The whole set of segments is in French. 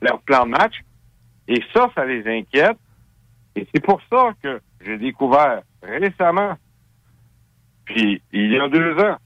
Leur plan de match. Et ça, ça les inquiète. Et c'est pour ça que j'ai découvert récemment, puis il y a deux ans,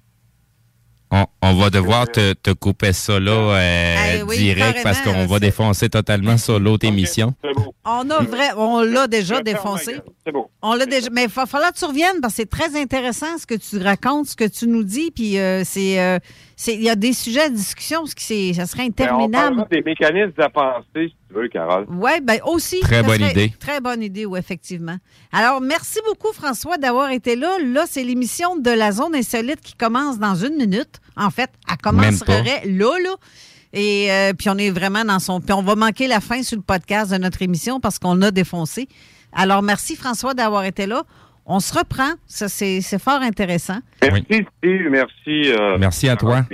On, on va devoir te, te couper ça là euh, oui, direct parce qu'on va défoncer totalement sur l'autre émission. c'est beau. On a vrai, on l'a déjà défoncé. beau. On l'a déjà, mais il va falloir que tu reviennes parce que c'est très intéressant ce que tu racontes, ce que tu nous dis, puis euh, c'est, euh, c'est, il y a des sujets de discussion parce que c'est, ça serait Ben, on interminable. parlera des mécanismes de la pensée, si tu veux, Carole. Oui, ben aussi. Très bonne serait- idée. Très bonne idée, oui, effectivement. Alors, merci beaucoup, François, d'avoir été là. Là, c'est l'émission de la zone insolite qui commence dans une minute. En fait, elle commencerait là, là. Et euh, puis, on est vraiment dans son. Puis, on va manquer la fin sur le podcast de notre émission parce qu'on a défoncé. Alors, merci, François, d'avoir été là. On se reprend. Ça, c'est c'est fort intéressant. Merci, Steve. Merci. euh, Merci à toi.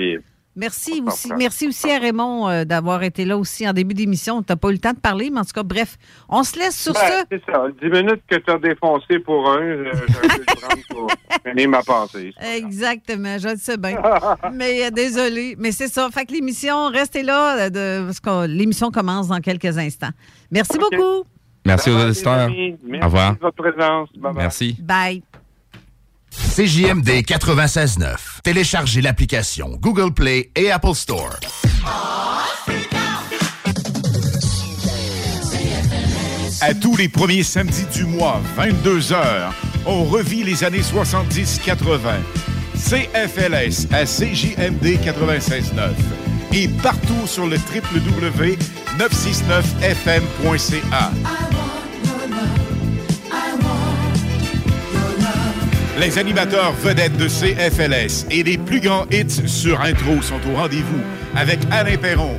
Merci aussi, merci aussi à Raymond euh, d'avoir été là aussi en début d'émission. Tu n'as pas eu le temps de parler, mais en tout cas, bref, on se laisse sur Ben, ça. c'est ça. 10 minutes que tu as défoncé pour un, je- le prendre pour finir ma pensée. Exactement, je le sais bien. mais euh, désolé, mais c'est ça. Fait que l'émission, restez là, euh, de, parce que l'émission commence dans quelques instants. Merci beaucoup. Merci aux auditeurs. Merci Au revoir. de votre présence. Bye-bye. Merci. Bye. CJMD 96.9. Téléchargez l'application Google Play et Apple Store. À tous les premiers samedis du mois, 22h, on revit les années 70-80. CFLS à CJMD 96.9 et partout sur le www.969fm.ca. Les animateurs vedettes de CFLS et les plus grands hits sur intro sont au rendez-vous avec Alain Perron,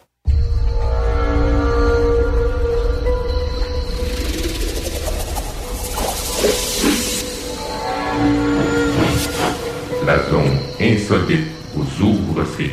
Insolite vous ouvre ses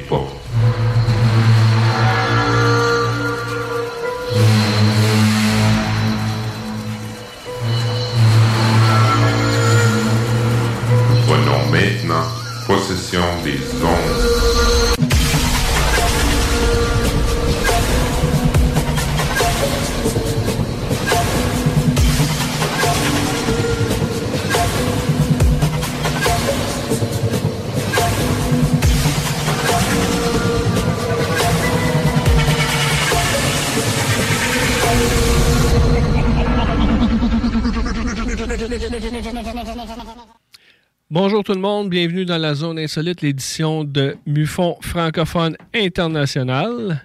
tout le monde, bienvenue dans la zone insolite, l'édition de Mufon francophone international.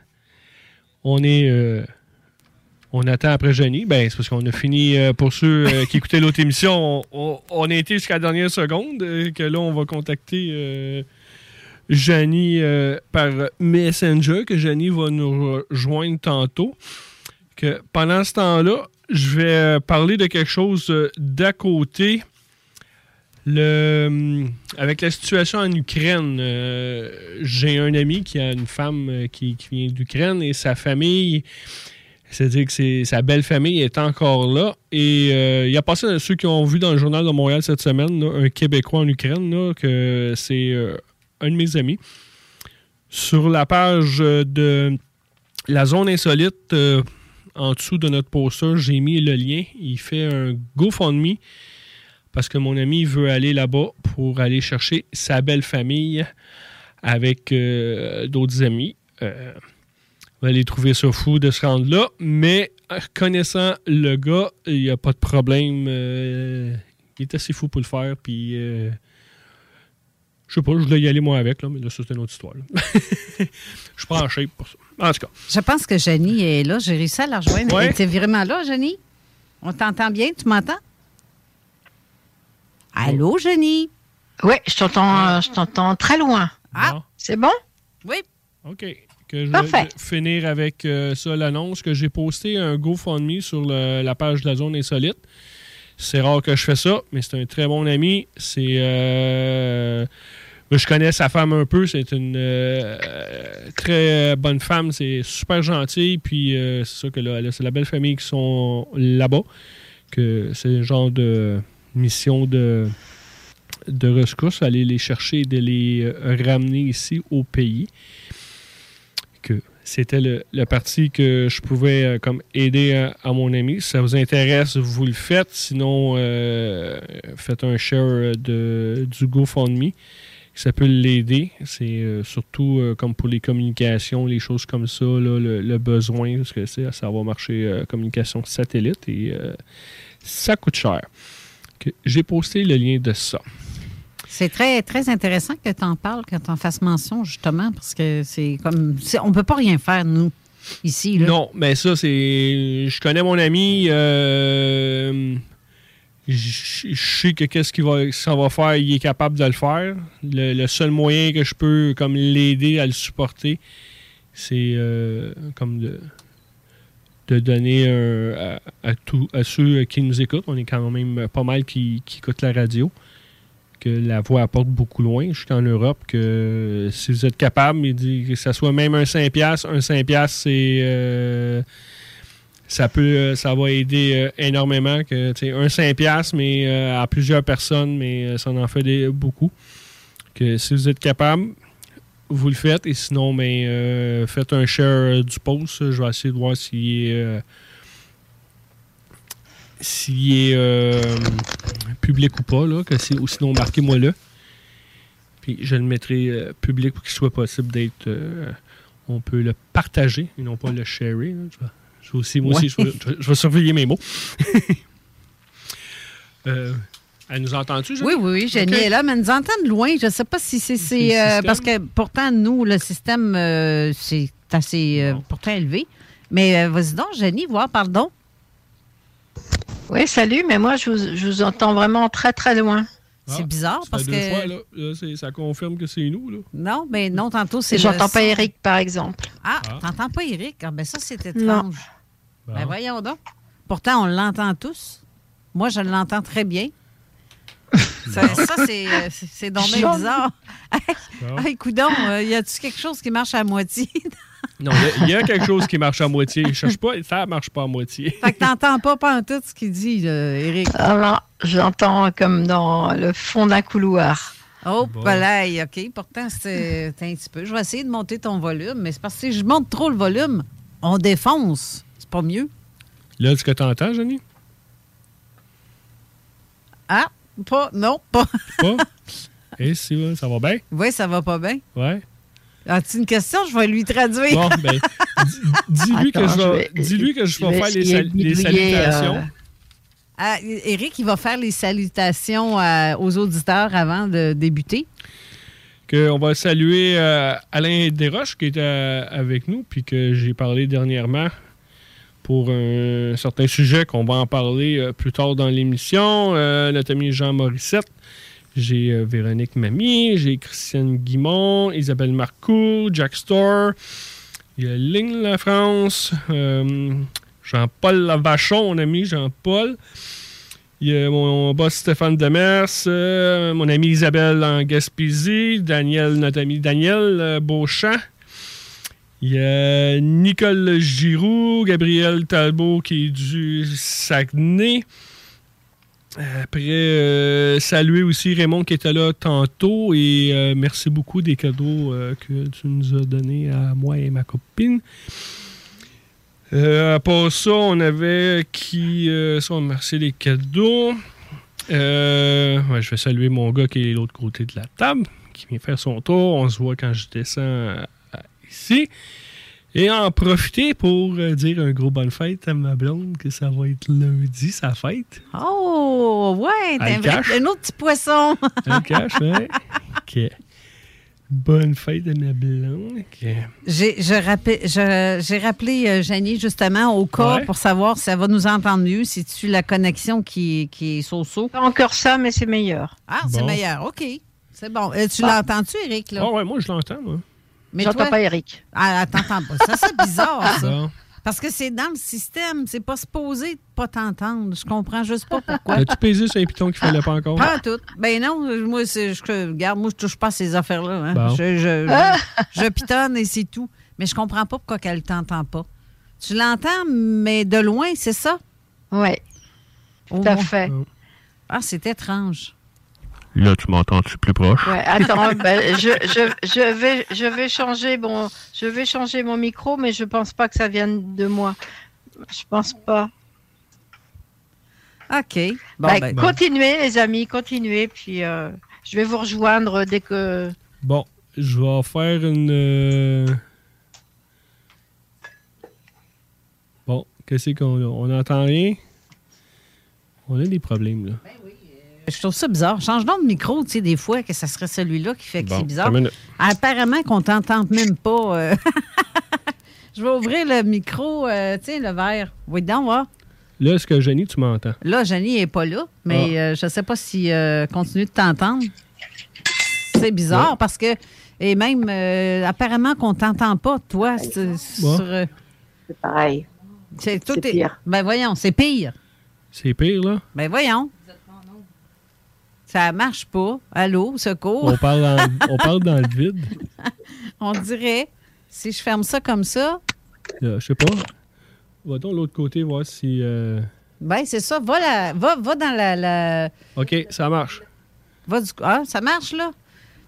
On est, euh, on attend après Jenny. Ben c'est parce qu'on a fini euh, pour ceux euh, qui écoutaient l'autre émission. On, on- a été jusqu'à la dernière seconde. que là on va contacter euh, par Messenger, que Janie va nous rejoindre tantôt. Que pendant ce temps-là, je vais parler de quelque chose d'à côté. Le, avec la situation en Ukraine, j'ai un ami qui a une femme qui, qui vient d'Ukraine et sa famille c'est-à-dire que sa belle famille est encore là. Et euh, il y a passé, ceux qui ont vu dans le journal de Montréal cette semaine, un Québécois en Ukraine, que c'est euh, un de mes amis. Sur la page de la zone insolite, euh, en dessous de notre poster, j'ai mis le lien. Il fait un GoFundMe parce que mon ami veut aller là-bas pour aller chercher sa belle famille avec d'autres amis. Vous allez trouver ça fou de se rendre là. Mais euh, connaissant le gars, il n'y a pas de problème. Euh, il est assez fou pour le faire. Puis, euh, je sais pas, je voulais y aller moi avec, là, mais là, c'est une autre histoire. je suis pas en shape pour ça. En tout cas. Je pense que Jenny est là. J'ai réussi à la rejoindre. Ouais. Elle était vraiment là, Jenny? On t'entend bien? Tu m'entends? Allô, Jenny? Oui, je t'entends, je t'entends très loin. Ah, c'est bon? Oui. OK je Parfait. vais finir avec euh, ça, l'annonce que j'ai posté un GoFundMe sur le- la page de la zone insolite. C'est rare que je fais ça, mais c'est un très bon ami. C'est. euh, je connais sa femme un peu. C'est une euh, très bonne femme. C'est super gentil. Puis euh, c'est ça que là, là, c'est la belle famille qui sont là-bas. Que c'est le genre de mission de, de rescousse, aller les chercher et de les euh, ramener ici au pays que c'était le, le parti que je pouvais euh, comme aider à, à mon ami. Si ça vous intéresse, vous le faites. Sinon, euh, faites un share de, du GoFundMe. Ça peut l'aider. C'est euh, surtout euh, comme pour les communications, les choses comme ça, le, besoin, parce que ça va marcher euh, communication satellite et euh, ça coûte cher. J'ai posté le lien de ça. C'est très, très intéressant que tu en parles, que tu en fasses mention, justement, parce que c'est comme. on peut pas rien faire, nous, ici. Là. Non, mais ça, c'est. Je connais mon ami. euh, Je je sais que qu'est-ce qu'il va, s'en va faire, il est capable de le faire. Le, le seul moyen que je peux comme l'aider à le supporter, c'est euh, comme de, de donner à, à ceux qui nous écoutent. On est quand même pas mal qui, qui écoutent la radio. Que la voix apporte beaucoup loin jusqu'en Europe. Que si vous êtes capable, que ça soit même un 5$, un 5$, c'est. euh, ça peut euh, ça va aider euh, énormément que un 5 piastres, mais euh, à plusieurs personnes mais euh, ça en fait beaucoup que si vous êtes capable vous le faites et sinon ben euh, faites un share euh, du post je vais essayer de voir s'il est euh, s'il est euh, public ou pas là que c'est ou sinon marquez-moi le puis je le mettrai public pour qu'il soit possible d'être on peut le partager et non pas le sharer là. Je vais- je vais aussi, moi aussi, je Ouais. vais, je vais- je vais surveiller mes mots. Elle nous entend-tu, Jenny? Oui, oui, oui, Jenny est là, mais elle nous entend de loin. Je ne sais pas si c'est. Euh, parce que pourtant, nous, le système, euh, c'est assez euh, pourtant élevé. Mais euh, vas-y donc, Jenny, voir, pardon. Oui, salut, mais moi, je vous, je vous entends vraiment très, très loin. C'est bizarre Ça parce deux que. fois, là. Ça confirme que c'est nous, là. Non, mais non, tantôt, c'est. J'entends le pas. Eric, par exemple. Ah, Ah. t'entends pas Eric? Ah, ben ça, c'est étrange. Non. Bon. Ben voyons donc. Pourtant, on l'entend tous. Moi, je l'entends très bien. Ça, ça, c'est Jean- bizarre. Ah, coudon, euh, y a-tu quelque chose qui marche à moitié? Non, il y a- il y, a quelque chose qui marche à moitié. Je cherche pas, ça marche pas à moitié. fait que t'entends pas tout ce qu'il dit, là, Eric. Alors, j'entends comme dans le fond d'un couloir. Oh, Bon. OK. Pourtant, c'est un petit peu. Je vais essayer de monter ton volume, mais c'est parce que si je monte trop le volume, on défonce. C'est pas mieux. Là, est-ce que tu entends, Jenny? Ah, pas, non, pas. Pas? Eh, si, ça va bien? Oui, ça va pas bien. Ouais. As-tu une question? Je vais lui traduire. Bon, ben, di- dis-lui que, je je vais- que je je vais faire les, sal- salutations. euh, Ah, Eric, il va faire les salutations euh, aux auditeurs avant de débuter. que on va saluer euh, Alain Desroches qui était euh, avec nous, puis que j'ai parlé dernièrement pour un certain sujet qu'on va en parler euh, plus tard dans l'émission. Euh, notre ami Jean Morissette. J'ai euh, Véronique Mamie, j'ai Christiane Guimont, Isabelle Marcoux, Jack Store, il y a Ligne La France, euh, Jean-Paul Lavachon, mon ami Jean-Paul. Il y a mon boss Stéphane Demers, euh, mon ami Isabelle en Gaspésie, Daniel, notre ami Daniel euh, Beauchamp. Il y a Nicole Giroux, Gabriel Talbot qui est du Saguenay. Après, euh, saluer aussi Raymond qui était là tantôt et euh, merci beaucoup des cadeaux euh, que tu nous as donnés à moi et ma copine. À part ça, on avait qui. Ça, on remercie les cadeaux. Je vais saluer mon gars qui est de l'autre côté de la table, qui vient faire son tour. On se voit quand je descends ici. Et en profiter pour euh, dire un gros bonne fête à ma blonde, que ça va être lundi, sa fête. Oh, ouais, Elle un, un autre petit poisson. Un cache, ouais. Ok. Bonne fête à ma blonde. Ok. J'ai je rappelé euh, Janie justement au cas Ouais. pour savoir si elle va nous entendre mieux, si tu la connexion qui, qui est so-so. Pas encore ça, mais c'est meilleur. Ah, c'est meilleur. OK. C'est bon. Euh, tu l'entends-tu, Eric? Là? Ah ouais, moi je l'entends, moi. Mais J'entends toi- pas Eric. Ah, elle t'entend pas. Ça, c'est bizarre, ça. Parce que c'est dans le système. C'est pas supposé de pas t'entendre. Je comprends juste pas pourquoi. As-tu pesé sur un piton qu'il fallait pas encore? Pas tout. Ben non, moi, c'est- je, regarde, moi, je touche pas à ces affaires-là. hein. Bon. Je, je, je- je pitonne et c'est tout. Mais je comprends pas pourquoi qu'elle t'entend pas. Tu l'entends, mais de loin, c'est ça? Oui, Au tout à fait. Ah, c'est étrange. Là, tu m'entends-tu plus proche? Ouais, attends, ben, je, je, je, vais, je, vais changer mon, je vais changer mon micro, mais je pense pas que ça vienne de moi. Je pense pas. OK. Bon, Ben, ben, continuez, les amis, continuez. Puis euh, je vais vous rejoindre dès que. Bon, je vais faire une. euh, Bon, qu'est-ce qu'on a? On n'entend rien? On a des problèmes, là. Je trouve ça bizarre. Change donc de micro, tu sais, des fois, que ça serait celui-là qui fait que Bon, c'est bizarre. Apparemment qu'on t'entende même pas. euh. je vais ouvrir le micro, euh, tu sais, le verre. Oui, donc, va. Là, est-ce que Jenny, tu m'entends? Là, Janie n'est pas là, mais Ah. euh, je ne sais pas si euh, continue de t'entendre. C'est bizarre Ouais. parce que, et même, euh, apparemment qu'on t'entend pas, toi, sur. sur, euh, C'est pareil. c'est tout C'est est- pire. Ben voyons, c'est pire. C'est pire, là? Ben voyons. Ça marche pas. Allô, secours. On parle dans, on parle dans le vide. On dirait, si je ferme ça comme ça, Là, je sais pas. Va donc de l'autre côté voir si. euh, ben c'est ça. Va, la- va, va dans la, la- OK, ça marche. Va du, ah, ça marche, là.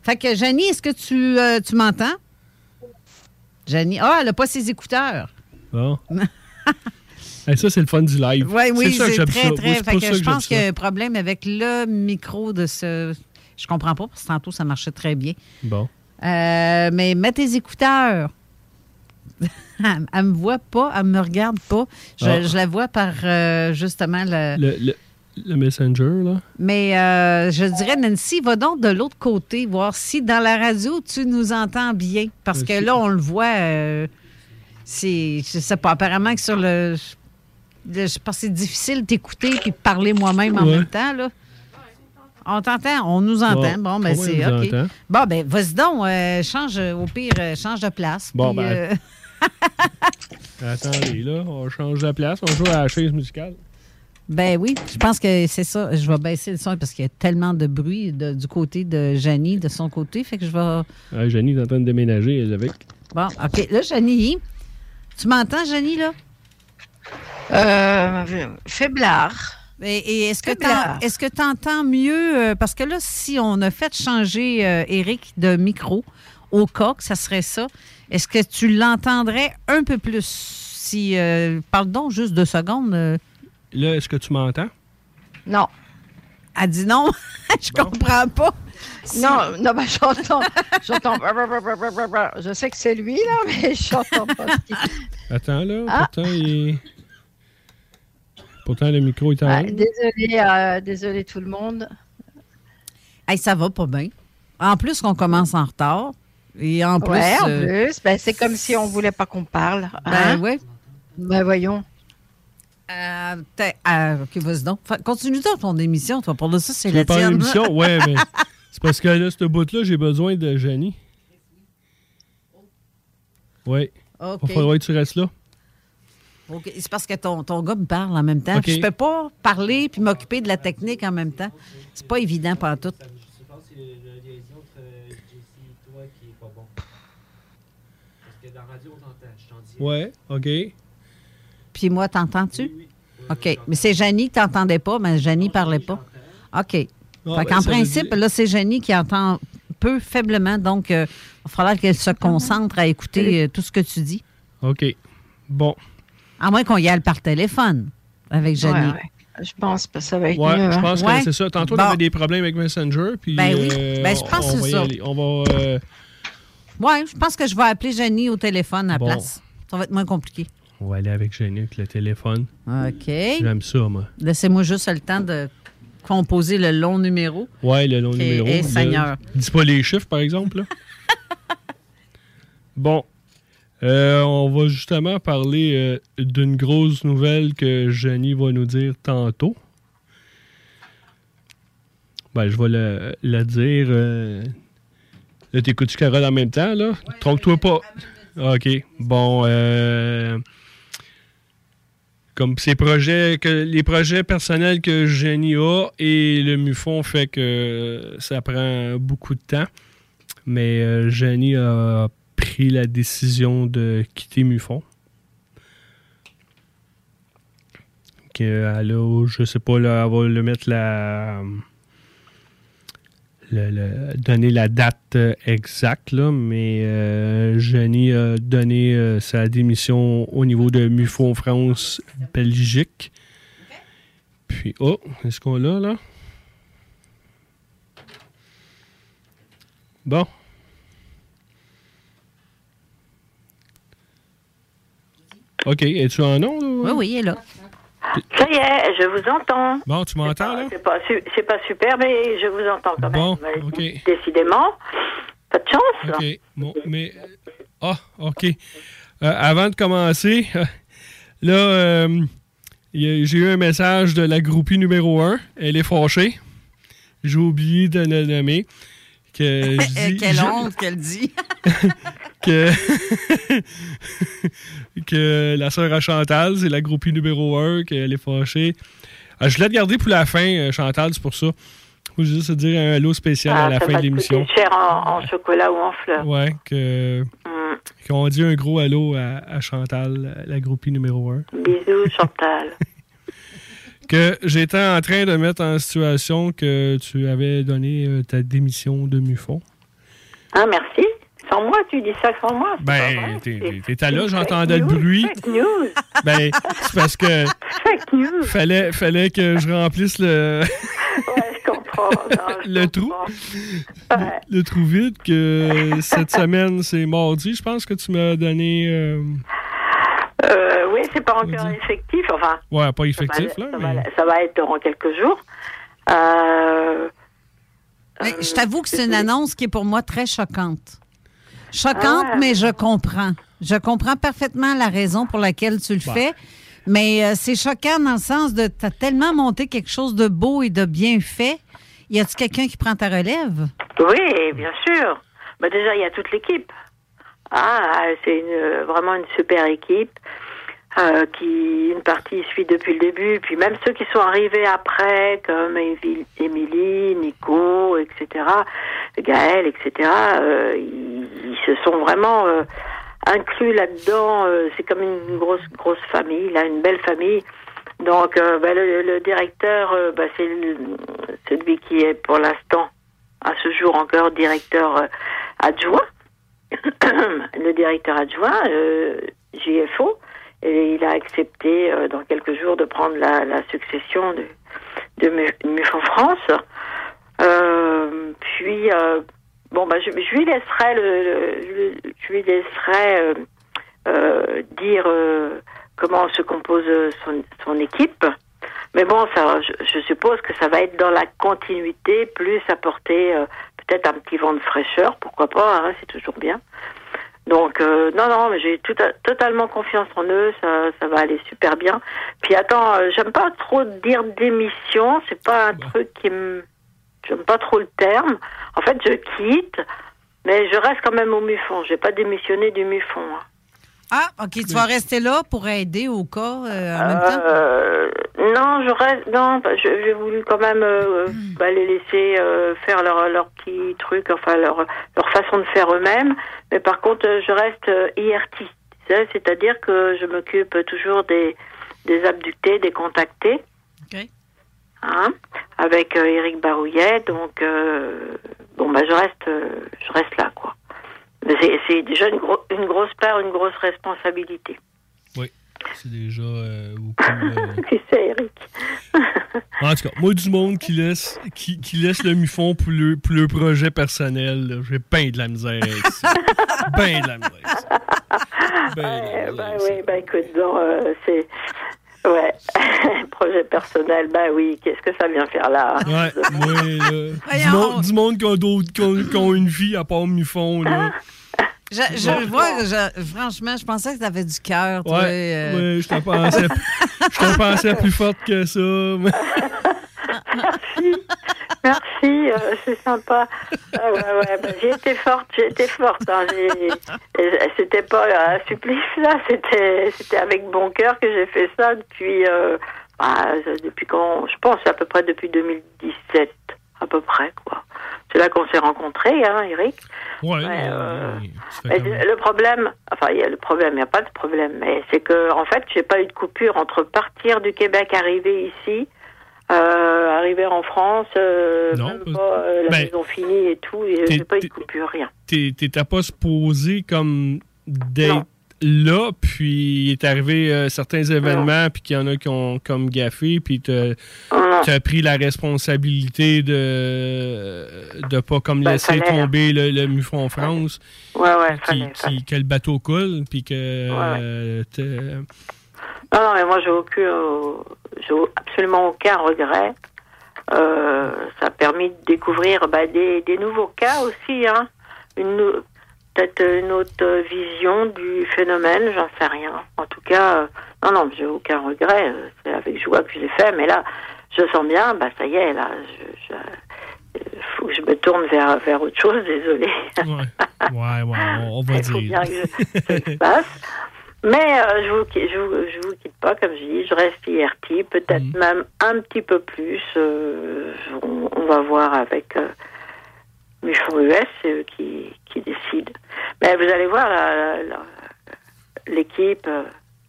Fait que, Janie, est-ce que tu, euh, tu m'entends? Janie, ah, elle n'a pas ses écouteurs. Bon. Hey, ça, c'est le fun du live. Oui, oui, que c'est très, ça. Très. c'est Fait que ça je pense qu'il y a ça. un problème avec le micro de ce. Je comprends pas parce que tantôt, ça marchait très bien. Bon. Euh, mais mets tes écouteurs. elle, elle me voit pas, elle me regarde pas. Je, Ah. je la vois par euh, justement le. Le, le, le Messenger, là. Mais euh, je dirais, Nancy, va donc de l'autre côté, voir si dans la radio, tu nous entends bien. Parce que là, on le voit, euh, c'est, je sais pas, apparemment que sur le... je pense que c'est difficile d'écouter puis de parler moi-même en Ouais. même temps, là. On t'entend, on nous entend. Bon, ben Bon, c'est OK. entend. Bon, ben vas-y donc, euh, change, euh, au pire, euh, change de place. Bon, puis, ben. euh, Attendez, là, on change la place. On joue à la chaise musicale. Ben oui, je pense que c'est ça. Je vais baisser le son parce qu'il y a tellement de bruit de- du côté de Janie, de son côté. Fait que je vais. Ah, Jenny est en train de déménager, elle, avec. Bon, OK. Là, Janie, tu m'entends, Janie, là? Euh, faiblard. Et, et est-ce que tu est-ce que entends mieux? euh, parce que là, si on a fait changer euh, Eric de micro au cas que ça serait ça, est-ce que tu l'entendrais un peu plus? Si. euh, parle donc juste deux secondes. euh. Là, est-ce que tu m'entends? Non. Elle dit non. je comprends pas. Non, non, ben, j'entends. J'entends. Je sais que c'est lui, là, mais j'entends pas. Attends, là. Ah. Pourtant, il. Pourtant, le micro est en Ah, désolé, euh, désolé tout le monde. Hey, ça va pas bien. En plus qu'on commence en retard. Et en plus. ouais, en euh, plus, ben, c'est comme si on voulait pas qu'on parle. Ben hein? ouais. Ben voyons. Euh, euh, ok, vas-y donc. Continue donc ton émission, toi. Pour le ça, c'est la tienne. d'émission? Ouais, mais c'est parce que là, ce bout-là, j'ai besoin de Jenny. Oui. OK. Il va falloir que tu restes là. C'est parce que ton, ton gars me parle en même temps. OK. Puis Je peux pas parler puis m'occuper de la technique en même temps. C'est pas évident pas tout. Ouais, OK. Puis moi, t'entends-tu? OK. Mais c'est Janie que t'entendais pas, mais Janie parlait pas. OK. fait ben, qu'en ça veut principe, là, c'est Janie qui entend peu faiblement. Donc, euh, il va falloir qu'elle se concentre à écouter euh, tout ce que tu dis. OK. Bon. À moins qu'on y aille par téléphone avec Janie. Ouais, ouais. Je pense que ça va être Ouais, mieux. je hein. pense Ouais. que c'est ça. Tantôt, Bon. on avait des problèmes avec Messenger. Puis, Ben oui. euh, Ben, je pense on, que c'est ça. aller. On va. euh, Oui, je pense que je vais appeler Janie au téléphone à la Bon. place. Ça va être moins compliqué. on va aller avec Jenny avec le téléphone. OK. J'aime ça, moi. Laissez-moi juste le temps de composer le long numéro. Ouais, le long Et- numéro. et Seigneur. Dis pas les chiffres, par exemple. là. bon. Euh, on va justement parler euh, d'une grosse nouvelle que Jenny va nous dire tantôt. Ben, je vais la, la dire. euh, Là, t'écoutes Carole en même temps, là? Trompe-toi pas. OK. Bon, euh, comme ces projets, que les projets personnels que Jenny a et le MUFON fait que ça prend beaucoup de temps. Mais euh, Jenny a pris la décision de quitter MUFON. Que elle a, je sais pas, là, elle va le mettre la. donner la date euh, exacte, là, mais euh, Jenny a donné euh, sa démission au niveau de MUFON France Belgique. Puis, oh, est-ce qu'on l'a là? Bon. OK, es-tu en nom? Oui, oui, il est là. Ça y est, je vous entends. Bon, tu m'entends, là? C'est pas, su- c'est pas super, mais je vous entends quand Bon, même. OK. Décidément, pas de chance. OK. Bon, mais. Ah, OK. Euh, avant de commencer, là, euh, j'ai eu un message de la groupie numéro 1. Elle est fâchée. J'ai oublié de la nommer. Que je dis- Quelle je- honte qu'elle dit. que, que la sœur à Chantal, c'est la groupie numéro 1, qu'elle est fâchée. Ah, je l'ai regardé pour la fin, euh, Chantal, c'est pour ça. Faut juste dire un hello spécial à Ah, la ça fin de te l'émission. cher en, en chocolat ou en fleurs. Ouais, que, Mm. qu'on dit un gros à, à Chantal, la groupie numéro 1. Bisous, Chantal. Que j'étais en train de mettre en situation que tu avais donné euh, ta démission de MUFON. Ah, merci. Sans moi, tu dis ça sans moi. Ben, t'étais là, j'entendais le bruit. Fake news. Ben, c'est parce que Fake news. fallait, fallait que je remplisse le, Ouais, je comprends. Non, je le trou. comprends. Ouais. le trou vide que cette semaine, c'est mardi. Je pense que tu m'as donné. euh, Euh, oui, c'est pas encore effectif. Enfin, ouais, pas ça effectif, va, là. ça, mais- va, ça va être dans quelques jours. Euh, Mais je t'avoue que c'est une annonce qui est pour moi très choquante. Choquante, Ah. mais je comprends. Je comprends parfaitement la raison pour laquelle tu le fais. Mais euh, c'est choquant dans le sens de tu as tellement monté quelque chose de beau et de bien fait. Y a-tu quelqu'un qui prend ta relève? Oui, bien sûr. Bah déjà, il y a toute l'équipe. Ah, c'est une, vraiment une super équipe euh, qui, une partie suit depuis le début, puis même ceux qui sont arrivés après, comme Émilie, Nico, etc., Gaël, etc., euh, se sont vraiment euh, inclus là-dedans. euh, c'est comme une grosse, grosse famille, là, une belle famille. Donc, euh, bah, le, directeur, bah, c'est celui qui est pour l'instant, à ce jour encore, directeur adjoint. le directeur adjoint, JFO, et il a accepté dans quelques jours de prendre la, succession de, de France. Puis, bon, bah, je, je lui laisserai, le, je lui laisserai euh, euh, dire euh, comment se compose son, son équipe. Mais bon, ça, je, je suppose que ça va être dans la continuité, plus apporter peut-être un petit vent de fraîcheur, pourquoi pas, hein, c'est toujours bien. Donc, euh, non, non, mais j'ai tout, totalement confiance en eux, ça, ça va aller super bien. Puis attends, euh, j'aime pas trop dire démission, c'est pas un truc qui me... J'aime pas trop le terme. En fait, je quitte, mais je reste quand même au MUFON. J'ai pas démissionné du MUFON. hein. Ah, OK, tu vas rester là pour aider au cas euh, en même temps? Euh, non, je reste. Non, bah, je- j'ai voulu quand même euh, bah, les laisser faire leur, leur petit truc, enfin leur, leur façon de faire eux-mêmes. Mais par contre, je reste IRT. C'est-à-dire que je m'occupe toujours des, des abductés, des contactés. OK. Hein, avec euh, Éric Barouillet. Donc, euh, bon, bah, je reste, euh, je reste là, quoi. C'est- déjà une, gro- une grosse part, une grosse responsabilité. Oui. C'est déjà euh, beaucoup. euh, Qui c'est, Eric? En tout cas, moi, du monde qui laisse, qui, qui laisse le MUFON pour le, pour le projet personnel, j'ai bien de la misère avec ça. ben de la misère avec ça. Ben de la Eh ben oui, ben écoute, donc, euh, c'est. Ouais, projet personnel, ben oui, qu'est-ce que ça vient faire là? Ouais, ouais, là. Du, monde, du monde qui ont, d'autres- qui ont- qui ont une vie à part MUFON, là. Je, je vois, je- franchement, je pensais que tu avais du cœur. toi, Ouais, euh. ouais, je t'en pensais, je t'en pensais plus forte que ça. mais- Merci, euh, c'est sympa. Ah ouais, ouais, ben, j'ai été forte, j'ai été forte. Hein, et c'était pas un supplice là, c'était, c'était avec bon cœur que j'ai fait ça depuis, euh, bah, depuis quand, je pense à peu près depuis 2017, à peu près quoi. C'est là qu'on s'est rencontrés, hein, Eric. Ouais, euh, Mais le problème, enfin, il y a le problème, il n'y a pas de problème, mais c'est que, en fait, j'ai pas eu de coupure entre partir du Québec, arriver ici, euh, arriver en France, euh, Non, même pas euh, la ben, maison finie et tout, et j'ai pas eu de coupure, rien. T'es- T'étais pas supposé comme d'être là, puis il est arrivé euh, certains événements, puis qu'il y en a qui ont comme gaffé, puis t'as as pris la responsabilité de de pas comme Ben, laisser fallait, hein. tomber le, le MUFON France, Ouais, ouais, qui, fallait, qui- que le bateau coule, puis que euh, t'es- Non, non, mais moi, j'ai aucun, j'ai absolument aucun regret. Euh, ça a permis de découvrir bah, des, des nouveaux cas aussi, hein. Une, peut-être une autre vision du phénomène, j'en sais rien. En tout cas, euh, non, non, j'ai aucun regret. C'est avec joie que je l'ai fait, mais là, je sens bien, bah ça y est, là, je, je- euh, faut que je me tourne vers, vers autre chose, désolé. ouais, ouais, on, on va Il faut dire. bien que je- ça se passe. Mais euh, je vous je vous je vous quitte pas comme je dis, je reste IRT, peut-être Mm. même un petit peu plus. euh, on, on va voir avec euh, Mufon US, c'est eux qui qui décident. Mais vous allez voir l'équipe euh,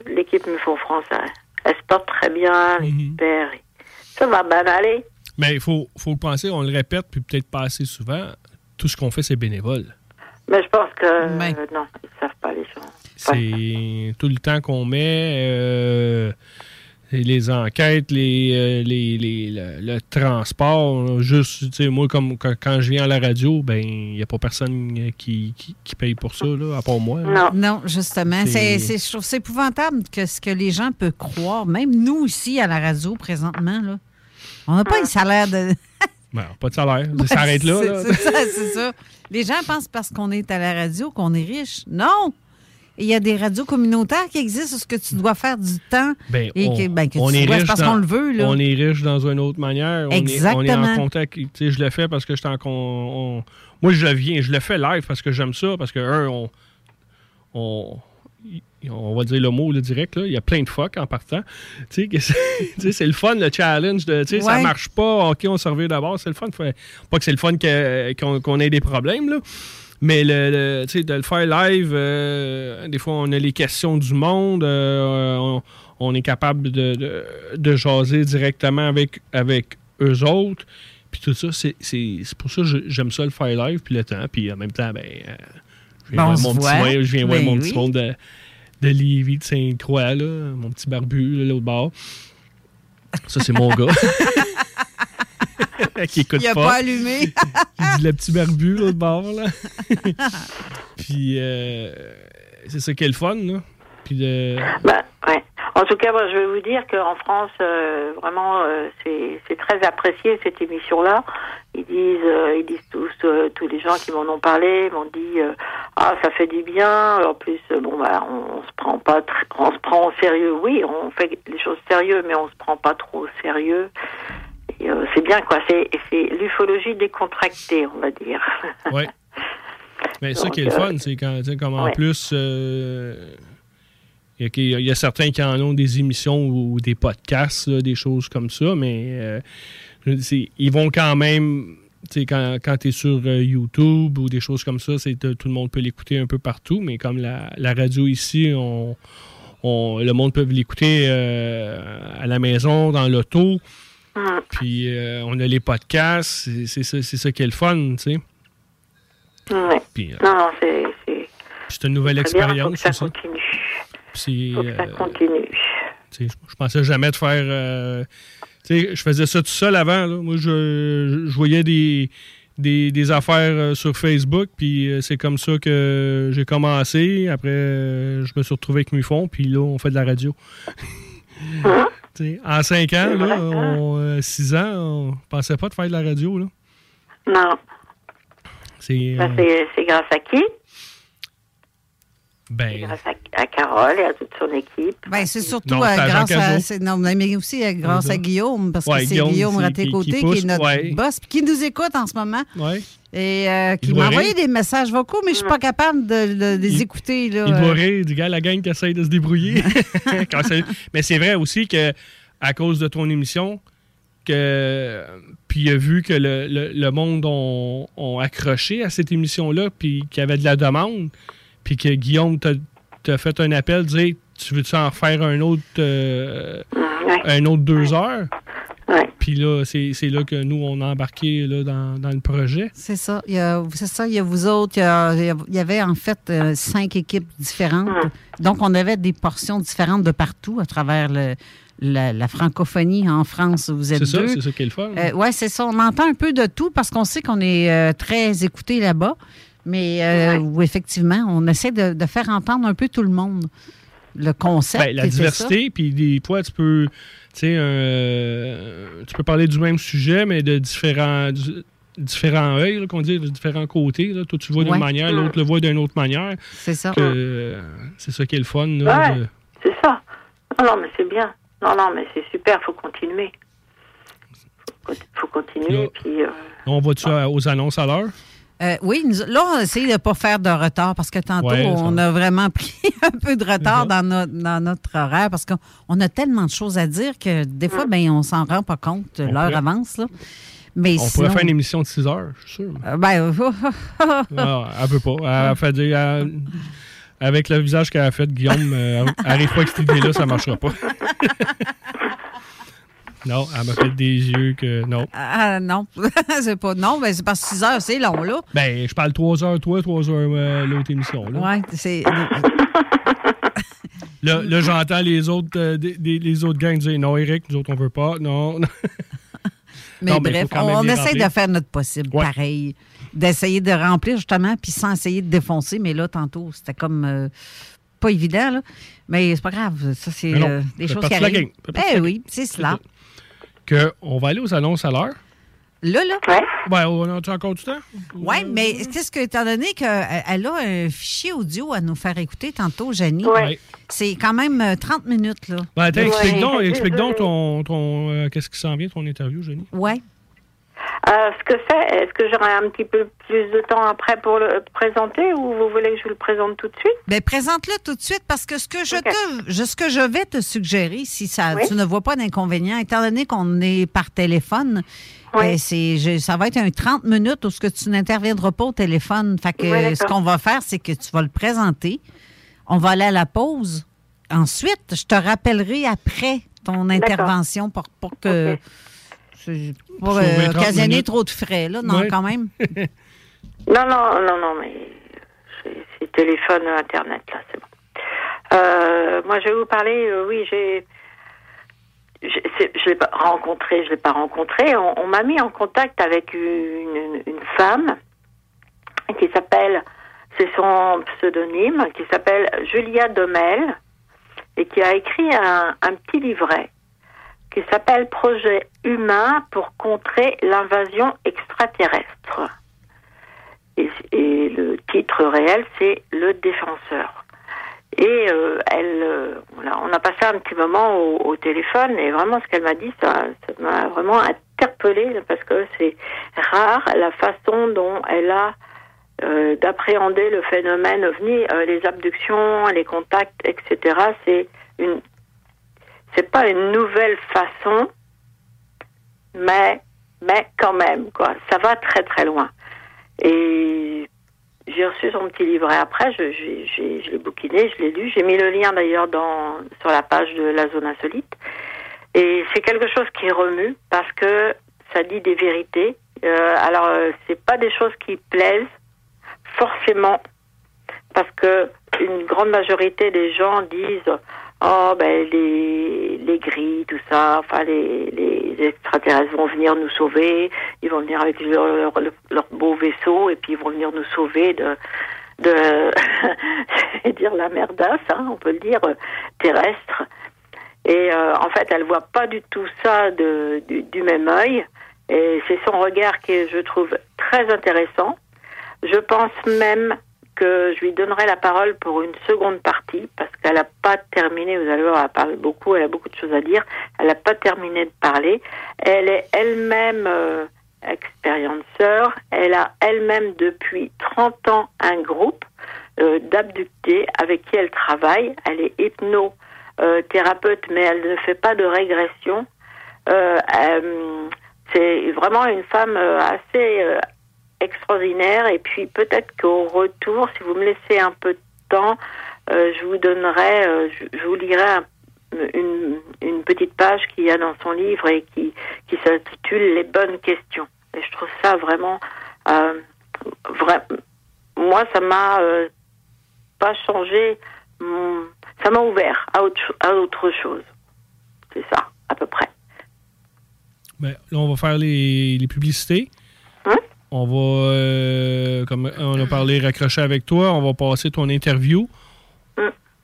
l'équipe Mufon France, elle, elle se porte très bien, les Mm-hmm. super. Ça va bien aller. Mais il faut, faut le penser, on le répète, puis peut-être pas assez souvent, tout ce qu'on fait, c'est bénévole. Mais je pense que euh, non, ils savent pas les gens. C'est tout le temps qu'on met, euh, les enquêtes, les, euh, les, les- le, le transport. Juste, tu sais, moi, comme quand, quand je viens à la radio, ben, il n'y a pas personne qui, qui, qui paye pour ça, là, à part moi. là. Non, justement. C'est- C'est, c'est- je trouve c'est épouvantable que ce que les gens peuvent croire, même nous ici à la radio présentement, là, on n'a pas un salaire de. Ben, pas de salaire. Ça s'arrête là. C'est, là. c'est ça, c'est ça. Les gens pensent parce qu'on est à la radio qu'on est riche. Non! Il y a des radios communautaires qui existent où ce que tu dois faire du temps Ben, et on, que, ben, que on tu est riche parce qu'on le veut. Là. On est riche dans une autre manière. On est- On est, Exactement. en contact. Je le fais parce que je suis en on- Moi, je viens, je le fais live parce que j'aime ça, parce que, un, on, on, on va dire le mot le direct, là, il y a plein de fuck en partant. Tu sais, c'est le fun, le challenge. De, tu sais, Ça marche pas, OK, on se revient d'abord, c'est le fun. Pas que c'est le fun qu'on ait des problèmes, là. Mais le, le- de le faire live, euh, des fois, on a les questions du monde. euh, on, on est capable de, de, de jaser directement avec, avec eux autres. Puis tout ça, c'est pour ça que j'aime ça le faire live, puis le temps. Puis en même temps, ben, euh, je viens Ben, voir se mon petit, ouais, je viens voir Ben mon oui. petit monde de, de Lévis, de Sainte-Croix, mon petit barbu, là, l'autre bord. Ça, c'est mon gars. qui écoute Il a pas. pas allumé. Il dit le petit barbu, l'autre bord, là. Puis, euh, c'est ça qui est le fun, là. Puis, de... Ben, ouais. En tout cas, moi, je vais vous dire qu'en France, euh, vraiment, euh, c'est très apprécié cette émission-là. Ils disent, euh, ils disent tous, euh, tous les gens qui m'en ont parlé m'ont dit, euh, Ah, ça fait du bien. En plus, euh, bon, bah, on, on se prend pas, on se prend au sérieux. Oui, on fait les choses sérieux, mais on se prend pas trop au sérieux. Euh, c'est bien, quoi. C'est, l'ufologie décontractée, on va dire. Oui. Mais ça qui est le euh, fun, c'est quand, tu sais, comme en ouais. plus, euh, il y, a- il y a certains qui en ont des émissions ou des podcasts, là, des choses comme ça, mais ils vont quand même, tu sais, quand, quand tu es sur euh, YouTube ou des choses comme ça, c'est euh, tout le monde peut l'écouter un peu partout, mais comme la, la radio ici, on, on- le monde peut l'écouter euh, à la maison, dans l'auto. Mm. Puis euh, on a les podcasts, c'est ça, ça qui est le fun, tu sais. Ouais. Puis, euh, Non, non, c'est, c'est c'est une nouvelle expérience ça continue. C'est, Faut que ça euh, continue. je, je pensais jamais de faire. euh, tu sais, je faisais ça tout seul avant. là. Moi, je, je voyais des, des, des affaires sur Facebook, puis c'est comme ça que j'ai commencé. Après, je me suis retrouvé avec Mufon, puis là, on fait de la radio. En cinq ans, là, on, euh, six ans, on pensait pas de faire de la radio. Là. Non. C'est, euh, grâce à qui? Ben, Grâce à, à Carole et à toute son équipe. Ben, c'est surtout Non, euh, à grâce à. Non, mais aussi euh, grâce à Guillaume, parce Ouais, que c'est Guillaume, Guillaume c'est- Raté-Côté qui- qui, est notre ouais. boss, puis qui nous écoute en ce moment. ouais. Et euh, qui m'a envoyé des messages vocaux, mais je suis pas capable de, de- de les Il- écouter. Là, Il euh. doit rire du gars, la gang qui essaye de se débrouiller. Mais c'est vrai aussi que à cause de ton émission, que puis il a vu que le, le- le monde ont, ont accroché à cette émission-là, puis qu'il y avait de la demande, puis que Guillaume t'a t'a fait un appel, dire tu veux-tu en refaire un autre euh, un autre deux heures? Puis là, c'est c'est là que nous, on a embarqué là, dans, dans le projet. C'est ça. Il y a- C'est ça. Il y a vous autres. Il y, a- il y avait en fait euh, cinq équipes différentes. Donc, on avait des portions différentes de partout à travers le- la, la francophonie en France. Vous êtes C'est ça, deux. c'est ça qui est le fun. oui, c'est ça. On entend un peu de tout parce qu'on sait qu'on est euh, très écouté là-bas. Mais euh, où effectivement, on essaie de, de faire entendre un peu tout le monde. Le concept. Ben, la diversité, puis des fois, tu peux, tu sais, euh, tu peux parler du même sujet, mais de différents, du- différents œils, qu'on dit, de différents côtés. Là. Toi, tu le vois d'une Ouais. manière, l'autre le voit d'une autre manière. C'est ça. Euh, c'est ça qui est le fun. Là, Ouais. de- C'est ça. Non, non, mais c'est bien. Non, non, mais c'est super, faut continuer. Faut, faut continuer, puis... euh, On va-tu aux annonces à l'heure? Euh, oui, nous- là, on essaie de ne pas faire de retard parce que tantôt, Ouais, on a vraiment pris un peu de retard dans notre, dans notre horaire parce qu'on on a tellement de choses à dire que des fois, ben, on s'en rend pas compte. L'heure avance. Là. Mais On sinon, pourrait faire une émission de 6 heures, je suis sûr. euh, ben, Ah, elle veut pas. Elle a fait des- elle- avec le visage qu'elle a fait, Guillaume, euh, arrive pas avec cette idée-là, ça marchera pas. non, elle m'a fait des yeux que non. Ah non, c'est pas. Non, ben, c'est parce que 6 heures, c'est long, là. Ben, je parle 3 heures, toi, 3 heures, euh, l'autre émission. Là, Ouais, c'est. là, là, j'entends les autres, euh, des- les autres gangs dire non, Eric, nous autres, on veut pas. Non. Mais Non, mais bref, même on essaie remplir. de faire notre possible, Ouais. pareil. D'essayer de remplir, justement, puis sans essayer de défoncer. Mais là, tantôt, c'était comme euh, pas évident, là. Mais c'est pas grave. Ça, c'est Mais euh, des choses qui arrivent. Eh oui, c'est cela. Que on va aller aux annonces à l'heure. Là, là. Ben, on a encore du temps? Oui, mais qu'est-ce que, étant donné qu'elle a un fichier audio à nous faire écouter tantôt, Jenny, Ouais. c'est quand même euh, 30 minutes, là. Ben, attends, explique Ouais. donc, explique donc ton, ton, euh, qu'est-ce qui s'en vient, ton interview, Jenny. Ouais. Euh, ce que c'est, est-ce que j'aurai un petit peu plus de temps après pour le présenter ou vous voulez que je vous le présente tout de suite? Bien, présente-le tout de suite parce que ce que je, te, ce que je vais te suggérer, si ça, Oui. tu ne vois pas d'inconvénient, étant donné qu'on est par téléphone, euh, c'est, je- ça va être un 30 minutes où ce que tu n'interviendras pas au téléphone. Fait que Oui, ce qu'on va faire, c'est que tu vas le présenter. On va aller à la pause. Ensuite, je te rappellerai après ton intervention pour, pour que. Pour euh, 30 occasionner minutes. trop de frais, là. Non, Ouais. quand même. Non, non, non, non, mais c'est- téléphone, Internet, là, c'est bon. Euh, moi, je vais vous parler, euh, oui, j'ai... Je ne l'ai pas rencontré, je l'ai pas rencontré. On, on m'a mis en contact avec une, une femme qui s'appelle, c'est son pseudonyme, qui s'appelle Julia Domel et qui a écrit un, un petit livret qui s'appelle Projet humain pour contrer l'invasion extraterrestre. Et, le titre réel, c'est Le Défenseur. Et euh, elle, euh, on a passé un petit moment au, téléphone et vraiment ce qu'elle m'a dit, ça m'a vraiment interpellée parce que c'est rare la façon dont elle a euh, d'appréhender le phénomène ovni, les abductions, les contacts, etc. C'est une, c'est pas une nouvelle façon, mais mais quand même quoi, ça va très très loin. Et j'ai reçu son petit livret après, je, l'ai bouquiné, je l'ai lu. J'ai mis le lien d'ailleurs dans sur la page de la zone insolite. Et c'est quelque chose qui remue parce que ça dit des vérités. Euh, alors euh, c'est pas des choses qui plaisent forcément parce que une grande majorité des gens disent oh ben les les gris tout ça enfin les les extraterrestres vont venir nous sauver. Ils vont venir avec leur leur, leur beau vaisseau et puis ils vont venir nous sauver de de dire la merdasse hein, on peut le dire terrestre. Et euh, en fait elle voit pas du tout ça de du, du même œil. Et c'est son regard qui je trouve très intéressant. Je pense même que je lui donnerai la parole pour une seconde partie parce qu'elle n'a pas terminé. Vous allez voir, elle parle beaucoup, elle a beaucoup de choses à dire. Elle n'a pas terminé de parler. Elle est elle-même euh, expérienceur. Elle a elle-même depuis 30 ans un groupe euh, d'abductés avec qui elle travaille. Elle est hypno euh, thérapeute, mais elle ne fait pas de régression. Euh, euh, c'est vraiment une femme assez extraordinaire. Et puis peut-être qu'au retour, si vous me laissez un peu de temps, euh, je vous donnerai, euh, je, je vous lirai un- une, une petite page qu'il y a dans son livre et qui, qui s'intitule Les bonnes questions. Et je trouve ça vraiment, euh, moi, ça m'a euh, pas changé, mon- ça m'a ouvert à autre, à autre chose. C'est ça, à peu près. Ben, là, on va faire les, les publicités. On va, euh, comme on a parlé, raccrocher avec toi. On va passer ton interview.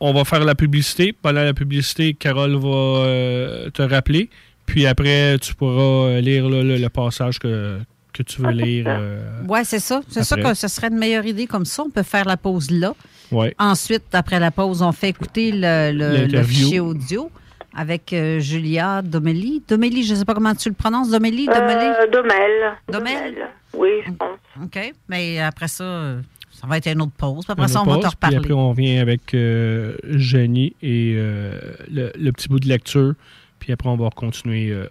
On va faire la publicité. Pendant la publicité, Carole va euh, te rappeler. Puis après, tu pourras euh, lire là, le, le passage que, que tu veux lire. euh, Ouais, c'est ça. C'est ça que ce serait une meilleure idée comme ça. On peut faire la pause là. ouais. Ensuite, après la pause, on fait écouter le, le- fichier audio avec euh, Julia Domélie. Domélie, je ne sais pas comment tu le prononces. Domélie, Domélie? Euh, Domel? Domel? Oui, je pense. OK. Mais après ça, euh, ça va être une autre pause. Puis après ça, on va te pause, Puis reparler. après, on revient avec euh, Jenny et euh, le, le petit bout de lecture. Puis après, on va continuer euh,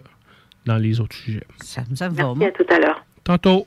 dans les autres sujets. Ça, ça va. Merci, à tout à l'heure. Tantôt.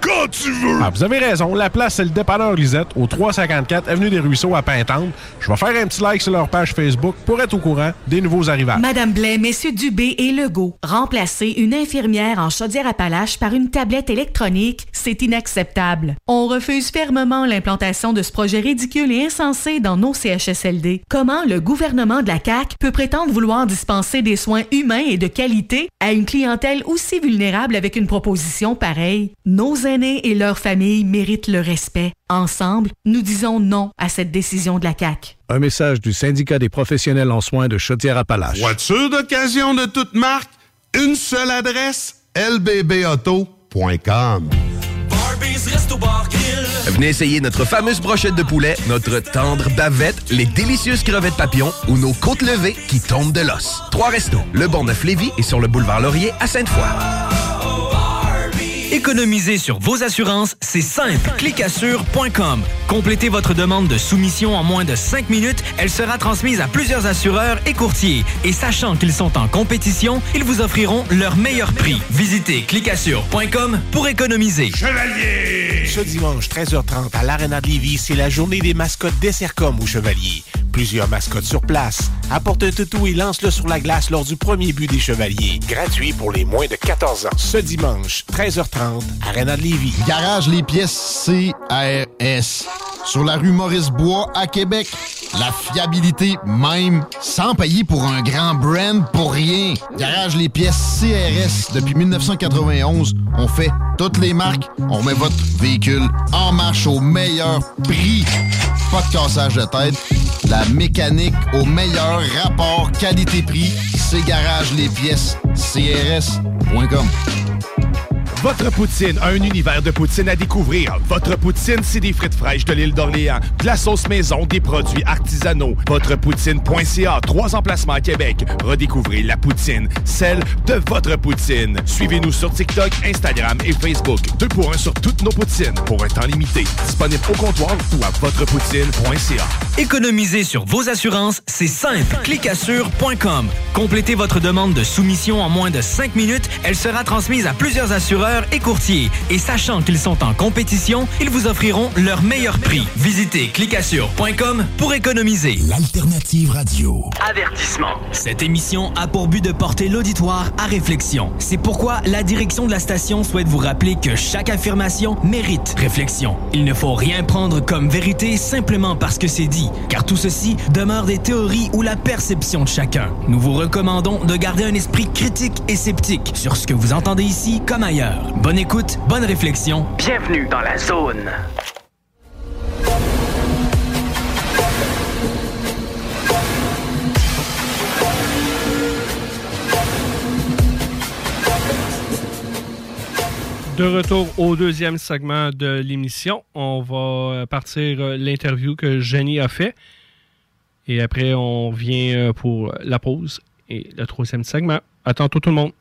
quand tu veux! Ah, vous avez raison. La place, c'est le dépanneur Lisette, au 354 Avenue des Ruisseaux à Pintante. Je vais faire un petit like sur leur page Facebook pour être au courant des nouveaux arrivages. Madame Blais, Messieurs Dubé et Legault, remplacer une infirmière en Chaudière-Appalaches par une tablette électronique, c'est inacceptable. On refuse fermement l'implantation de ce projet ridicule et insensé dans nos CHSLD. Comment le gouvernement de la CAQ peut prétendre vouloir dispenser des soins humains et de qualité à une clientèle aussi vulnérable avec une proposition pareille? Nos aînés et leurs familles méritent le respect. Ensemble, nous disons non à cette décision de la CAQ. Un message du syndicat des professionnels en soins de Chaudière-Appalaches. Voiture d'occasion de toute marque, une seule adresse, lbbauto.com. Venez essayer notre fameuse brochette de poulet, notre tendre bavette, les délicieuses crevettes papillons ou nos côtes levées qui tombent de l'os. Trois restos, le Bonneuf Lévis et sur le boulevard Laurier à Sainte-Foy. Économiser sur vos assurances, c'est simple. Clicassure.com. Complétez votre demande de soumission en moins de 5 minutes. Elle sera transmise à plusieurs assureurs et courtiers. Et sachant qu'ils sont en compétition, ils vous offriront leur meilleur prix. Visitez clicassure.com pour économiser. Chevalier! Ce dimanche, 13h30, à l'Arena de Lévis, c'est la journée des mascottes des Sercom au Chevalier. Plusieurs mascottes sur place. Apporte un toutou et lance-le sur la glace lors du premier but des Chevaliers. Gratuit pour les moins de 14 ans. Ce dimanche, 13h30, Arena de Lévis. Garage les pièces CRS. Sur la rue Maurice-Bois à Québec. La fiabilité même, sans payer pour un grand brand pour rien. Garage les pièces CRS. Depuis 1991, on fait toutes les marques. On met votre véhicule en marche au meilleur prix. Pas de cassage de tête. La mécanique au meilleur rapport qualité-prix. C'est Garage les pièces CRS.com. Votre poutine, un univers de poutine à découvrir. Votre poutine, c'est des frites fraîches de l'île d'Orléans, de la sauce maison, des produits artisanaux. Votrepoutine.ca, trois emplacements à Québec. Redécouvrez la poutine, celle de votre poutine. Suivez-nous sur TikTok, Instagram et Facebook. Deux pour un sur toutes nos poutines, pour un temps limité. Disponible au comptoir ou à votrepoutine.ca. Économiser sur vos assurances, c'est simple. Clicassure.com. Complétez votre demande de soumission en moins de 5 minutes. Elle sera transmise à plusieurs assureurs et courtiers. Et sachant qu'ils sont en compétition, ils vous offriront leur meilleur prix. Visitez clicassure.com pour économiser. L'alternative radio. Avertissement. Cette émission a pour but de porter l'auditoire à réflexion. C'est pourquoi la direction de la station souhaite vous rappeler que chaque affirmation mérite réflexion. Il ne faut rien prendre comme vérité simplement parce que c'est dit, car tout ceci demeure des théories ou la perception de chacun. Nous vous recommandons de garder un esprit critique et sceptique sur ce que vous entendez ici comme ailleurs. Bonne écoute, bonne réflexion. Bienvenue dans la zone. De retour au deuxième segment de l'émission, on va partir euh, l'interview que Jenny a fait. Et après, on vient euh, pour la pause et le troisième segment. À tantôt tout le monde.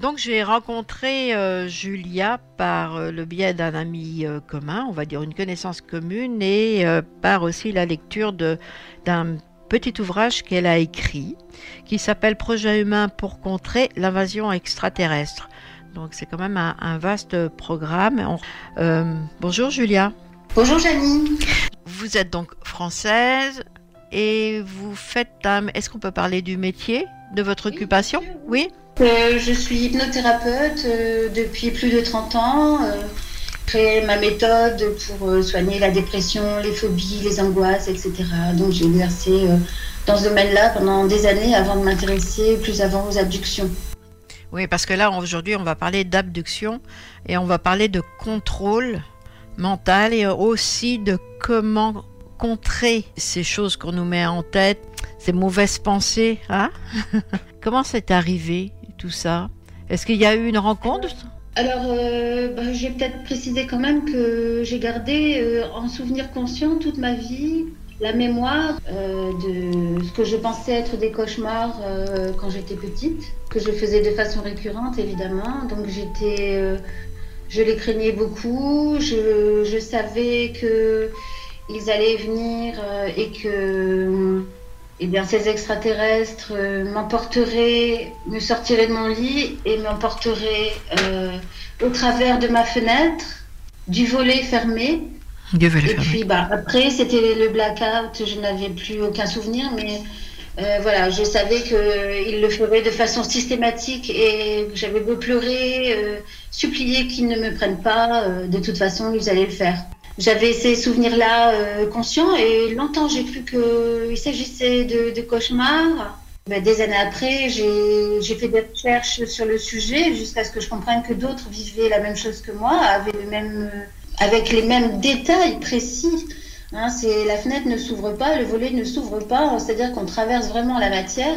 Donc j'ai rencontré euh, Julia par euh, le biais d'un ami euh, commun, on va dire une connaissance commune, et par aussi la lecture d'un petit ouvrage qu'elle a écrit qui s'appelle Projet humain pour contrer l'invasion extraterrestre. Donc c'est quand même un, vaste programme. bonjour Julia. Bonjour Janie. Vous êtes donc française et vous faites un... Est-ce qu'on peut parler du métier, de votre occupation Oui euh, je suis hypnothérapeute euh, depuis plus de 30 ans. Euh, j'ai créé ma méthode pour soigner la dépression, les phobies, les angoisses, etc. Donc j'ai exercé dans ce domaine-là pendant des années avant de m'intéresser plus avant aux abductions. Oui, parce que là, aujourd'hui, on va parler d'abduction et on va parler de contrôle mental et aussi de comment contrer ces choses qu'on nous met en tête, ces mauvaises pensées. Hein comment c'est arrivé tout ça? Est-ce qu'il y a eu une rencontre? Alors, euh, bah, j'ai peut-être précisé quand même que j'ai gardé euh, en souvenir conscient toute ma vie la mémoire euh, de ce que je pensais être des cauchemars quand j'étais petite, que je faisais de façon récurrente évidemment. Donc j'étais, je les craignais beaucoup. Je, je savais que ils allaient venir et que eh bien, ces extraterrestres euh, m'emporteraient, me sortiraient de mon lit et m'emporteraient euh, au travers de ma fenêtre, du volet fermé. Du volet et puis, bah, après, c'était le blackout, je n'avais plus aucun souvenir, mais euh, voilà, je savais qu'ils le feraient de façon systématique et j'avais beau pleurer, supplier qu'ils ne me prennent pas, de toute façon, ils allaient le faire. J'avais ces souvenirs-là euh, conscients et longtemps j'ai cru qu'il s'agissait de, cauchemars. Ben, des années après, j'ai fait des recherches sur le sujet jusqu'à ce que je comprenne que d'autres vivaient la même chose que moi, avaient le même, euh, avec les mêmes détails précis. Hein, la fenêtre ne s'ouvre pas, le volet ne s'ouvre pas, c'est-à-dire qu'on traverse vraiment la matière.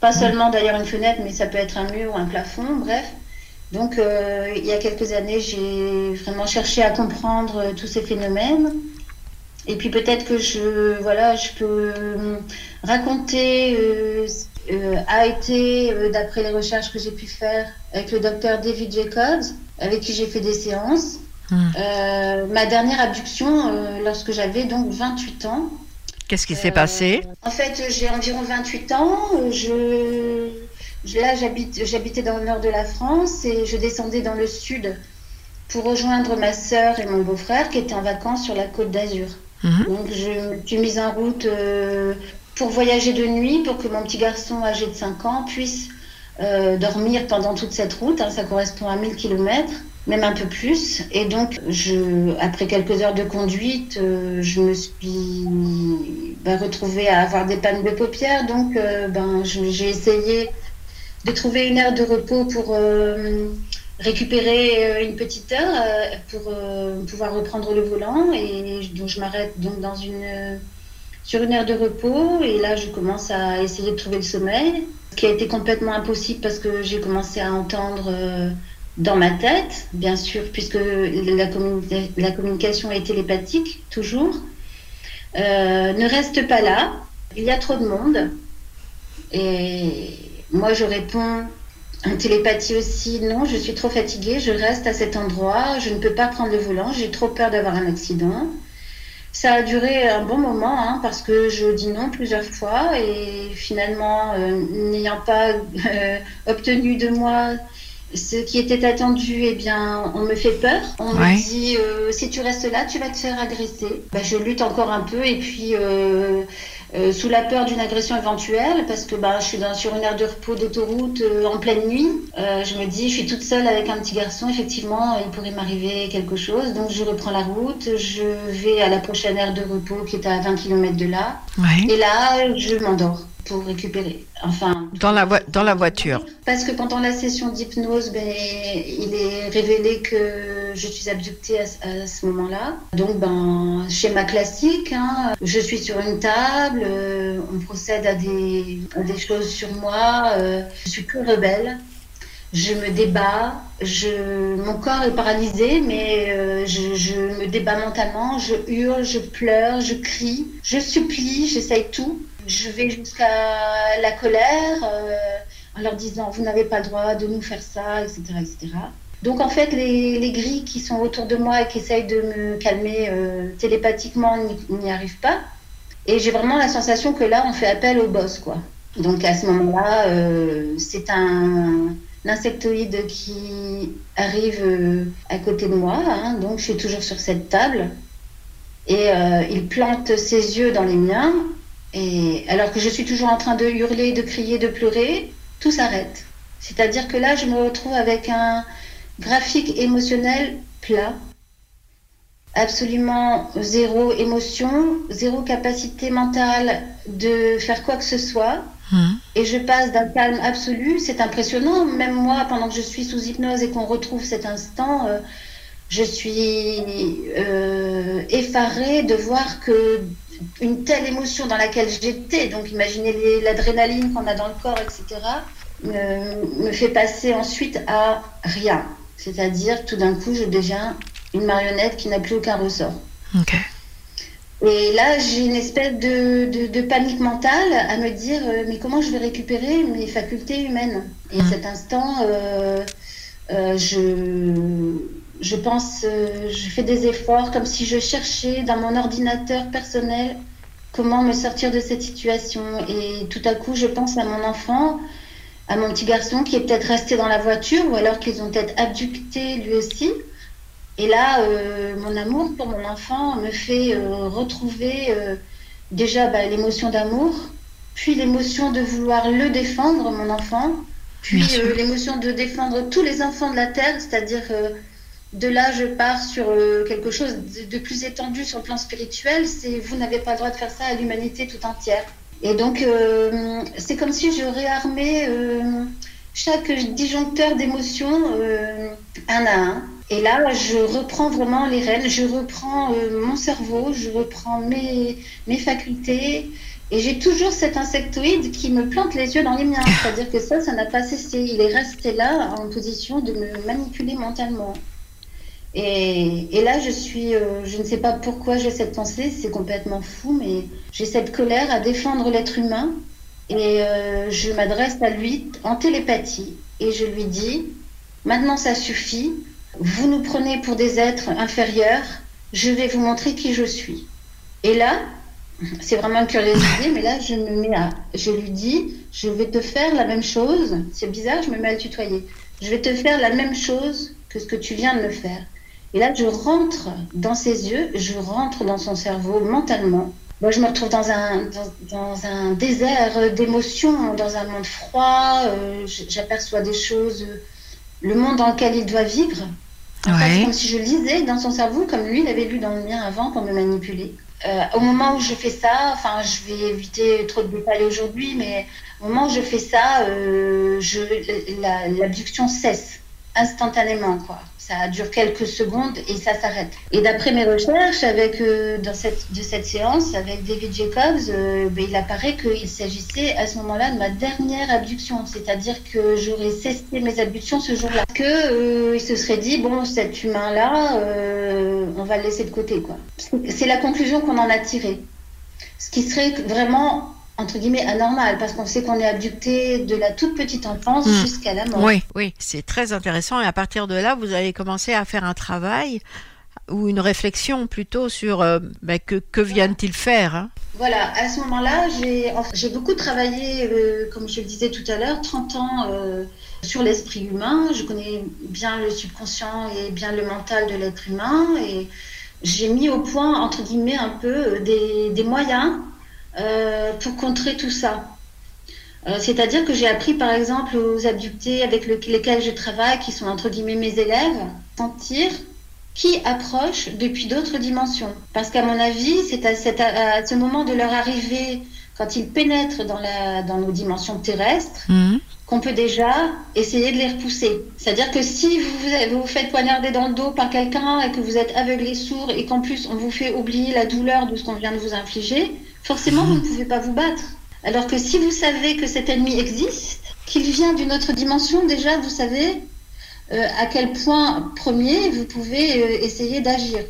Pas seulement d'ailleurs une fenêtre, mais ça peut être un mur ou un plafond, bref. Donc, euh, il y a quelques années, j'ai vraiment cherché à comprendre euh, tous ces phénomènes. Et puis peut-être que je, voilà, je peux euh, raconter a été, d'après les recherches que j'ai pu faire avec le docteur David Jacobs, avec qui j'ai fait des séances. Hmm. ma dernière abduction, lorsque j'avais donc 28 ans. Qu'est-ce qui s'est passé? En fait, j'ai environ 28 ans. Je Là, j'habitais dans le nord de la France et je descendais dans le sud pour rejoindre ma sœur et mon beau-frère qui étaient en vacances sur la côte d'Azur. Mhm. Donc je me suis mise en route euh, pour voyager de nuit, pour que mon petit garçon âgé de 5 ans puisse euh, dormir pendant toute cette route. hein. ça correspond à 1000 km, même un peu plus. Et donc, je, après quelques heures de conduite, euh, je me suis ben, retrouvée à avoir des pannes de paupières. Donc, ben, j'ai essayé de trouver une heure de repos pour euh, récupérer euh, une petite heure euh, pour pouvoir reprendre le volant. Et donc, je m'arrête donc dans une sur une heure de repos et là je commence à essayer de trouver le sommeil, ce qui a été complètement impossible parce que j'ai commencé à entendre dans ma tête, bien sûr, puisque la, la communication est télépathique toujours. Ne reste pas là, il y a trop de monde. Et moi je réponds en télépathie aussi, non, je suis trop fatiguée, je reste à cet endroit, je ne peux pas prendre le volant, j'ai trop peur d'avoir un accident. Ça a duré un bon moment hein, parce que je dis non plusieurs fois et finalement, euh, n'ayant pas euh, obtenu de moi ce qui était attendu, eh bien, on me fait peur. On Ouais. me dit euh, si tu restes là, tu vas te faire agresser. Ben, je lutte encore un peu et puis euh, sous la peur d'une agression éventuelle parce que bah, je suis dans, sur une aire de repos d'autoroute euh, en pleine nuit. Euh, je me dis je suis toute seule avec un petit garçon. Effectivement, il pourrait m'arriver quelque chose. Donc je reprends la route. Je vais à la prochaine aire de repos qui est à 20 km de là. Et là, je m'endors pour récupérer. Enfin, Dans la, dans la voiture. parce que pendant la session d'hypnose, ben, il est révélé que je suis abductée à, ce- moment-là. Donc, ben, schéma classique, hein. je suis sur une table, euh, on procède à des, choses sur moi, euh, je suis plus rebelle. Je me débat, mon corps est paralysé, mais euh, je, je me débat mentalement, je hurle, je pleure, je crie, je supplie, j'essaye tout. Je vais jusqu'à la colère euh, en leur disant vous n'avez pas le droit de nous faire ça, etc. etc. Donc en fait, les, les grilles qui sont autour de moi et qui essayent de me calmer euh, télépathiquement n'y- arrivent pas. Et j'ai vraiment la sensation que là, on fait appel au boss, quoi. Donc à ce moment-là, euh, c'est un, insectoïde qui arrive euh, à côté de moi. hein. donc je suis toujours sur cette table. Et il plante ses yeux dans les miens. Et alors que je suis toujours en train de hurler, de crier, de pleurer, tout s'arrête. C'est-à-dire que là, je me retrouve avec un graphique émotionnel plat. Absolument zéro émotion, zéro capacité mentale de faire quoi que ce soit. Et je passe d'un calme absolu. C'est impressionnant. Même moi, pendant que je suis sous hypnose et qu'on retrouve cet instant, euh, je suis euh, effarée de voir que une telle émotion dans laquelle j'étais, donc imaginez l'adrénaline qu'on a dans le corps, etc., me fait passer ensuite à rien. C'est-à-dire, tout d'un coup, je deviens une marionnette qui n'a plus aucun ressort. Et là, j'ai une espèce de, de- de panique mentale à me dire, euh, mais comment je vais récupérer mes facultés humaines? Et à cet instant, euh, euh, je, je pense, je fais des efforts comme si je cherchais dans mon ordinateur personnel comment me sortir de cette situation. Et tout à coup, je pense à mon enfant, à mon petit garçon qui est peut-être resté dans la voiture ou alors qu'ils ont peut-être abducté lui aussi. Et là, euh, mon amour pour mon enfant me fait euh, retrouver euh, déjà bah, l'émotion d'amour, puis l'émotion de vouloir le défendre, mon enfant, puis l'émotion de défendre tous les enfants de la Terre, c'est-à-dire de là, je pars sur quelque chose de, de plus étendu sur le plan spirituel, c'est vous n'avez pas le droit de faire ça à l'humanité tout entière. Et donc, euh, c'est comme si je réarmais euh, chaque disjoncteur d'émotions euh, un à un. Et là, je reprends vraiment les rênes, je reprends mon cerveau, je reprends mes, mes facultés. Et j'ai toujours cet insectoïde qui me plante les yeux dans les miens. C'est-à-dire que ça, ça n'a pas cessé. Il est resté là en position de me manipuler mentalement. Et, là, je suis, euh, je ne sais pas pourquoi j'ai cette pensée, c'est complètement fou, mais j'ai cette colère à défendre l'être humain et euh, je m'adresse à lui en télépathie et je lui dis, maintenant ça suffit, vous nous prenez pour des êtres inférieurs, je vais vous montrer qui je suis. Et là, c'est vraiment une curiosité, mais là, je me mets à, je lui dis, je vais te faire la même chose. C'est bizarre, je me mets à le tutoyer. Je vais te faire la même chose que ce que tu viens de me faire. Et là, je rentre dans ses yeux, je rentre dans son cerveau mentalement. Moi, je me retrouve dans un, dans, dans un désert d'émotions, dans un monde froid. euh, J'aperçois des choses, euh, le monde dans lequel il doit vivre. En fait, Ouais. comme si je lisais dans son cerveau, comme lui, il avait lu dans le mien avant pour me manipuler. Euh, au moment où je fais ça, enfin, je vais éviter trop de détails aujourd'hui, mais au moment où je fais ça, euh, je, la- l'abduction cesse instantanément, quoi. Ça dure quelques secondes et ça s'arrête. Et d'après mes recherches, avec euh, dans cette de cette séance avec David Jacobs, euh, ben, il apparaît qu'il s'agissait à ce moment-là de ma dernière abduction, c'est-à-dire que j'aurais cessé mes abductions ce jour-là. Que euh, il se serait dit bon, cet humain-là, euh, on va le laisser de côté, quoi. C'est la conclusion qu'on en a tirée. Ce qui serait vraiment entre guillemets anormal parce qu'on sait qu'on est abducté de la toute petite enfance Mm. jusqu'à la mort. Oui, oui, c'est très intéressant. Et à partir de là, vous allez commencer à faire un travail ou une réflexion plutôt sur euh, ben, que, que viennent-ils faire hein? Voilà, à ce moment-là, j'ai enfin, j'ai beaucoup travaillé, euh, comme je le disais tout à l'heure, 30 ans euh, sur l'esprit humain. Je connais bien le subconscient et bien le mental de l'être humain. Et j'ai mis au point, entre guillemets, un peu des, des moyens euh, pour contrer tout ça. Euh, C'est-à-dire que j'ai appris, par exemple, aux abductés avec le- lesquels je travaille, qui sont entre guillemets mes élèves, sentir qui approche depuis d'autres dimensions. Parce qu'à mon avis, c'est à, ce moment de leur arrivée, quand ils pénètrent dans, la, dans nos dimensions terrestres, qu'on peut déjà essayer de les repousser. C'est-à-dire que si vous vous, vous faites poignarder dans le dos par quelqu'un et que vous êtes aveuglé, sourd et qu'en plus on vous fait oublier la douleur de ce qu'on vient de vous infliger, forcément vous ne pouvez pas vous battre. Alors que si vous savez que cet ennemi existe, qu'il vient d'une autre dimension, déjà vous savez euh, à quel point premier vous pouvez euh, essayer d'agir.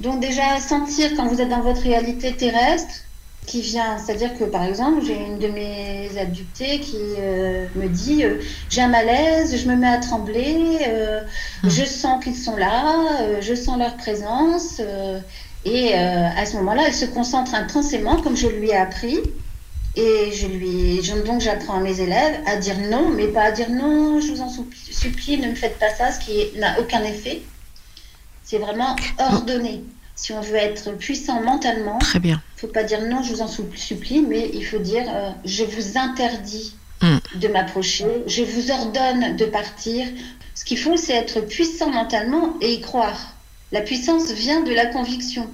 Donc déjà sentir quand vous êtes dans votre réalité terrestre qui vient, c'est-à-dire que par exemple j'ai une de mes abductées qui euh, me dit j'ai un malaise, je me mets à trembler, euh, je sens qu'ils sont là, je sens leur présence et euh, à ce moment-là elle se concentre intensément comme je lui ai appris et je lui, je- donc j'apprends à mes élèves à dire non, mais pas à dire non, je vous en supplie, ne me faites pas ça, ce qui n'a aucun effet. C'est vraiment ordonné. Si on veut être puissant mentalement, Très bien. il faut pas dire non, je vous en supp- supplie, mais il faut dire euh, je vous interdis Mm. de m'approcher, je vous ordonne de partir. Ce qu'il faut, c'est être puissant mentalement et y croire. La puissance vient de la conviction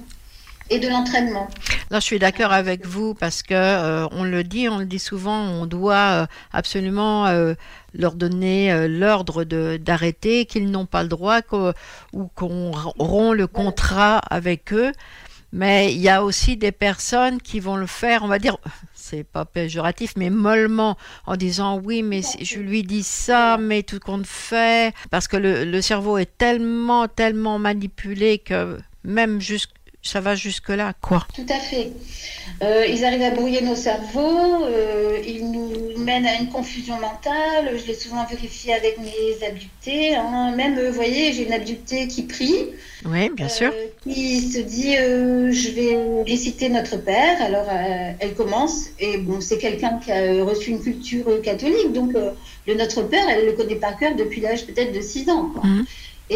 et de l'entraînement. Là, je suis d'accord avec vous parce que euh, on le dit, on le dit souvent, on doit euh, absolument euh, leur donner l'ordre d'arrêter, qu'ils n'ont pas le droit ou qu'on rompt le contrat avec eux. Mais il y a aussi des personnes qui vont le faire, on va dire, c'est pas péjoratif, mais mollement, en disant oui, mais je lui dis ça, mais tout compte fait, parce que le, le cerveau est tellement, tellement manipulé que même jusqu'- ça va jusque-là, quoi. Tout à fait. Euh, ils arrivent à brouiller nos cerveaux, euh, ils nous mènent à une confusion mentale. Je l'ai souvent vérifié avec mes abductés. hein. Même, euh, vous voyez, j'ai une abductée qui prie, Oui, bien sûr. qui se dit Je vais réciter notre Père. Alors, elle commence, et bon, c'est quelqu'un qui a reçu une culture catholique, donc le Notre Père, elle le connaît par cœur depuis l'âge peut-être de 6 ans. quoi.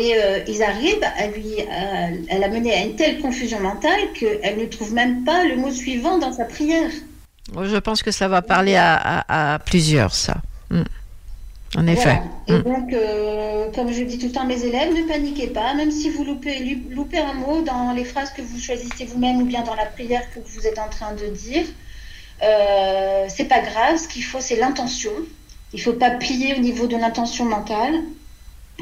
Et euh, ils arrivent à lui, à, à la mener à une telle confusion mentale qu'elle ne trouve même pas le mot suivant dans sa prière. Je pense que ça va parler à, à- à plusieurs, ça. Mm. En effet. Voilà. Et Mm. donc, euh, comme je dis tout le temps à mes élèves, ne paniquez pas, même si vous loupez, loupez un mot dans les phrases que vous choisissez vous-même ou bien dans la prière que vous êtes en train de dire, euh, c'est pas grave. Ce qu'il faut, c'est l'intention. Il faut pas plier au niveau de l'intention mentale.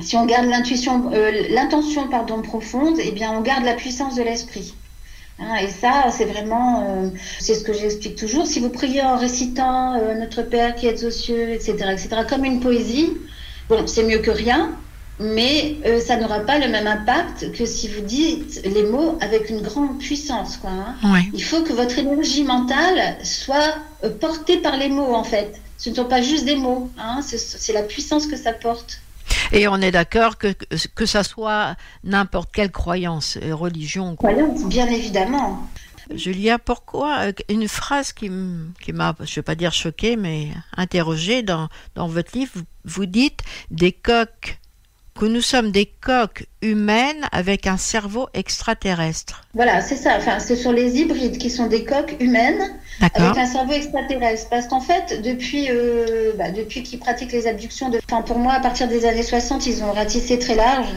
Si on garde l'intuition, euh, l'intention pardon profonde, eh bien, on garde la puissance de l'esprit. Hein, et ça, c'est vraiment, euh, c'est ce que j'explique toujours. Si vous priez en récitant euh, Notre Père qui êtes aux cieux, etc., etc., comme une poésie, bon, c'est mieux que rien, mais euh, ça n'aura pas le même impact que si vous dites les mots avec une grande puissance. Quoi, hein. Ouais. Il faut que votre énergie mentale soit portée par les mots, en fait. Ce ne sont pas juste des mots, hein, c'est la puissance que ça porte. Et on est d'accord que, que, ça soit n'importe quelle croyance, euh, religion. Croyance, bien évidemment. Julia, pourquoi euh, une phrase qui qui m'a, je vais pas dire choquée, mais interrogée dans, dans votre livre, vous- vous dites des coqs que nous sommes des coques humaines avec un cerveau extraterrestre. Voilà, c'est ça. Enfin, ce sont les hybrides qui sont des coques humaines avec un cerveau extraterrestre. Parce qu'en fait, depuis, euh, bah, depuis qu'ils pratiquent les abductions, de... enfin, pour moi, à partir des années 60, ils ont ratissé très large.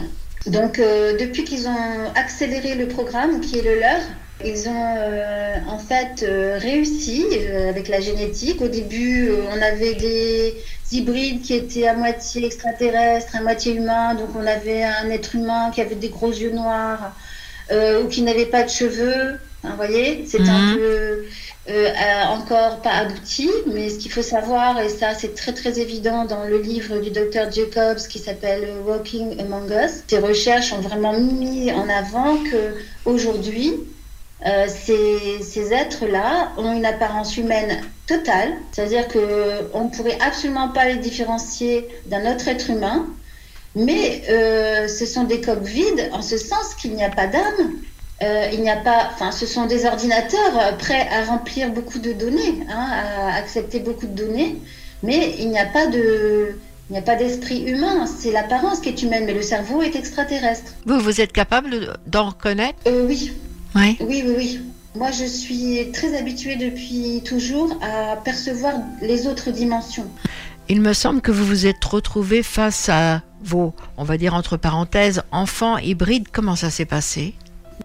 Donc, euh, depuis qu'ils ont accéléré le programme qui est le leur, ils ont euh, en fait euh, réussi euh, avec la génétique. Au début, on avait des hybrides qui étaient à moitié extraterrestres, à moitié humains. Donc on avait un être humain qui avait des gros yeux noirs ou qui n'avait pas de cheveux. Hein, vous voyez, c'était un Mhm. peu encore pas abouti. Mais ce qu'il faut savoir, et ça c'est très très évident dans le livre du docteur Jacobs qui s'appelle Walking Among Us, ces recherches ont vraiment mis en avant que aujourd'hui euh, ces, ces êtres-là ont une apparence humaine totale, c'est-à-dire qu'on ne pourrait absolument pas les différencier d'un autre être humain, mais euh, ce sont des coques vides en ce sens qu'il n'y a pas d'âme. Euh, il n'y a pas, enfin, ce sont des ordinateurs prêts à remplir beaucoup de données, hein, à accepter beaucoup de données, mais il n'y a pas de, il n'y a pas d'esprit humain. C'est l'apparence qui est humaine, mais le cerveau est extraterrestre. Vous, vous êtes capable de- d'en reconnaître? Euh, oui. Oui. Oui, oui, oui. Moi, je suis très habituée depuis toujours à percevoir les autres dimensions. Il me semble que vous vous êtes retrouvé face à vos, on va dire entre parenthèses, enfants hybrides. Comment ça s'est passé?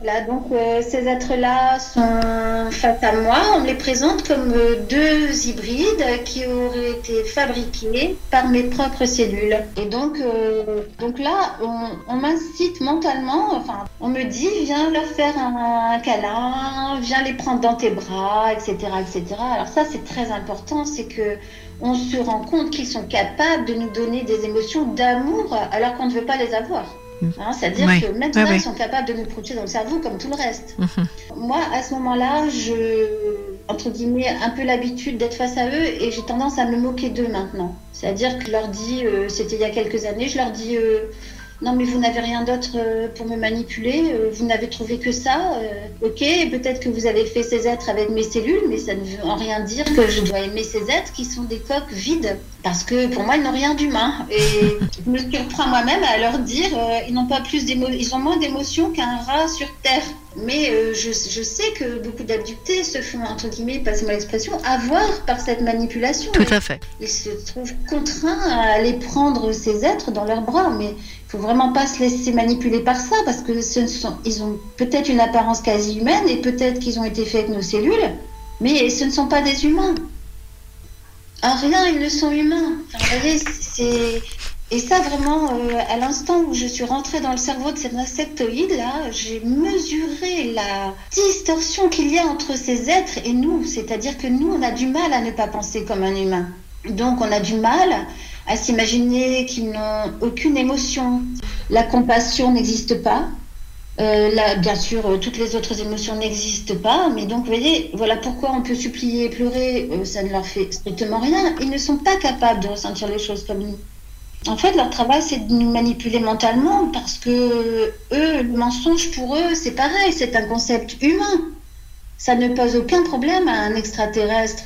Là, donc, euh, ces êtres-là sont face à moi. On les présente comme euh, deux hybrides qui auraient été fabriqués par mes propres cellules. Et donc, euh, là, on, on m'incite mentalement, enfin, on me dit, viens leur faire un, câlin, viens les prendre dans tes bras, etc., etc. Alors ça, c'est très important, c'est que on se rend compte qu'ils sont capables de nous donner des émotions d'amour alors qu'on ne veut pas les avoir. Hein, C'est-à-dire Oui. que maintenant, Oui, oui. ils sont capables de nous projeter dans le cerveau comme tout le reste. Moi, à ce moment-là, je, entre guillemets, un peu l'habitude d'être face à eux et j'ai tendance à me moquer d'eux maintenant. C'est-à-dire que je leur dis, euh, c'était il y a quelques années, je leur dis, euh, non mais vous n'avez rien d'autre euh, pour me manipuler, euh, vous n'avez trouvé que ça, euh, ok, peut-être que vous avez fait ces êtres avec mes cellules, mais ça ne veut en rien dire que je dois aimer ces êtres qui sont des coques vides, parce que pour moi ils n'ont rien d'humain. Et je me surprends moi-même à leur dire, ils n'ont pas plus d'émo, ils ont moins d'émotions qu'un rat sur terre. Mais euh, je, je sais que beaucoup d'abductés se font, entre guillemets, passez-moi l'expression, avoir par cette manipulation. Tout à fait. Ils se trouvent contraints à aller prendre ces êtres dans leurs bras, mais faut vraiment pas se laisser manipuler par ça, parce que ce sont, ils ont peut-être une apparence quasi humaine et peut-être qu'ils ont été faits avec nos cellules, mais ce ne sont pas des humains. En rien, ils ne sont humains. Enfin, c'est et ça vraiment, euh, à l'instant où je suis rentrée dans le cerveau de cet insectoïde là, j'ai mesuré la distorsion qu'il y a entre ces êtres et nous. C'est-à-dire que nous, on a du mal à ne pas penser comme un humain. Donc, on a du mal à s'imaginer qu'ils n'ont aucune émotion. La compassion n'existe pas. Euh, bien sûr, euh, toutes les autres émotions n'existent pas, mais donc, vous voyez, voilà pourquoi on peut supplier et pleurer, euh, ça ne leur fait strictement rien. Ils ne sont pas capables de ressentir les choses comme nous. En fait, leur travail, c'est de nous manipuler mentalement parce que eux, le mensonge pour eux, c'est pareil, c'est un concept humain. Ça ne pose aucun problème à un extraterrestre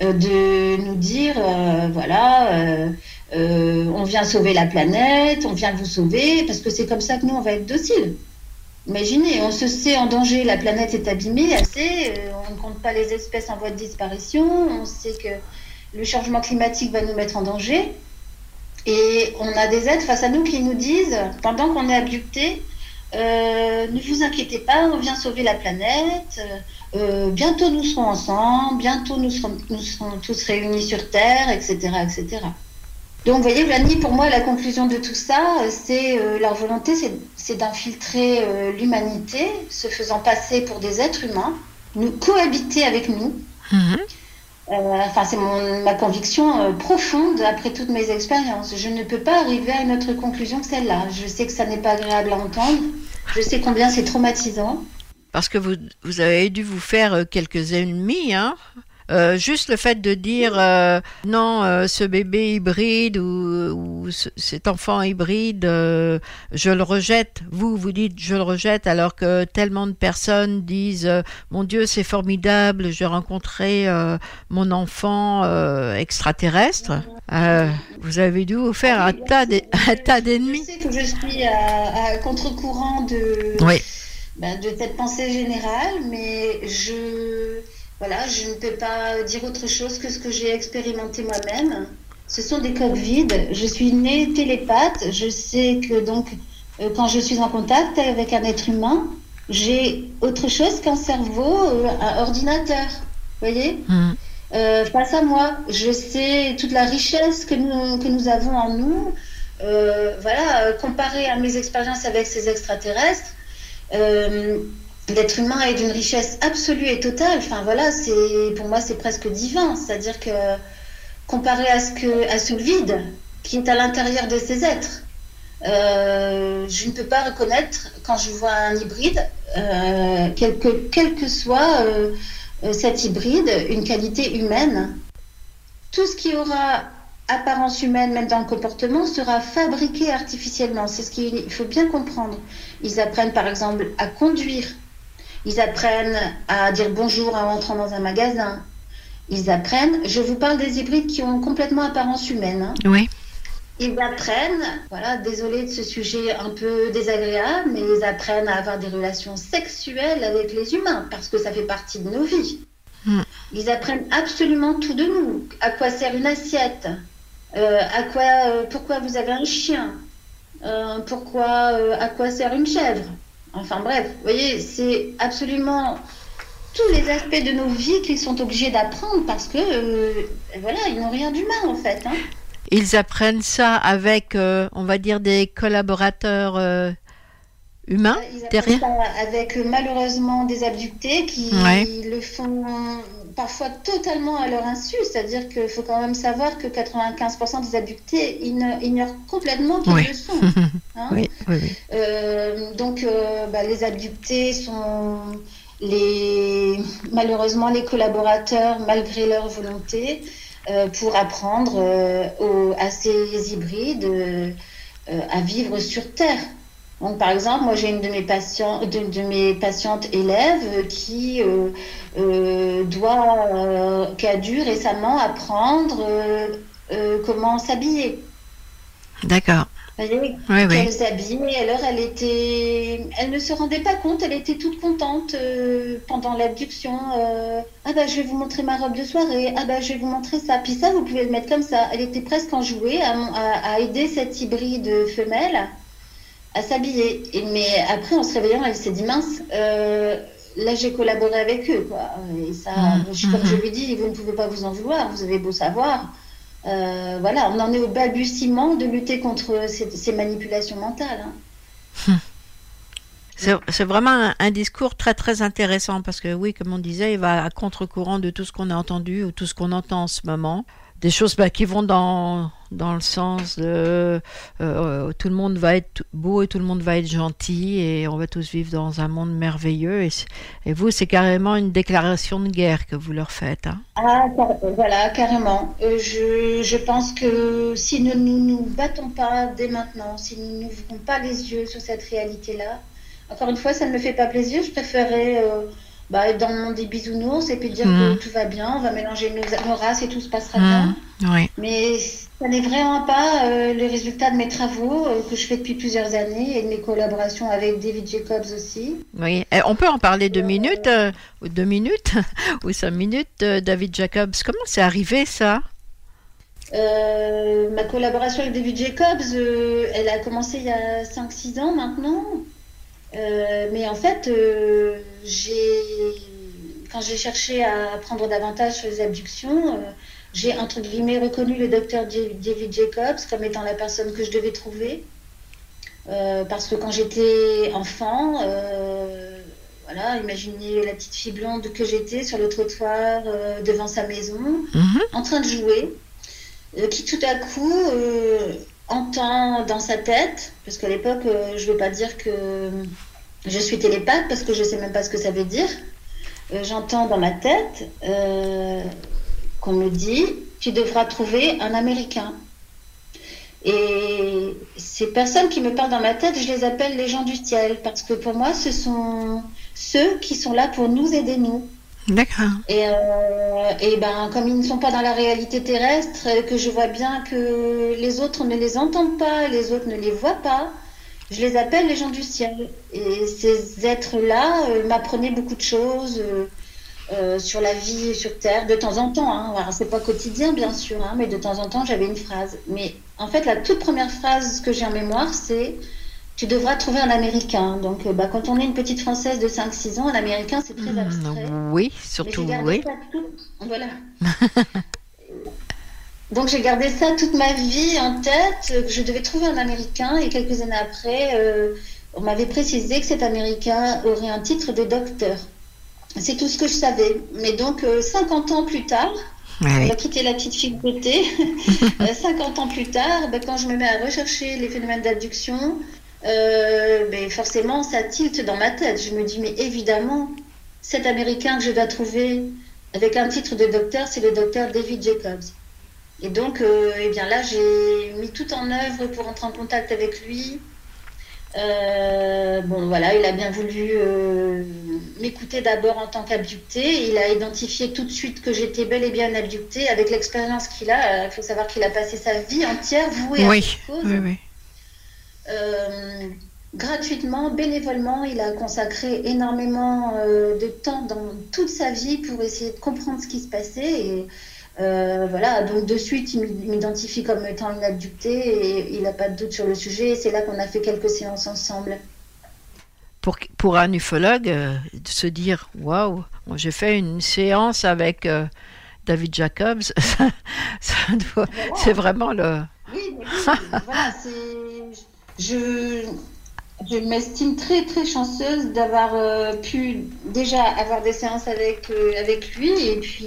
de nous dire, euh, voilà, euh, euh, on vient sauver la planète, on vient vous sauver, parce que c'est comme ça que nous, on va être dociles. Imaginez, on se sait en danger, la planète est abîmée, euh, on ne compte pas les espèces en voie de disparition, on sait que le changement climatique va nous mettre en danger. Et on a des êtres face à nous qui nous disent, pendant qu'on est abducté, euh, ne vous inquiétez pas, on vient sauver la planète, euh, bientôt nous serons ensemble, bientôt nous serons, nous serons tous réunis sur Terre, etc. etc. Donc, vous voyez, Vlani, pour moi, la conclusion de tout ça, euh, c'est euh, leur volonté, c'est- d'infiltrer euh, l'humanité, se faisant passer pour des êtres humains, nous cohabiter avec nous. Euh, enfin, c'est ma conviction euh, profonde après toutes mes expériences. Je ne peux pas arriver à une autre conclusion que celle-là. Je sais que ça n'est pas agréable à entendre. Je sais combien c'est traumatisant. Parce que vous, vous avez dû vous faire euh, quelques ennemis, hein Euh, juste le fait de dire euh, non, euh, ce bébé hybride ou, ou ce- cet enfant hybride, je le rejette. Vous, vous dites je le rejette, alors que tellement de personnes disent mon Dieu, c'est formidable, j'ai rencontré mon enfant extraterrestre. Vous avez dû vous faire un tas d'e- un tas d'ennemis. Je sais que je suis à, à contre-courant de, Oui. Ben, de cette pensée générale, mais je, voilà, je ne peux pas dire autre chose que ce que j'ai expérimenté moi-même. Ce sont des coques vides. Je suis née télépathe. Je sais que donc, euh, quand je suis en contact avec un être humain, j'ai autre chose qu'un cerveau, euh, un ordinateur. Vous voyez? Euh, face à moi. Je sais toute la richesse que nous, que nous avons en nous. Voilà, comparé à mes expériences avec ces extraterrestres, euh, l'être humain est d'une richesse absolue et totale. Enfin voilà, c'est pour moi c'est presque divin. C'est-à-dire que comparé à ce que à vide qui est à l'intérieur de ces êtres, euh, je ne peux pas reconnaître quand je vois un hybride, euh, quel, que, quel que soit euh, euh, cet hybride, une qualité humaine. Tout ce qui aura apparence humaine, même dans le comportement, sera fabriqué artificiellement. C'est ce qu'il faut bien comprendre. Ils apprennent par exemple à conduire. Ils apprennent à dire bonjour en entrant dans un magasin. Ils apprennent, je vous parle des hybrides qui ont complètement apparence humaine. hein. Oui. Ils apprennent, voilà, désolé de ce sujet un peu désagréable, mais ils apprennent à avoir des relations sexuelles avec les humains parce que ça fait partie de nos vies. Ils apprennent absolument tout de nous. À quoi sert une assiette À quoi, euh, pourquoi vous avez un chien? Euh, Pourquoi, euh, à quoi sert une chèvre? Enfin bref, vous voyez, c'est absolument tous les aspects de nos vies qu'ils sont obligés d'apprendre parce que, euh, voilà, ils n'ont rien d'humain en fait. hein. Ils apprennent ça avec, euh, on va dire, des collaborateurs euh, humains Ils apprennent ça avec euh, malheureusement des abductés qui Ouais. le font parfois totalement à leur insu. C'est-à-dire qu'il faut quand même savoir que 95% des abductés igno- ignorent complètement qu'ils Oui. le sont. hein. oui, oui, oui. Euh, donc, euh, bah, les abductés sont les, malheureusement les collaborateurs, malgré leur volonté, euh, pour apprendre aux- à ces hybrides à vivre sur Terre. Donc, par exemple, moi, j'ai une de mes, patients, de, de mes patientes élèves qui euh, euh, doit, euh, qui a dû récemment apprendre comment s'habiller. D'accord. Vous voyez, Oui, oui. qu'elle s'habillait, alors elle était, elle ne se rendait pas compte, elle était toute contente pendant l'abduction. ah bah je vais vous montrer ma robe de soirée, ah bah je vais vous montrer ça, puis ça vous pouvez le mettre comme ça. Elle était presque enjouée à, mon- à, à aider cette hybride femelle à s'habiller. Et mais après en se réveillant, elle s'est dit mince, euh, là j'ai collaboré avec eux quoi. Et ça, Mhm. je- comme je lui dis, vous ne pouvez pas vous en vouloir, vous avez beau savoir. Euh, voilà, on en est au balbutiement de lutter contre ces, ces manipulations mentales. hein. C'est c'est vraiment un, un discours très très intéressant parce que oui, comme on disait, il va à contre-courant de tout ce qu'on a entendu ou tout ce qu'on entend en ce moment. Des choses bah, qui vont dans, dans le sens de euh, tout le monde va être beau et tout le monde va être gentil et on va tous vivre dans un monde merveilleux. Et, vous, c'est carrément une déclaration de guerre que vous leur faites. hein. Ah, voilà, carrément. Euh, je, je pense que si nous ne nous battons pas dès maintenant, si nous n'ouvrons pas les yeux sur cette réalité-là, encore une fois, ça ne me fait pas plaisir. Je préférais euh, bah, dans le monde des bisounours et puis dire que tout va bien, on va mélanger nos, nos races et tout se passera Mhm. bien. Oui. Mais ça n'est vraiment pas euh, le résultat de mes travaux euh, que je fais depuis plusieurs années et de mes collaborations avec David Jacobs aussi. Oui, Et on peut en parler deux minutes, euh, ou deux minutes, ou cinq minutes, euh, David Jacobs. Comment c'est arrivé ça? Euh, ma collaboration avec David Jacobs, euh, elle a commencé il y a 5-6 ans maintenant. Euh, mais en fait, euh, j'ai, quand j'ai cherché à apprendre davantage sur les abductions, euh, j'ai entre guillemets reconnu le docteur David Jacobs comme étant la personne que je devais trouver. Parce que quand j'étais enfant, voilà, imaginez la petite fille blonde que j'étais sur le trottoir devant sa maison, en train de jouer qui tout à coup entend dans sa tête, parce qu'à l'époque, je ne veux pas dire que je suis télépathe, parce que je ne sais même pas ce que ça veut dire, euh, j'entends dans ma tête euh, qu'on me dit tu devras trouver un Américain. Et ces personnes qui me parlent dans ma tête, je les appelle les gens du ciel, parce que pour moi, ce sont ceux qui sont là pour nous aider, nous. D'accord. Et, euh, et ben, comme ils ne sont pas dans la réalité terrestre, que je vois bien que les autres ne les entendent pas, les autres ne les voient pas, je les appelle les gens du ciel. Et ces êtres-là euh, m'apprenaient beaucoup de choses euh, euh, sur la vie sur Terre, de temps en temps. Hein. Alors, c'est pas quotidien, bien sûr, hein, mais de temps en temps, j'avais une phrase. Mais en fait, la toute première phrase que j'ai en mémoire, c'est tu devras trouver un Américain. Donc, euh, bah, quand on est une petite Française de 5-6 ans, un Américain, c'est très abstrait. Oui, surtout oui. Voilà. Donc j'ai gardé ça toute ma vie en tête, euh, que je devais trouver un Américain et quelques années après, euh, on m'avait précisé que cet Américain aurait un titre de docteur. C'est tout ce que je savais. Mais donc euh, 50 ans plus tard, on oui. va quitter la petite fille beauté. Euh, 50 ans plus tard, ben, quand je me mets à rechercher les phénomènes d'abduction, euh, ben, forcément, ça tilte dans ma tête. Je me dis, mais évidemment, cet Américain que je dois trouver avec un titre de docteur, c'est le docteur David Jacobs. Et donc, euh, eh bien là, j'ai mis tout en œuvre pour entrer en contact avec lui. Euh, bon, voilà, il a bien voulu euh, m'écouter d'abord en tant qu'abducté. Il a identifié tout de suite que j'étais bel et bien abductée. Avec l'expérience qu'il a, il faut savoir qu'il a passé sa vie entière vouée à cette cause. oui, oui. Gratuitement, bénévolement, il a consacré énormément de temps dans toute sa vie pour essayer de comprendre ce qui se passait. Et euh, voilà, donc de suite, il m'i- m'identifie comme étant une abductée et il n'a pas de doute sur le sujet. Et c'est là qu'on a fait quelques séances ensemble. Pour, pour un ufologue, euh, de se dire waouh, j'ai fait une séance avec euh, David Jacobs, c'est vraiment le. Oui, mais oui, voilà. Je, je m'estime très très chanceuse d'avoir euh, pu déjà avoir des séances avec, avec lui et puis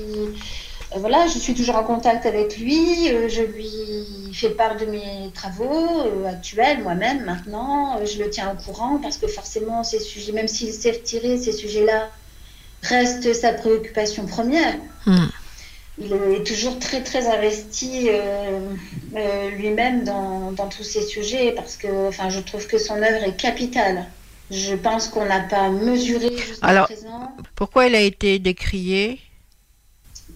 voilà, je suis toujours en contact avec lui, euh, je lui fais part de mes travaux euh, actuels moi-même maintenant, Euh, je le tiens au courant parce que forcément ces sujets, même s'il s'est retiré, ces sujets-là restent sa préoccupation première. Il est toujours très très investi euh, euh, lui-même dans, dans tous ces sujets parce que enfin, je trouve que son œuvre est capitale. Je pense qu'on n'a pas mesuré jusqu'à présent. pourquoi il a été décrié?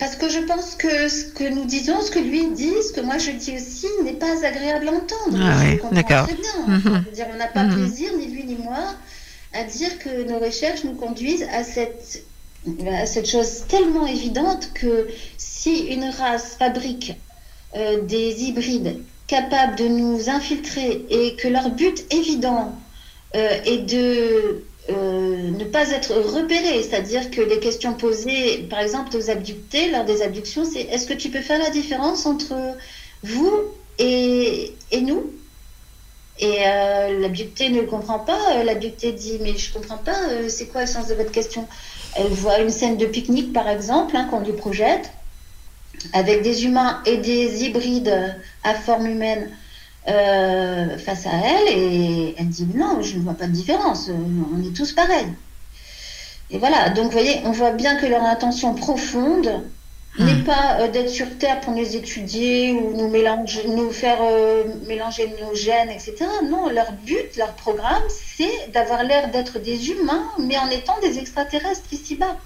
Parce que je pense que ce que nous disons, ce que lui dit, ce que moi je dis aussi, n'est pas agréable à entendre. Ah oui, d'accord. Mhm. Dire, on n'a pas Mhm. plaisir, ni lui ni moi, à dire que nos recherches nous conduisent à cette, à cette chose tellement évidente que si une race fabrique euh, des hybrides capables de nous infiltrer et que leur but évident euh, est de euh, ne pas être repérés, c'est-à-dire que les questions posées, par exemple aux abductés, lors des abductions, c'est est-ce que tu peux faire la différence entre vous et, et nous? Et euh, l'abducté ne comprend pas, euh, l'abducté dit mais je comprends pas, c'est quoi le sens de votre question? Elle voit une scène de pique-nique par exemple, hein, qu'on lui projette, avec des humains et des hybrides à forme humaine euh, face à elle et elle dit non, je ne vois pas de différence, euh, on est tous pareils. Et voilà, donc vous voyez, on voit bien que leur intention profonde n'est pas euh, d'être sur Terre pour nous étudier ou nous, mélanger, nous faire euh, mélanger nos gènes, etc. Non, leur but, leur programme, c'est d'avoir l'air d'être des humains, mais en étant des extraterrestres ici-bas.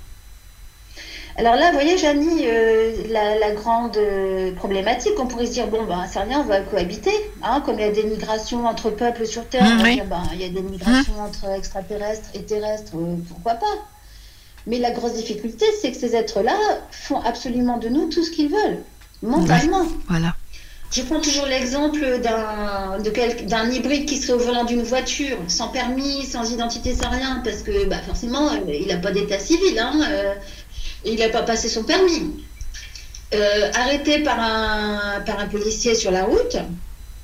Alors là, vous voyez, Janie, euh, la, la grande euh, problématique, on pourrait se dire, bon, ben, c'est rien, on va cohabiter. Hein, comme il y a des migrations entre peuples sur Terre, on va Mm, oui. dire, ben, il y a des migrations entre extraterrestres et terrestres, euh, pourquoi pas Mais la grosse difficulté, c'est que ces êtres-là font absolument de nous tout ce qu'ils veulent, mentalement. Voilà. Je prends toujours l'exemple d'un de quel- d'un hybride qui serait au volant d'une voiture, sans permis, sans identité, sans rien, parce que bah, forcément, il n'a pas d'état civil, hein, euh, et il n'a pas passé son permis. Euh, arrêté par un, par un policier sur la route,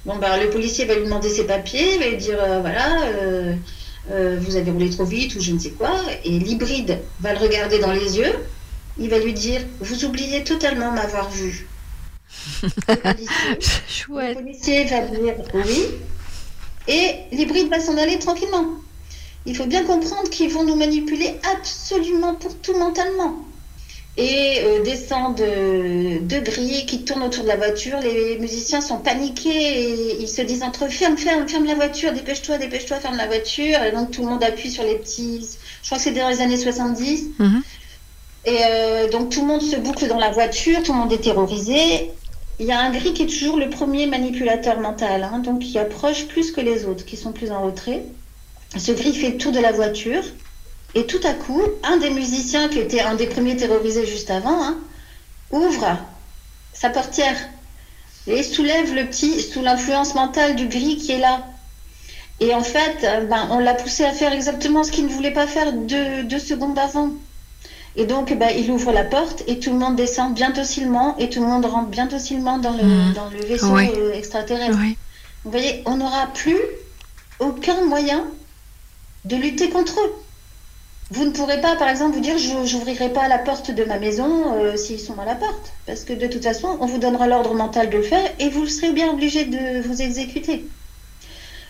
bon, bah, le policier va lui demander ses papiers, il va lui dire euh, voilà, euh, vous avez roulé trop vite ou je ne sais quoi, et l'hybride va le regarder dans les yeux, il va lui dire vous oubliez totalement m'avoir vu. Le policier va dire oui. Et l'hybride va s'en aller tranquillement. il faut bien comprendre qu'ils vont nous manipuler absolument pour tout mentalement. Et euh, descendent de, de grilles qui tournent autour de la voiture. Les musiciens sont paniqués et ils se disent entre eux ferme, ferme, ferme la voiture, dépêche-toi, dépêche-toi, ferme la voiture. Et donc tout le monde appuie sur les petits. Je crois que c'est dans les années 70. Et euh, donc tout le monde se boucle dans la voiture, tout le monde est terrorisé. Il y a un gris qui est toujours le premier manipulateur mental, hein, donc qui approche plus que les autres, qui sont plus en retrait. Ce gris fait le tour de la voiture. Et tout à coup, un des musiciens, qui était un des premiers terrorisés juste avant, hein, ouvre sa portière et soulève le petit sous l'influence mentale du gris qui est là. Et en fait, ben, on l'a poussé à faire exactement ce qu'il ne voulait pas faire deux, deux secondes avant. Et donc, ben, il ouvre la porte et tout le monde descend bien docilement et tout le monde rentre bien docilement dans le, Mhm. dans le vaisseau Oui. euh, extraterrestre. Oui. Vous voyez, on n'aura plus aucun moyen de lutter contre eux. Vous ne pourrez pas, par exemple, vous dire je n'ouvrirai pas la porte de ma maison euh, s'ils sont à la porte. Parce que de toute façon, on vous donnera l'ordre mental de le faire et vous serez bien obligé de vous exécuter.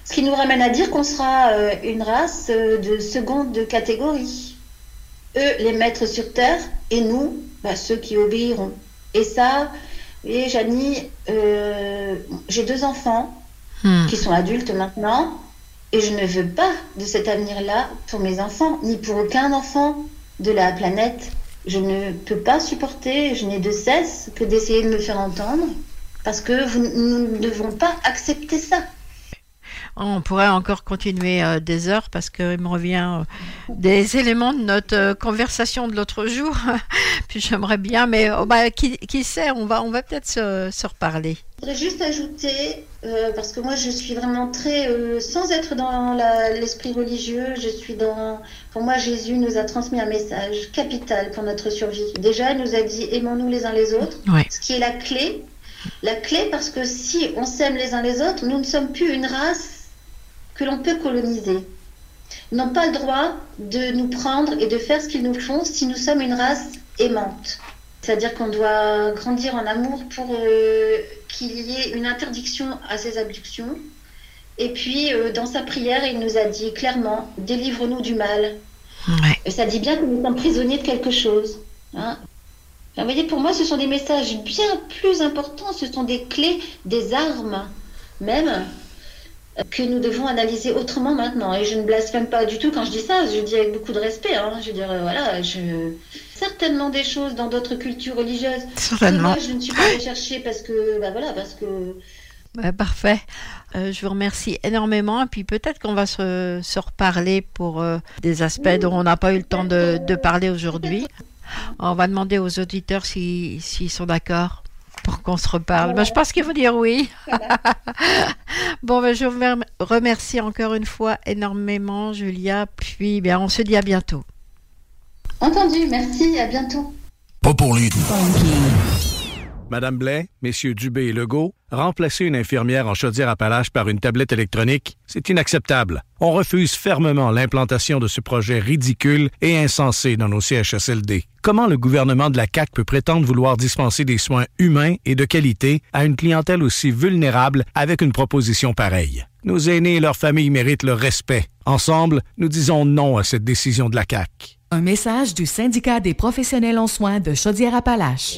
Ce qui nous ramène à dire qu'on sera euh, une race euh, de seconde catégorie. Eux, les maîtres sur Terre, et nous, bah, ceux qui obéiront. Et ça, vous voyez, Janie, euh, j'ai deux enfants Hmm. qui sont adultes maintenant, et je ne veux pas de cet avenir-là pour mes enfants, ni pour aucun enfant de la planète. Je ne peux pas supporter, je n'ai de cesse que d'essayer de me faire entendre, parce que nous ne devons pas accepter ça. On pourrait encore continuer euh, des heures parce qu'il me revient euh, des éléments de notre euh, conversation de l'autre jour. Puis j'aimerais bien, mais oh, bah, qui, qui sait, on va, on va peut-être se, se reparler. Je voudrais juste ajouter, parce que moi je suis vraiment très, sans être dans la- l'esprit religieux, je suis dans, pour moi Jésus nous a transmis un message capital pour notre survie. Déjà, il nous a dit aimons-nous les uns les autres, Ouais. ce qui est la clé. La clé parce que si on s'aime les uns les autres, nous ne sommes plus une race que l'on peut coloniser. N'ont pas le droit de nous prendre et de faire ce qu'ils nous font si nous sommes une race aimante. C'est-à-dire qu'on doit grandir en amour pour euh, qu'il y ait une interdiction à ces abductions. Et puis, euh, dans sa prière, il nous a dit clairement, délivre-nous du mal. Ça dit bien que nous sommes prisonniers de quelque chose. hein. Enfin, vous voyez, pour moi, ce sont des messages bien plus importants, ce sont des clés, des armes même, que nous devons analyser autrement maintenant. Et je ne blasphème pas du tout quand je dis ça, je dis avec beaucoup de respect. hein. Je veux dire, euh, voilà, je... certainement des choses dans d'autres cultures religieuses. Certainement. Moi, je ne suis pas allée chercher parce que, bah voilà, parce que Ouais, parfait. Euh, je vous remercie énormément. Et puis peut-être qu'on va se, se reparler pour euh, des aspects dont on n'a pas eu le temps de, de parler aujourd'hui. On va demander aux auditeurs si- s'ils sont d'accord pour qu'on se reparle. Ben, je pense qu'ils vont dire oui. bon, ben, je vous remer- remercie encore une fois énormément, Julia. Puis, bien, on se dit à bientôt. entendu, merci, à bientôt. Pas pour les Madame Blais, Messieurs Dubé et Legault, remplacer une infirmière en Chaudière-Appalaches par une tablette électronique, c'est inacceptable. On refuse fermement l'implantation de ce projet ridicule et insensé dans nos CHSLD. Comment le gouvernement de la CAQ peut prétendre vouloir dispenser des soins humains et de qualité à une clientèle aussi vulnérable avec une proposition pareille? Nos aînés et leurs familles méritent le respect. Ensemble, nous disons non à cette décision de la CAQ. Un message du syndicat des professionnels en soins de Chaudière-Appalaches.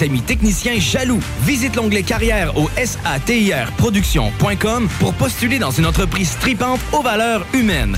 amis techniciens jaloux. Visite l'onglet carrière au satirproduction.com pour postuler dans une entreprise tripante aux valeurs humaines.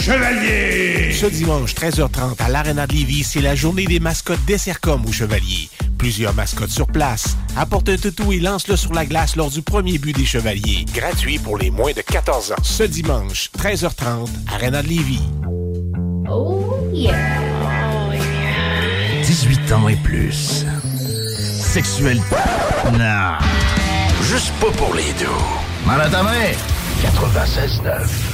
Chevalier! Ce dimanche, 13h30, à l'Arena de Lévis, c'est la journée des mascottes des Sercom au Chevalier. Plusieurs mascottes sur place. Apporte un toutou et lance-le sur la glace lors du premier but des Chevaliers. Gratuit pour les moins de 14 ans. Ce dimanche, 13h30, Arena de Lévis. Oh yeah! 18 ans et plus. Sexuel. Non. Juste pas pour les deux. Mal à ta main. 96.9.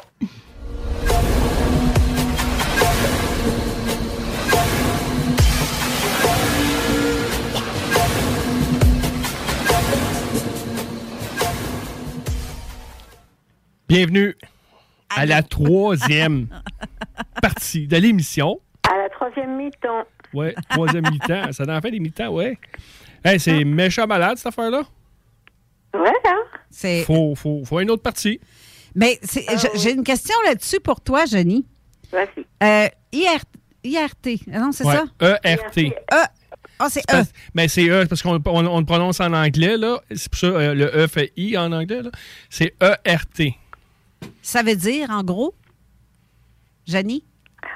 Bienvenue à la troisième partie de l'émission. À la troisième mi-temps. Ouais, troisième mi-temps. Ça en fait des mi-temps, ouais. Hey, c'est méchant malade, cette affaire-là. Ouais, hein? C'est... Faut, faut, faut une autre partie. Mais c'est- j'ai- une question là-dessus pour toi, Jenny. Vas-y. Euh, IR, IRT, non, c'est Ouais, ça? ERT. E. Ah, c'est E. Mais c'est E, parce qu'on on, on le prononce en anglais, là. C'est pour ça, euh, le E fait I en anglais, là. C'est ERT. Ça veut dire, en gros, Jenny?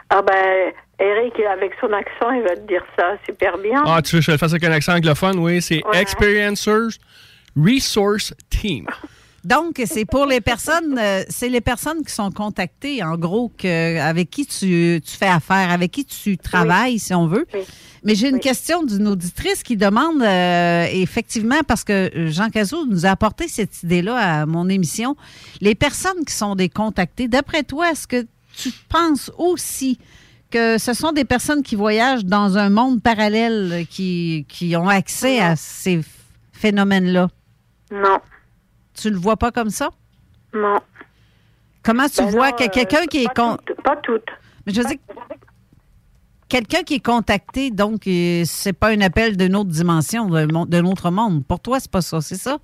Ah ben, Eric, avec son accent, il va te dire ça super bien. Ah, tu veux que je le fasse avec un accent anglophone? Oui, c'est Ouais. Experiencers Resource Team. Donc, c'est pour les personnes, euh, c'est les personnes qui sont contactées, en gros, que, avec qui tu, tu fais affaire, avec qui tu travailles, si on veut. Mais j'ai une question d'une auditrice qui demande, euh, effectivement, parce que Jean Cazot nous a apporté cette idée-là à mon émission, les personnes qui sont des contactées, d'après toi, est-ce que tu penses aussi que ce sont des personnes qui voyagent dans un monde parallèle, euh, qui, qui ont accès à ces ph- phénomènes-là? Non. Tu le vois pas comme ça? Non. Comment tu Ben vois non, que euh, quelqu'un qui est pas con... toutes, Pas toutes. Mais je veux dire, quelqu'un qui est contacté, donc euh, c'est pas un appel d'une autre dimension, d'un autre monde. Pour toi, c'est pas ça, c'est ça?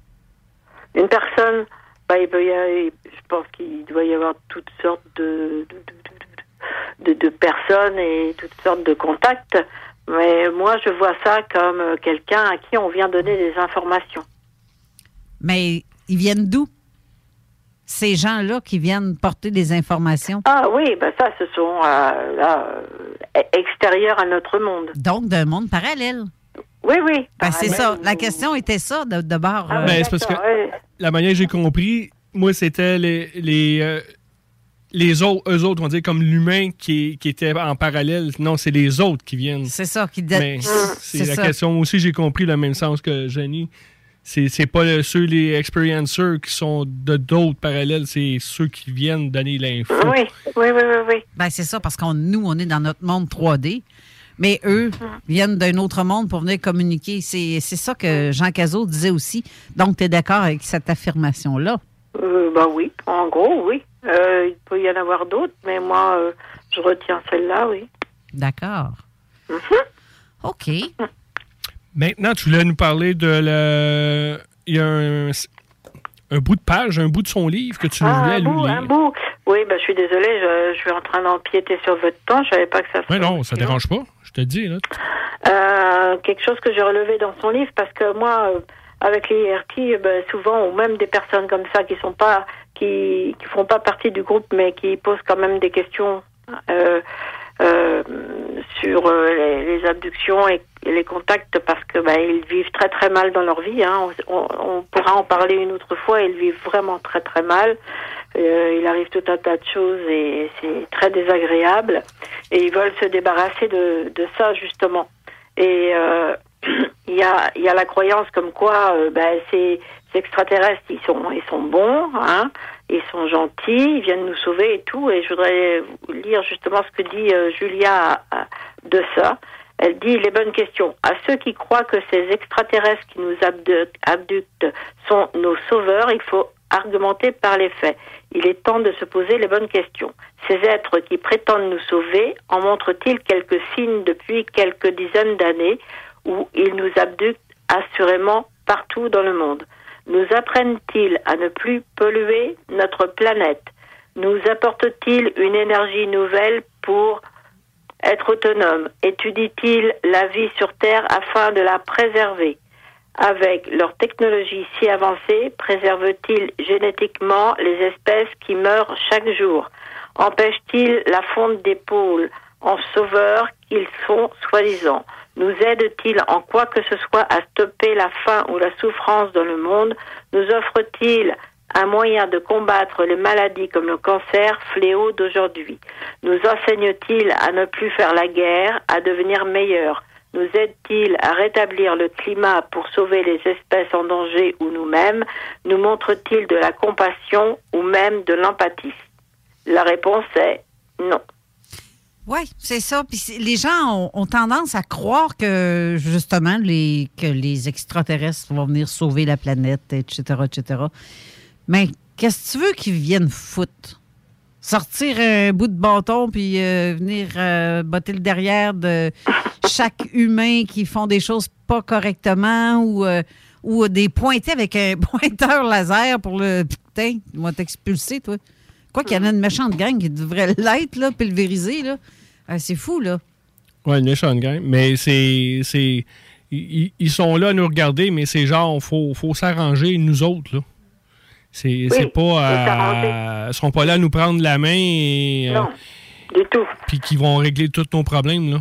Une personne, bah, il peut y avoir- je pense qu'il doit y avoir toutes sortes de, de, de- de- de personnes et toutes sortes de contacts. Mais moi, je vois ça comme euh, quelqu'un à qui on vient donner des informations. Mais ils viennent d'où? Ces gens-là qui viennent porter des informations? Ah oui, bah ça, ce sont euh, là, euh, extérieurs à notre monde. Donc, d'un monde parallèle. Oui, oui. Ben, c'est ça. La question était ça, de, de bord. Ah euh, Ben, c'est parce que la manière que j'ai compris, moi, c'était les, les, euh, les autres, eux autres, on va dire comme l'humain qui, qui était en parallèle. Non, c'est les autres qui viennent. C'est ça qui Mais Mmh, c'est c'est la ça. question. Moi aussi, j'ai compris le même sens que Jenny. C'est c'est pas le- ceux, les experiencers qui sont de d'autres parallèles, c'est ceux qui viennent donner l'info. Oui, oui, oui, oui. oui. Ben, c'est ça, parce qu'on nous, on est dans notre monde 3D. Mais eux viennent d'un autre monde pour venir communiquer. C'est c'est ça que Jean Cazot disait aussi. Donc, tu es d'accord avec cette affirmation-là? Euh, bah oui, en gros, oui. Euh, il peut y en avoir d'autres, mais moi, euh, je retiens celle-là, oui. D'accord. OK. Maintenant, tu voulais nous parler de le. Il y a un, un bout de page, un bout de son livre que tu Ah, voulais un bout, lire. un bout. Oui, bah, je suis désolée, je, je suis en train d'empiéter sur votre temps. Je savais pas que ça Oui, serait non, ça long. dérange pas. Je te dis, là. Euh, quelque chose que j'ai relevé dans son livre parce que moi, euh, avec les IRT, ben, souvent, ou même des personnes comme ça qui sont pas, qui, qui font pas partie du groupe, mais qui posent quand même des questions euh, euh, sur euh, les, les abductions et les contacts parce que ben, ils vivent très très mal dans leur vie. Hein. On, on- on pourra en parler une autre fois. Ils vivent vraiment très très mal. Euh, il arrive tout un tas de choses et c'est très désagréable. Et ils veulent se débarrasser de, de ça justement. Et euh, il y a il y a la croyance comme quoi euh, ben, ces, extraterrestres ils sont ils sont bons, hein, ils sont gentils, ils viennent nous sauver et tout. Et je voudrais lire justement ce que dit euh, Julia de ça. Elle dit les bonnes questions. À ceux qui croient que ces extraterrestres qui nous abductent, sont nos sauveurs, il faut argumenter par les faits. Il est temps de se poser les bonnes questions. Ces êtres qui prétendent nous sauver en montrent-ils quelques signes depuis quelques dizaines d'années où ils nous abductent assurément partout dans le monde? Nous apprennent-ils à ne plus polluer notre planète? Nous apportent-ils une énergie nouvelle pour être autonome. Étudient-ils la vie sur Terre afin de la préserver Avec leur technologie si avancée, préservent-ils génétiquement les espèces qui meurent chaque jour Empêchent-ils la fonte des pôles en sauveurs qu'ils sont soi-disant Nous aident-ils en quoi que ce soit à stopper la faim ou la souffrance dans le monde Nous offrent-ils un moyen de combattre les maladies comme le cancer, fléau d'aujourd'hui Nous enseignent-ils à ne plus faire la guerre, à devenir meilleurs Nous aident-ils à rétablir le climat pour sauver les espèces en danger ou nous-mêmes? Nous montrent-ils de la compassion ou même de l'empathie? La réponse est non. Oui, c'est ça. Puis les gens ont, ont tendance à croire que, justement, les, que les extraterrestres vont venir sauver la planète, etc., etc. Mais qu'est-ce que tu veux qu'ils viennent foutre? Sortir un bout de bâton puis euh, venir euh, botter le derrière de chaque humain qui font des choses pas correctement ou, euh, ou des pointés avec un pointeur laser pour le... Putain, ils vont t'expulser, toi. Quoi qu'il y en a une méchante gang qui devrait l'être, là, pulvérisée, là. C'est fou, là. Ouais, une méchante gang. Mais c'est. c'est ils, ils sont là à nous regarder, mais c'est genre, faut, faut s'arranger, nous autres, là. C'est c'est pas. Ils sont pas là à nous prendre la main et. Non, du tout. Puis qu'ils vont régler tous nos problèmes, là.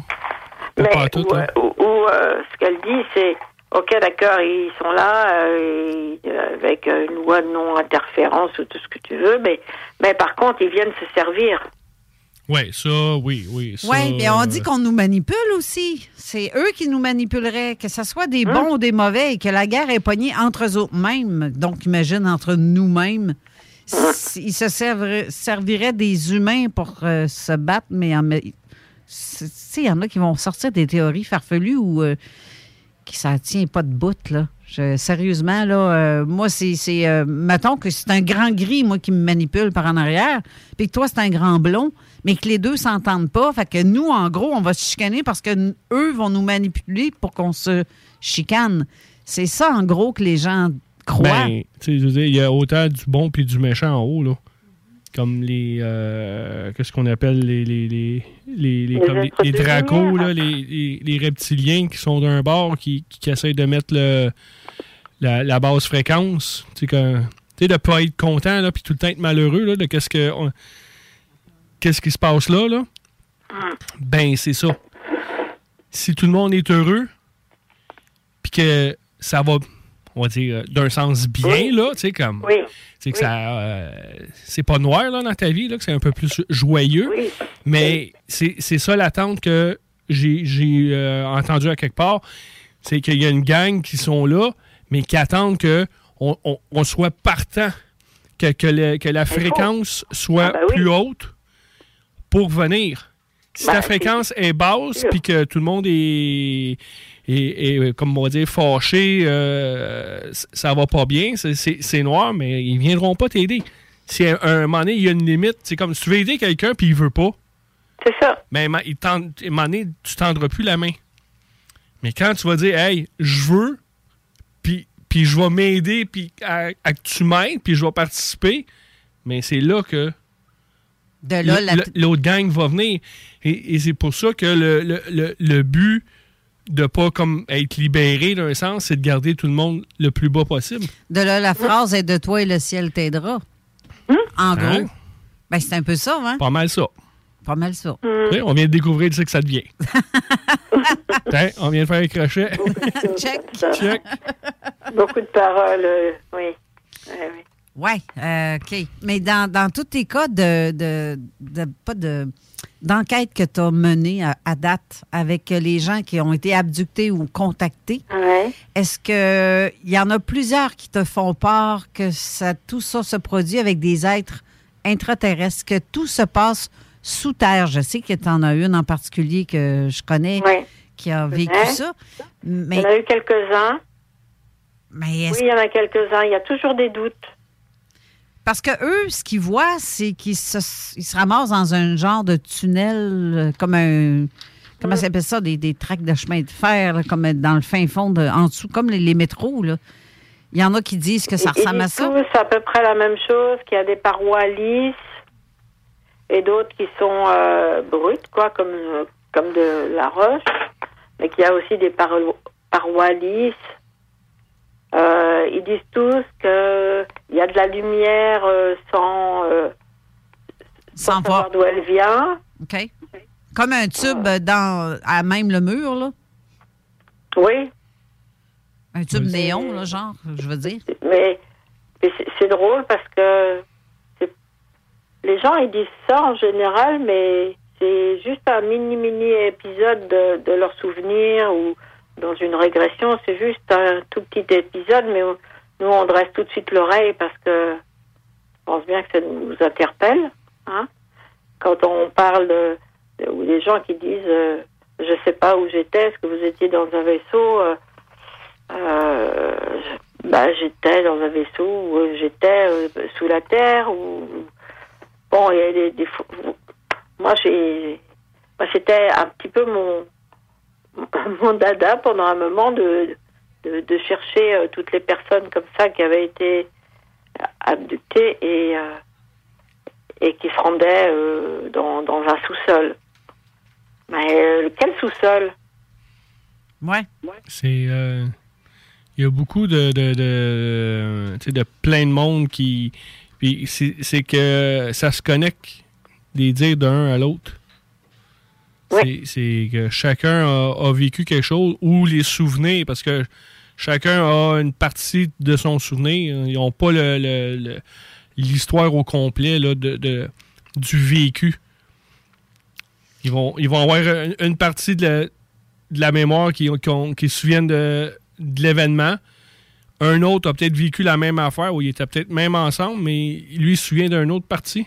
Pas partout, où, là. où- où, euh, ce qu'elle dit, c'est OK, d'accord, ils sont là euh, euh, avec euh, une loi de non-interférence ou tout ce que tu veux, mais, mais par contre, ils viennent se servir. Ouais, ça, oui, oui. Oui, mais on dit euh, qu'on nous manipule aussi. C'est eux qui nous manipuleraient, que ce soit des bons ou des mauvais, et que la guerre est pognée entre eux autres mêmes. Donc, imagine entre nous-mêmes. Ils se serviraient des humains pour euh, se battre, mais en il y en a qui vont sortir des théories farfelues ou euh, qui ça tient pas de bout, là. Je- sérieusement, là, euh, moi, c'est. mettons que c'est un grand gris, moi, qui me manipule par en arrière, puis que toi, c'est un grand blond, mais que les deux s'entendent pas. Fait que nous, en gros, on va se chicaner parce que eux vont nous manipuler pour qu'on se chicane. C'est ça, en gros, que les gens croient. Ben, tu sais, je veux dire, il y a autant du bon puis du méchant en haut, là. Comme les. euh, Qu'est-ce qu'on appelle les. Les, les, les, les- Les comme les- êtres les de dracos, là, les, les, les reptiliens qui sont d'un bord, qui, qui, qui essayent de mettre le, la, la basse fréquence. Tu sais, de pas être content, là, puis tout le temps être malheureux, là, de qu'est-ce que. on- Qu'est-ce qui se passe là, là? Ben, c'est ça. Si tout le monde est heureux, puis que ça va, on va dire, d'un sens bien, là, tu sais, comme. Oui. Tu sais, que ça. euh, c'est pas noir, là, dans ta vie, là, que c'est un peu plus joyeux. Mais c'est c'est ça l'attente que j'ai j'ai, euh, entendu à quelque part. C'est qu'il y a une gang qui sont là, mais qui attendent que on, on- on soit partant, que, que, le- que la fréquence soit Ah, ben plus haute pour venir. Si Ben, ta c'est- fréquence est basse, puis que tout le monde est, est- est, comme on va dire, fâché, euh, ça va pas bien, c'est- noir, mais ils viendront pas t'aider. Si à un moment donné, il y a une limite, c'est comme si tu veux aider quelqu'un puis il veut pas. C'est ça. Mais ma- il à un moment donné, tu tendras plus la main. Mais quand tu vas dire, hey, je veux, puis, puis je vais m'aider, puis à, à que tu m'aides, puis je vais participer, mais c'est là que De là, la- l'autre gang va venir. Et, et c'est pour ça que le, le- le- le but de pas comme être libéré d'un sens, c'est de garder tout le monde le plus bas possible. De là, la phrase est de toi et le ciel t'aidera. En gros. Hein? Ben, c'est un peu ça, hein? Pas mal ça. Pas mal ça. Sais, On vient de découvrir ce que ça devient. Tiens, on vient de faire un crochet. Check. Check. Beaucoup de paroles, euh, oui. Ouais, oui. Oui, euh, OK. Mais dans, dans tous tes cas de, de, de- pas de d'enquête que tu as menée à, à date avec les gens qui ont été abductés ou contactés, est-ce que il y en a plusieurs qui te font part que ça, tout ça se produit avec des êtres intraterrestres, que tout se passe sous terre? Je sais que tu en as une en particulier que je connais qui a vécu Ouais. ça. Mais, Il y en a eu quelques-uns. mais Oui, il y en a quelques-uns. Il y a toujours des doutes. Parce que eux, ce qu'ils voient, c'est qu'ils se, ils se ramassent dans un genre de tunnel, euh, comme un. Comment ça s'appelle ça? Des, des tracts de chemin de fer, là, comme dans le fin fond, de, en dessous, comme les, les métros. Là. Il y en a qui disent que ça ressemble à ça. tous à peu près la même chose, qu'il y a des parois lisses et d'autres qui sont euh, brutes, quoi, comme, euh, comme de la roche, mais qu'il y a aussi des paro- parois lisses. Euh, ils disent tous qu'il y a de la lumière euh, sans, euh, Sans savoir d'où elle vient. OK. Comme un tube dans, à même le mur, là. Oui, Un tube néon, là, genre, je veux dire. mais, mais c'est- drôle parce que les gens ils disent ça en général, mais c'est juste un mini mini épisode de, de leurs souvenirs ou dans une régression, c'est juste un tout petit épisode, mais nous on dresse tout de suite l'oreille parce que je pense bien que ça nous interpelle. Hein? Quand on parle de, ou des gens qui disent euh, je sais pas où j'étais, est-ce que vous étiez dans un vaisseau euh, euh, bah, j'étais dans un vaisseau où euh, j'étais sous la terre ou bon il y a des, des moi j'ai moi c'était un petit peu mon mon dada pendant un moment de de, de chercher euh, toutes les personnes comme ça qui avaient été abductées et euh, et qui se rendaient euh, dans, dans un sous-sol mais euh, quel sous-sol? Ouais. C'est. euh, Il y a beaucoup de. de, de, tu sais, de plein de monde qui. Puis c'est c'est que ça se connecte des dires d'un à l'autre. C'est- que chacun a, vécu quelque chose ou les souvenirs, parce que chacun a une partie de son souvenir. Ils n'ont pas l'histoire au complet là, de, du vécu. Ils vont, ils vont avoir une, partie de la, mémoire qui, qui, se souviennent de, l'événement. Un autre a peut-être vécu la même affaire où ils étaient peut-être même ensemble, mais lui il se souvient d'une autre partie.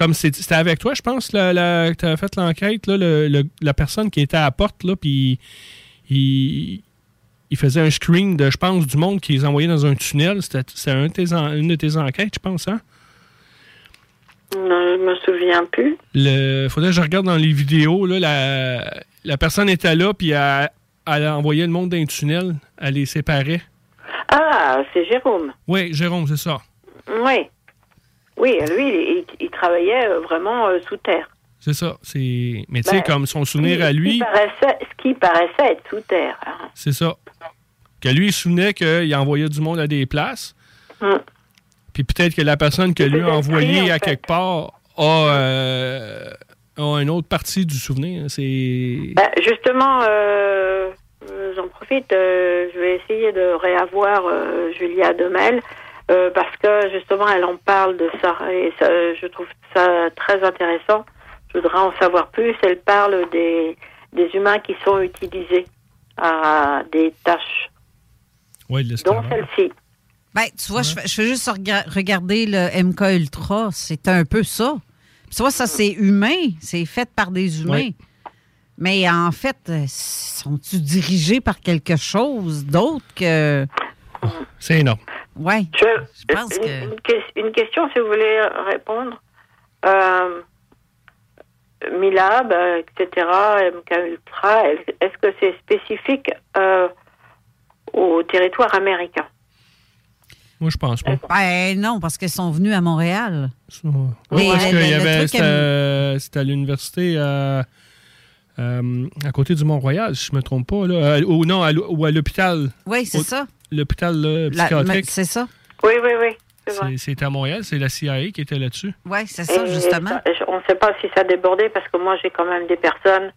Comme c'était avec toi, je pense, que tu avais fait l'enquête, là, le- le- la personne qui était à la porte, là, puis il, il faisait un screen de, je pense, du monde qui les envoyait dans un tunnel. C'était un une de tes enquêtes, je pense, hein? Non, je me souviens plus. Le faudrait que je regarde dans les vidéos. Là, la, la personne était là, puis elle, elle a envoyé le monde dans un tunnel. Elle les séparait. Ah, c'est Jérôme. Oui, Jérôme, c'est ça. Oui. Oui, lui, il, il travaillait euh, vraiment euh, sous terre. C'est ça. C'est... Mais tu sais, Ben, comme son souvenir à lui, ce qui paraissait être sous terre. hein. c'est ça. Que lui, il souvenait qu'il envoyait du monde à des places. Hum. Puis peut-être que la personne que lui a envoyé en à fait. quelque part a, euh, a une autre partie du souvenir. C'est. Ben, justement, euh, j'en profite, je vais essayer de réavoir Julia Demel euh, parce que justement, elle en parle de ça et ça, je trouve ça très intéressant. Je voudrais en savoir plus. Elle parle des, des humains qui sont utilisés à des tâches, Ouais, dont celle-ci. Ben, tu vois, je, fais, je fais juste rega- regarder le MK Ultra. C'est un peu ça. Tu vois, ça, c'est humain. C'est fait par des humains. Ouais. Mais en fait, euh, sont-ils dirigés par quelque chose d'autre que. C'est énorme. Je, pense une, que- une que- une question, si vous voulez répondre. Euh, Milab, euh, etc., MK Ultra, est- est-ce que c'est spécifique euh, au territoire américain? Moi, je pense pas. Ben non, parce qu'ils sont venus à Montréal. Oui, parce euh, qu'il y avait. C'était euh, à l'université euh, euh, à côté du Mont-Royal, si je me trompe pas. Là. Euh, ou non, à ou à l'hôpital. Oui, c'est ça. L'hôpital psychiatrique. c'est ça. Oui, oui, oui. c'est à Montréal, c'est la CIA qui était là-dessus. Oui, c'est ça, Et justement. ça- je- on ne sait pas si ça débordait parce que moi, j'ai quand même des personnes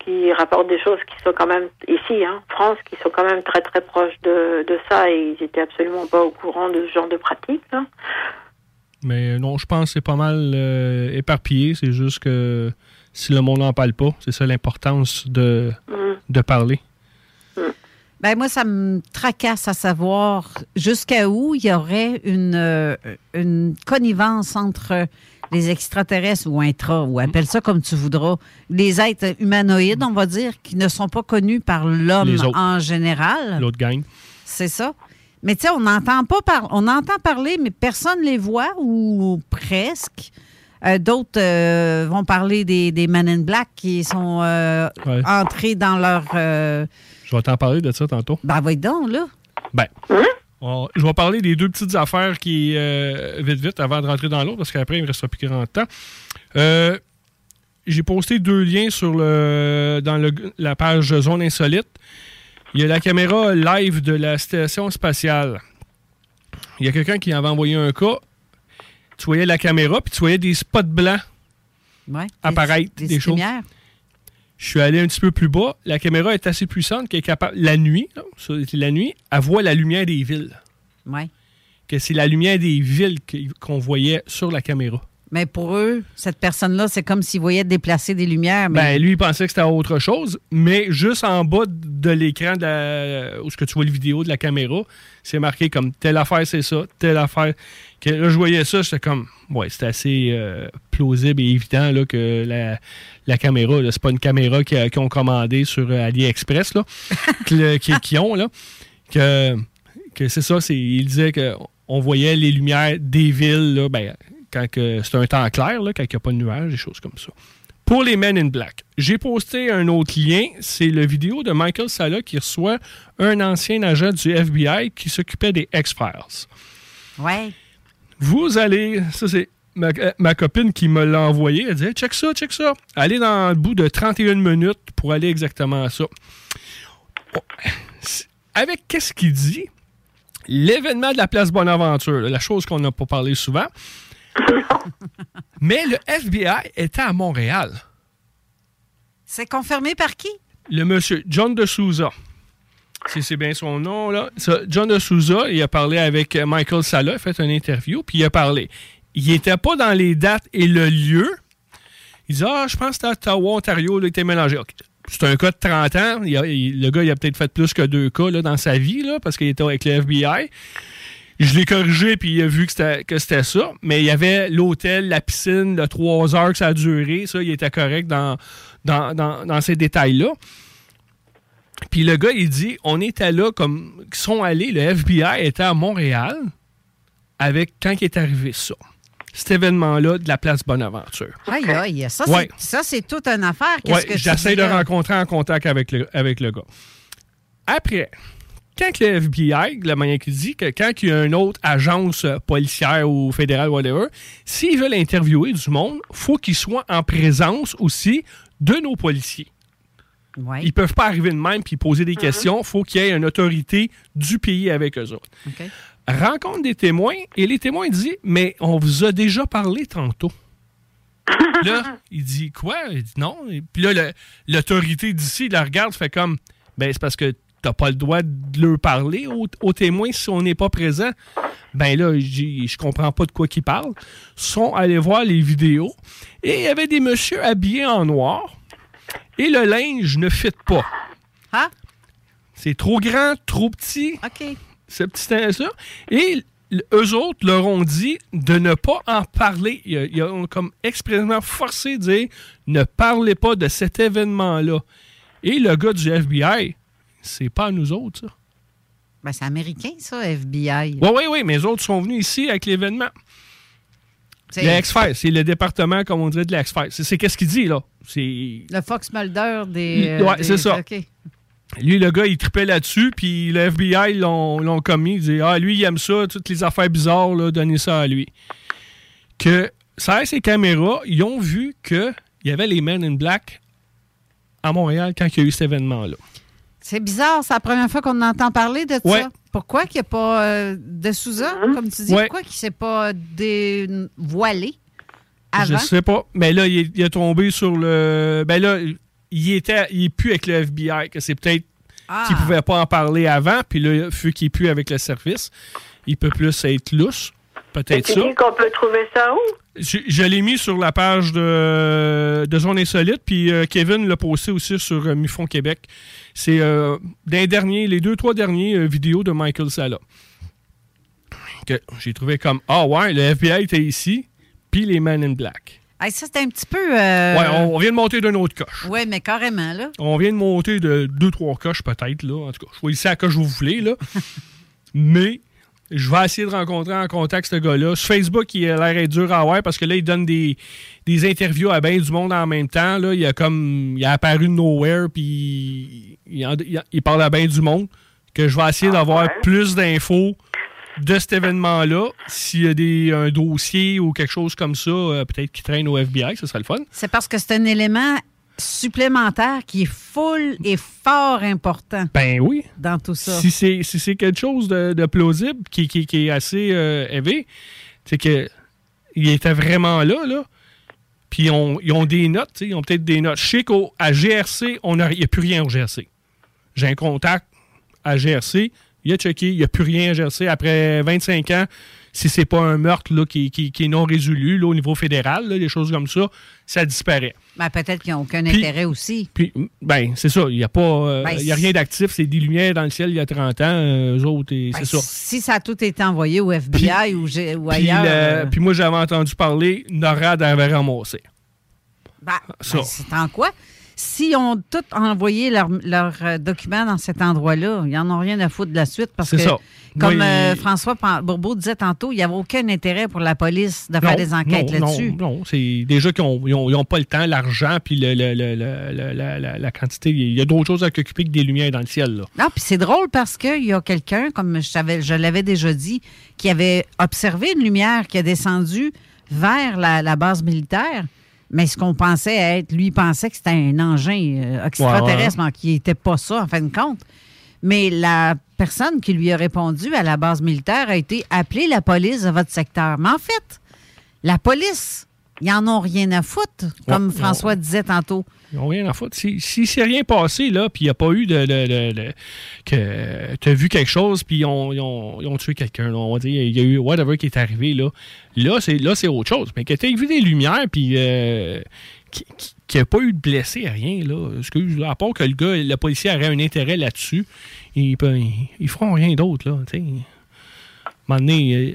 qui rapportent des choses qui sont quand même ici, hein, France, qui sont quand même très très proches de, de ça et ils étaient absolument pas au courant de ce genre de pratique. hein. Mais euh, non, je pense que c'est pas mal euh, éparpillé. C'est juste que si le monde n'en parle pas, c'est ça l'importance de, Mm. de parler. Ben moi, ça me tracasse à savoir jusqu'à où il y aurait une, euh, une connivence entre les extraterrestres ou intra, ou appelle ça comme tu voudras, les êtres humanoïdes, on va dire, qui ne sont pas connus par l'homme en général. L'autre gang. C'est ça. Mais tu sais, on n'entend pas par... on entend parler, mais personne ne les voit ou presque. Euh, D'autres euh, vont parler des, des Men in Black qui sont euh, Ouais. entrés dans leur. euh, Je vais t'en parler de ça tantôt. Ben, voyons donc, là. Ben, on- je vais parler des deux petites affaires qui, euh, vite, vite, avant de rentrer dans l'autre, parce qu'après, il me restera plus grand temps. Euh, J'ai posté deux liens sur le, dans le- la page Zone Insolite. Il y a la caméra live de la station spatiale. Il y a quelqu'un qui avait envoyé un cas. Tu voyais la caméra, puis tu voyais des spots blancs Ouais, apparaître, des des, choses. lumières. Je suis allé un petit peu plus bas. La caméra est assez puissante qu'elle est capable. La nuit, la nuit, elle voit la lumière des villes. Ouais. Que c'est la lumière des villes qu'on voyait sur la caméra. Mais pour eux, cette personne-là, c'est comme s'ils voyaient déplacer des lumières. Mais... Ben, lui, il pensait que c'était autre chose, mais juste en bas de l'écran de la- où ce que tu vois le vidéo de la caméra, c'est marqué comme telle affaire, c'est ça, telle affaire. Que, là, je voyais ça, j'étais comme, ouais, c'est assez euh, plausible et évident là, que la, la caméra, c'est pas une caméra qu'ils ont commandée sur AliExpress, là, que le- qui, qui ont, là, que, que c'est ça, c'est, il disait qu'on voyait les lumières des villes, là, ben, quand c'est un temps clair, là, quand il n'y a pas de nuages, des choses comme ça. Pour les Men in Black, j'ai posté un autre lien. C'est la vidéo de Michael Sala qui reçoit un ancien agent du FBI qui s'occupait des X-Files. Ouais. Vous allez, ça c'est ma, euh, ma copine qui me l'a envoyé. Elle dit Hey, check ça, check ça. Allez dans le bout de 31 minutes pour aller exactement à ça. Oh, Avec qu'est-ce qu'il dit? L'événement de la place Bonaventure, la chose qu'on n'a pas parlé souvent. Mais le FBI était à Montréal. C'est confirmé par qui? Le monsieur John de Souza. Si c'est bien son nom, là. John de Souza, il a parlé avec euh, Michael Sala, il a fait une interview, puis il a parlé. Il n'était pas dans les dates et le lieu. Il dit Ah, je pense que c'était à Ottawa, Ontario, là, il était mélangé. C'est un cas de 30 ans. Il a- il- le gars, il a peut-être fait plus que deux cas là, dans sa vie, là, parce qu'il était avec le FBI. Je l'ai corrigé, puis il a vu que c'était, que c'était ça. Mais il y avait l'hôtel, la piscine, le 3 heures que ça a duré. Ça, il était correct dans, dans, dans- dans ces détails-là. Puis le gars, il dit on était là comme. Ils sont allés, le FBI était à Montréal avec quand il est arrivé ça. Cet événement-là de la place Bonaventure. Aïe, aïe. Ça, Ouais. c'est- ça, c'est toute une affaire. Qu'est-ce Ouais, j'essaie de là? rencontrer en contact avec le, avec le gars. Après, quand le FBI, la manière qu'il dit, que quand il y a une autre agence policière ou fédérale, whatever, s'ils veulent interviewer du monde, faut qu'ils soient en présence aussi de nos policiers. Ils peuvent pas arriver de même puis poser des questions. faut qu'il y ait une autorité du pays avec eux autres. Rencontre des témoins et les témoins disent Mais on vous a déjà parlé tantôt. là, il dit Quoi? Il dit Non. Et puis là, l'autorité d'ici la regarde, fait comme Ben, c'est parce que t'as pas le droit de leur parler aux, aux témoins si on n'est pas présent. Ben là, je comprends pas de quoi qu'ils parlent. Ils sont allés voir les vidéos et il y avait des messieurs habillés en noir et le linge ne fit pas. Ah? C'est trop grand, trop petit. OK. Ce petit ça? Et eux autres leur ont dit de ne pas en parler. Ils, ils ont comme expressément forcé de dire ne parlez pas de cet événement-là. Et le gars du FBI, c'est pas à nous autres, ça. Ben, c'est américain, ça, FBI. Oui, oui, oui, mais les autres sont venus ici avec l'événement. Le X-Files, c'est le département, comme on dirait, de l'X-Files. C'est c'est qu'est-ce qu'il dit, là? C'est Le Fox Mulder des. Ouais, des- c'est ça. Lui, le gars, il tripait là-dessus, puis le FBI l'ont l'ont commis. Il dit Ah, lui, il aime ça, toutes les affaires bizarres, là, donnez ça à lui. Que, ça ces caméras, ils ont vu qu'il y avait les Men in Black à Montréal quand il y a eu cet événement-là. C'est bizarre, c'est la première fois qu'on entend parler de Ouais. ça. Pourquoi qu'il n'y a pas euh, de Souza, comme tu dis? Ouais. Pourquoi qu'il ne s'est pas dévoilé Je avant? sais pas. Mais là, il est, il est tombé sur le. Ben là, il était. Il est plus avec le FBI, que c'est peut-être Ah. qu'il pouvait pas en parler avant, puis là, vu qu'il est plus avec le service, il peut plus être lousse. Peut-être Tu ça. dis qu'on peut trouver ça où? Je, je l'ai mis sur la page de, de Zone Insolite, puis euh, Kevin l'a posté aussi sur euh, Mufon Québec. C'est euh, dernier, les deux, trois derniers euh, vidéos de Michael Sala. Que j'ai trouvé comme Ah ouais, le FBI était ici, puis les Men in Black. Hey, ça, c'est un petit peu. euh, Ouais, on, on vient de monter d'une autre coche. Ouais, mais carrément, là. On vient de monter de deux, trois coches peut-être, là. En tout cas, choisissez la coche que vous voulez, là. Mais je vais essayer de rencontrer en contact ce gars-là. Sur Facebook, il a l'air dur à voir parce que là, il donne des, des interviews à bien du monde en même temps. Là. Il a comme. Il a apparu de nowhere, puis il, en- il- il parle à bien du monde. Que je vais essayer d'avoir plus d'infos de cet événement-là. S'il y a des, un dossier ou quelque chose comme ça, euh, peut-être qui traîne au FBI, ce serait le fun. C'est parce que c'est un élément supplémentaire qui est full et fort important Ben oui. dans tout ça. Si c'est si c'est quelque chose de, de plausible qui, qui- qui est assez euh, élevé, c'est que il était vraiment là, là. Puis ils ont, ils ont des notes, ils ont peut-être des notes. Je sais qu'à GRC, on a- il n'y a plus rien au GRC. J'ai un contact à GRC, il a checké, il n'y a plus rien à GRC. Après 25 ans, si c'est pas un meurtre là, qui, qui- qui est non résolu là, au niveau fédéral, là, des choses comme ça, ça disparaît. Ben, peut-être qu'ils n'ont aucun Puis- intérêt aussi. Puis, ben, c'est ça. Il n'y a pas. euh, Ben, y a rien d'actif. C'est des lumières dans le ciel il y a 30 ans. euh, eux autres, et c'est ça. Si ça a tout été envoyé au FBI ou, ailleurs. le- euh, puis moi, j'avais entendu parler, NORAD avait ramassé. ben, ben, c'est en quoi? S'ils ont tout envoyé leurs leur, euh, documents dans cet endroit-là, ils n'en ont rien à foutre de la suite parce C'est que, ça. comme euh, François Bourbeau disait tantôt, il n'y avait aucun intérêt pour la police de faire des enquêtes là-dessus. Non, non, c'est déjà qu'ils n'ont pas le temps, l'argent, puis le- le- le- le- le- la, la- la quantité. Il y a d'autres choses à s'occuper que des lumières dans le ciel. Là. Non, puis c'est drôle parce qu'il y a quelqu'un, comme je, savais- je l'avais déjà dit, qui avait observé une lumière qui a descendu vers la, la base militaire. Mais ce qu'on pensait être, lui, pensait que c'était un engin euh, extraterrestre, mais qui n'était pas ça, en fin de compte. Mais la personne qui lui a répondu à la base militaire a été appelée la police de votre secteur. Mais en fait, la police, ils en ont rien à foutre, comme Ouais, François disait tantôt. Ils n'ont rien à foutre. Si, si c'est rien passé, là, puis il n'y a pas eu de. que tu as vu quelque chose, puis ils ont, ont- ont tué quelqu'un, on va dire, il y a eu whatever qui est arrivé, là. Là, c'est, là, c'est autre chose. Mais que tu vu des lumières, puis euh, qu'il n'y a pas eu de blessés, rien, là. Excuse, à part que le gars, le policier aurait un intérêt là-dessus, ils, peut- ils, feront rien d'autre, là. À un moment donné, euh,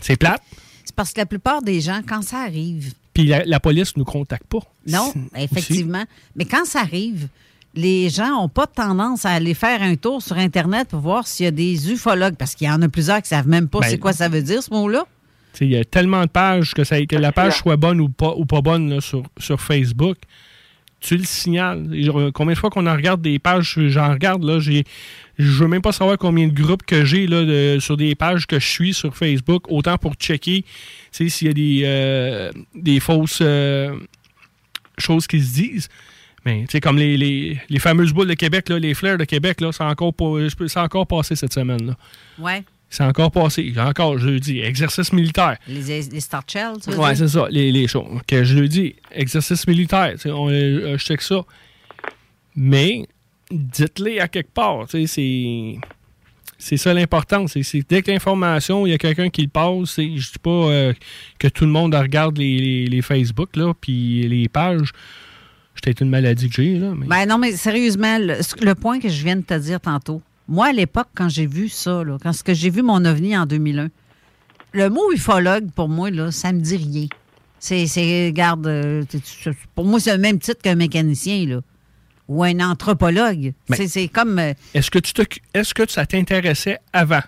c'est plate, C'est parce que la plupart des gens, quand ça arrive, puis la, la police ne nous contacte pas. Non, effectivement. Mais quand ça arrive, les gens n'ont pas tendance à aller faire un tour sur Internet pour voir s'il y a des ufologues, parce qu'il y en a plusieurs qui ne savent même pas Ben, c'est quoi ça veut dire, ce mot-là. Tu sais, Il y a tellement de pages que, ça, que la page soit bonne ou pas, ou pas bonne là, sur, sur Facebook. Tu le signales. Combien de fois qu'on en regarde des pages, j'en regarde, là, j'ai. Je veux même pas savoir combien de groupes que j'ai là, sur des pages que je suis sur Facebook, autant pour checker s'il y a des, euh, des fausses euh, choses qui se disent. Mais sais, comme les, les, les fameuses boules de Québec, là, les flares de Québec, là, c'est encore, c'est encore passé cette semaine. Là. C'est encore passé. Encore, je le dis, exercice militaire. Les, les Star Shells, tu veux Ouais, c'est ça, les, les choses. Que je le dis, exercice militaire, on, euh, je check ça. Mais, dites-les à quelque part, c'est... C'est ça l'important. C'est dès que l'information, il y a quelqu'un qui le passe. Je dis pas euh, que tout le monde regarde les, les, les Facebook, là, puis les pages. C'est peut-être une maladie que j'ai, là. Mais... Ben non, mais sérieusement, le point que je viens de te dire tantôt, moi, à l'époque, quand j'ai vu ça, là, quand j'ai vu mon ovni en 2001, le mot ufologue, pour moi, là, ça me dit rien. C'est, regarde, euh, pour moi, c'est le même titre qu'un mécanicien, là. Ou un anthropologue. C'est, comme... euh, Est-ce que, tu est-ce que ça t'intéressait avant?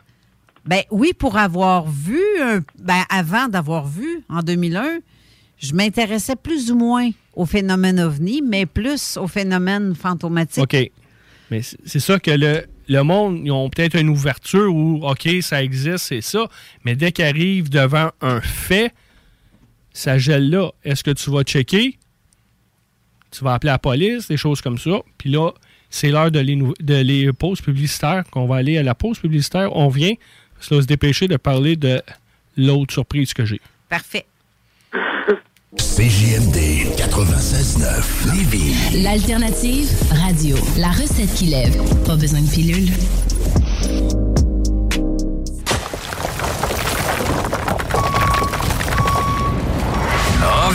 Ben oui, pour avoir vu, un- ben avant d'avoir vu en 2001, je m'intéressais plus ou moins au phénomène ovni, mais plus au phénomène fantomatique. OK. Mais c'est ça que le, le monde, ils ont peut-être une ouverture où, OK, ça existe, c'est ça. Mais dès qu'ils arrivent devant un fait, ça gèle là. Est-ce que tu vas checker? Tu vas appeler la police, des choses comme ça. Puis là, c'est l'heure de les, pauses publicitaires, qu'on va aller à la pause publicitaire. On vient, se dépêcher de parler de l'autre surprise que j'ai. Parfait. CJMD 96.9 Lévis. L'alternative radio. La recette qui lève. Pas besoin de pilule.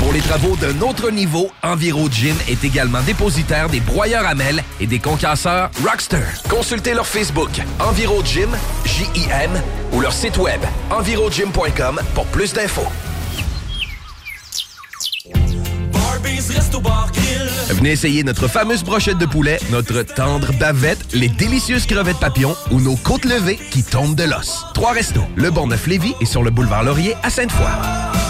Pour les travaux d'un autre niveau, EnviroGym est également dépositaire des broyeurs à mêles et des concasseurs Rockster. Consultez leur Facebook EnviroGym, J-I-M, ou leur site web envirogym.com pour plus d'infos. Venez essayer notre fameuse brochette de poulet, notre tendre bavette, les délicieuses crevettes papillons ou nos côtes levées qui tombent de l'os. Trois restos, le Bonneuf Lévis et sur le boulevard Laurier à Sainte-Foy.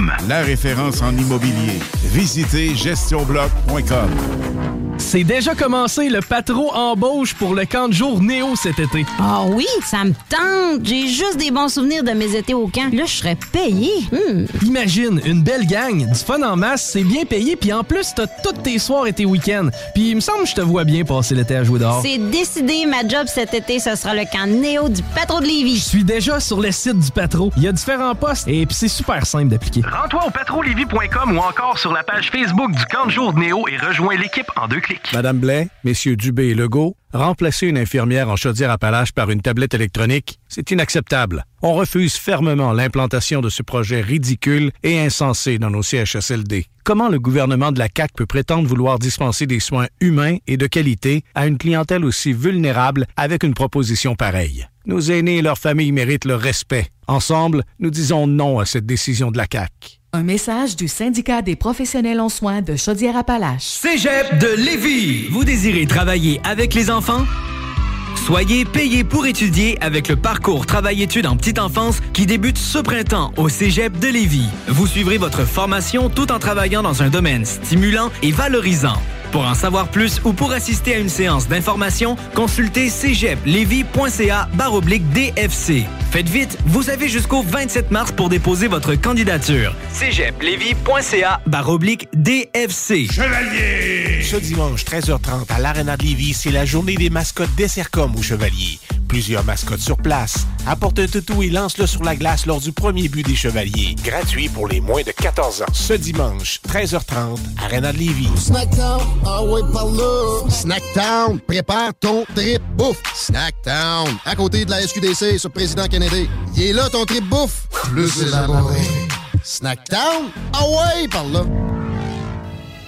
la référence en immobilier. Visitez gestionbloc.com. C'est déjà commencé le patro embauche pour le camp de jour Néo cet été. Ah oui, ça me tente. J'ai juste des bons souvenirs de mes étés au camp. Là, je serais payé. Hmm. Imagine, une belle gang, du fun en masse, c'est bien payé, puis en plus, t'as tous tes soirs et tes week-ends. Puis il me semble que je te vois bien passer l'été à jouer dehors. C'est décidé, ma job cet été, ce sera le camp Néo du patro de Lévis. Je suis déjà sur le site du patro. Il y a différents postes et puis c'est super simple d'appliquer. Rends-toi au patrolévis.com ou encore sur la page Facebook du camp de jour de Néo et rejoins l'équipe en deux clics. Madame Blais, messieurs Dubé et Legault, remplacer une infirmière en chaudière-appalaches par une tablette électronique, c'est inacceptable. On refuse fermement l'implantation de ce projet ridicule et insensé dans nos CHSLD. Comment le gouvernement de la CAQ peut prétendre vouloir dispenser des soins humains et de qualité à une clientèle aussi vulnérable avec une proposition pareille? Nos aînés et leurs familles méritent le respect. Ensemble, nous disons non à cette décision de la CAQ. Un message du syndicat des professionnels en soins de Chaudière-Appalaches. Cégep de Lévis. Vous désirez travailler avec les enfants? Soyez payé pour étudier avec le parcours Travail-études en petite enfance qui débute ce printemps au Cégep de Lévis. Vous suivrez votre formation tout en travaillant dans un domaine stimulant et valorisant. Pour en savoir plus ou pour assister à une séance d'information, consultez cégeplevy.ca baroblique DFC. Faites vite, vous avez jusqu'au 27 mars pour déposer votre candidature. cégeplevy.ca baroblique DFC. Chevalier! Ce dimanche, 13h30, à l'Arena de Lévis, c'est la journée des mascottes Dessercom au Chevalier. Plusieurs mascottes sur place. Apporte un toutou et lance-le sur la glace lors du premier but des Chevaliers. Gratuit pour les moins de 14 ans. Ce dimanche, 13h30, Arena de Lévis. Snackdown, ah ouais, par là. Snackdown, prépare ton trip bouffe. Snackdown, à côté de la SQDC sur Président Kennedy. Il est là ton trip bouffe. Plus élaboré. Snackdown, ah ouais, par là.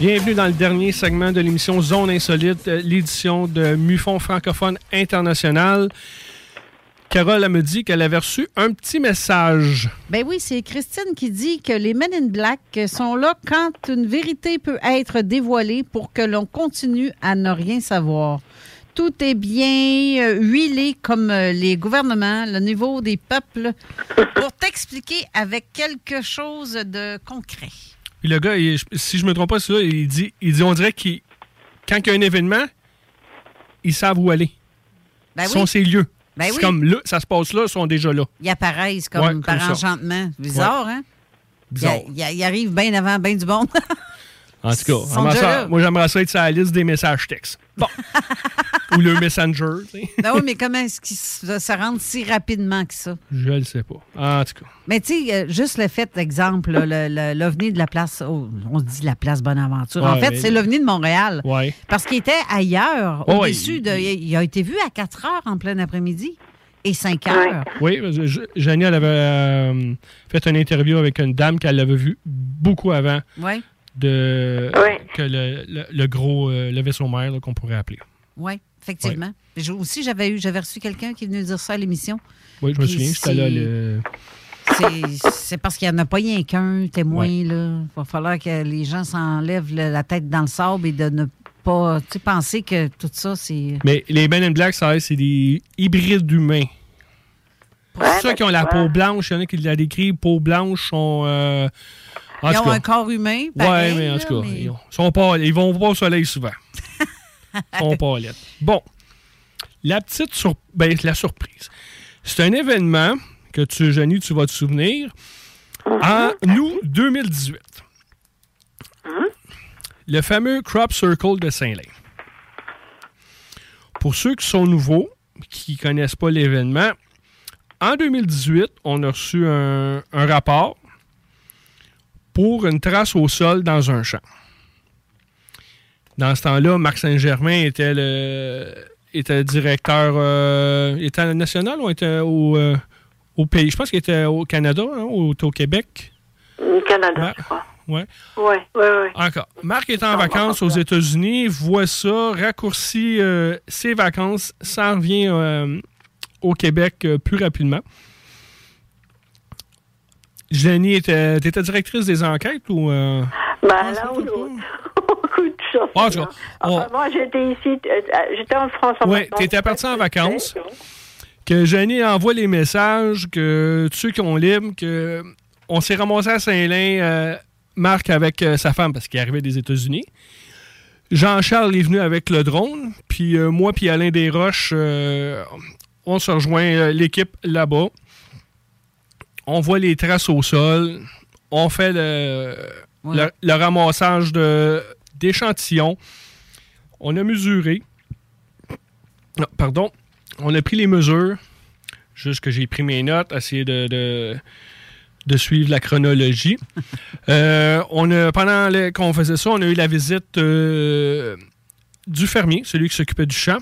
Bienvenue dans le dernier segment de l'émission Zone Insolite, euh, l'édition de MUFON francophone international. Carole, me dit qu'elle avait reçu un petit message. Ben oui, c'est Christine qui dit que les Men in Black sont là quand une vérité peut être dévoilée pour que l'on continue à ne rien savoir. Tout est bien euh, huilé comme euh, les gouvernements, le niveau des peuples, pour t'expliquer avec quelque chose de concret. Puis le gars, il- si je me trompe pas, là, il dit, il dit on dirait qu'il quand il y a un événement, ils savent où aller. Ben Ils oui. sont ces lieux. Ben c'est oui. comme là, ça se passe là, ils sont déjà là. Ils apparaissent comme, Ouais, comme par ça. enchantement. Bizarre, hein? Bizarre. Il, il- il arrive bien avant bien du monde. En tout cas, ça- moi j'aimerais ça être sur la liste des messages textes. Bon. Ou le messenger, tu sais. ben oui, mais comment est-ce qu'ils se rendent si rapidement que ça? Je le sais pas. En tout cas. Mais tu sais, euh, juste le fait, exemple, l'OVNI de la place, oh, on se dit la place Bonaventure. en fait, mais- c'est l'OVNI de Montréal. Ouais. Parce qu'il était ailleurs, Oh, au-dessus il- de. Il a été vu à 4 heures en plein après-midi et 5 heures. Oui, parce que Je- Janie, elle avait euh, fait une interview avec une dame qu'elle avait vue beaucoup avant Oui, de Ouais. que le, le- le gros euh, le vaisseau mère qu'on pourrait appeler. oui, effectivement. J'ai- Aussi, j'avais eu, j'avais reçu quelqu'un qui est venu dire ça à l'émission. Oui, je me souviens, j'étais là. c'est- Le... C'est- C'est parce qu'il n'y en a pas rien qu'un témoin. Ouais. là. Il va falloir que les gens s'enlèvent la tête dans le sable et de ne pas tu sais, penser que tout ça, c'est. Mais les Men in Black, ça, c'est des hybrides humains. Pour ceux qui ont la peau blanche, il y en a qui la décrivent, peau blanche, sont. euh, en Ils ont cas. un corps humain. Ouais, pareil, mais en là, tout cas, mais- ils, ont- sont pas, ils vont pas au soleil souvent. Ils sont pas lettres. Bon. La petite sur... ben, la surprise. C'est un événement que tu, Jenny, tu vas te souvenir. En août 2018. Le fameux Crop Circle de Saint-Lin. Pour ceux qui sont nouveaux, qui ne connaissent pas l'événement, en 2018, on a reçu un, un rapport pour une trace au sol dans un champ. Dans ce temps-là, Marc Saint-Germain était le, était directeur. euh, était national ou était au, euh, au pays? Je pense qu'il était au Canada hein, ou au Québec. au Canada, je crois. Ouais. Ouais, ouais, ouais. Encore. Marc est en vacances aux États-Unis, voit ça, raccourcit euh, ses vacances, ça revient au Québec plus rapidement. Jenny, était, t'étais directrice des enquêtes ou. euh, Ben, là ou l'autre. Ah, Enfin, moi, j'étais ici, euh, euh, j'étais en France en Oui, vacances. tu étais parti en vacances. Que Jenny envoie les messages, que tous ceux qui ont libre, que on s'est ramassé à Saint-Lin, euh, Marc avec euh, sa femme, parce qu'il arrivait des États-Unis. Jean-Charles est venu avec le drone, puis euh, moi puis Alain Desroches, euh, on se rejoint euh, l'équipe là-bas. On voit les traces au sol. On fait le, le, le ramassage de- d'échantillons. On a mesuré. Non, pardon. On a pris les mesures. Juste que j'ai pris mes notes, essayé de, de, de suivre la chronologie. Euh, on a, pendant qu'on faisait ça, on a eu la visite euh, du fermier, celui qui s'occupait du champ.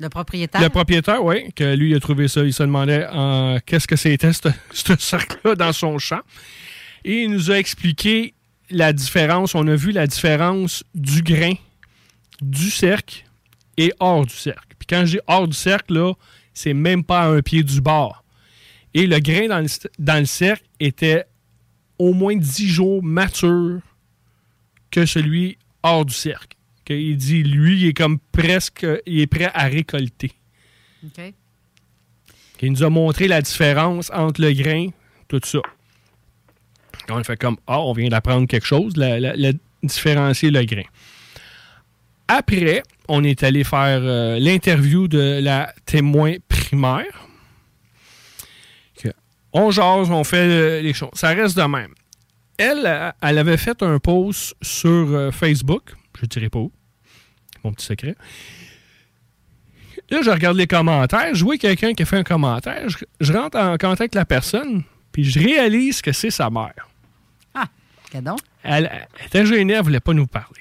Le propriétaire? Le propriétaire, oui, que lui, a trouvé ça. Il se demandait euh, qu'est-ce que c'était, ce ce cercle-là, dans son champ? Et il nous a expliqué la différence. On a vu la différence du grain, du cercle et hors du cercle. Puis quand je dis hors du cercle, là, c'est même pas un pied du bord. Et le grain dans le, dans le cercle était au moins 10 jours mature que celui hors du cercle. Il dit, lui, il est comme presque, il est prêt à récolter. OK. Il nous a montré la différence entre le grain, tout ça. On a fait comme, ah, on vient d'apprendre quelque chose, la, la- la- différencier le grain. Après, on est allé faire euh, l'interview de la témoin primaire. On jase, on fait euh, les choses. Ça reste de même. Elle, elle avait fait un post sur euh, Facebook. Je ne dirai pas où. Mon petit secret. Là, je regarde les commentaires. Je vois quelqu'un qui a fait un commentaire. Je, je rentre en contact avec la personne. Puis je réalise que c'est sa mère. Ah, cadeau. Elle, elle était gênée, elle voulait pas nous parler.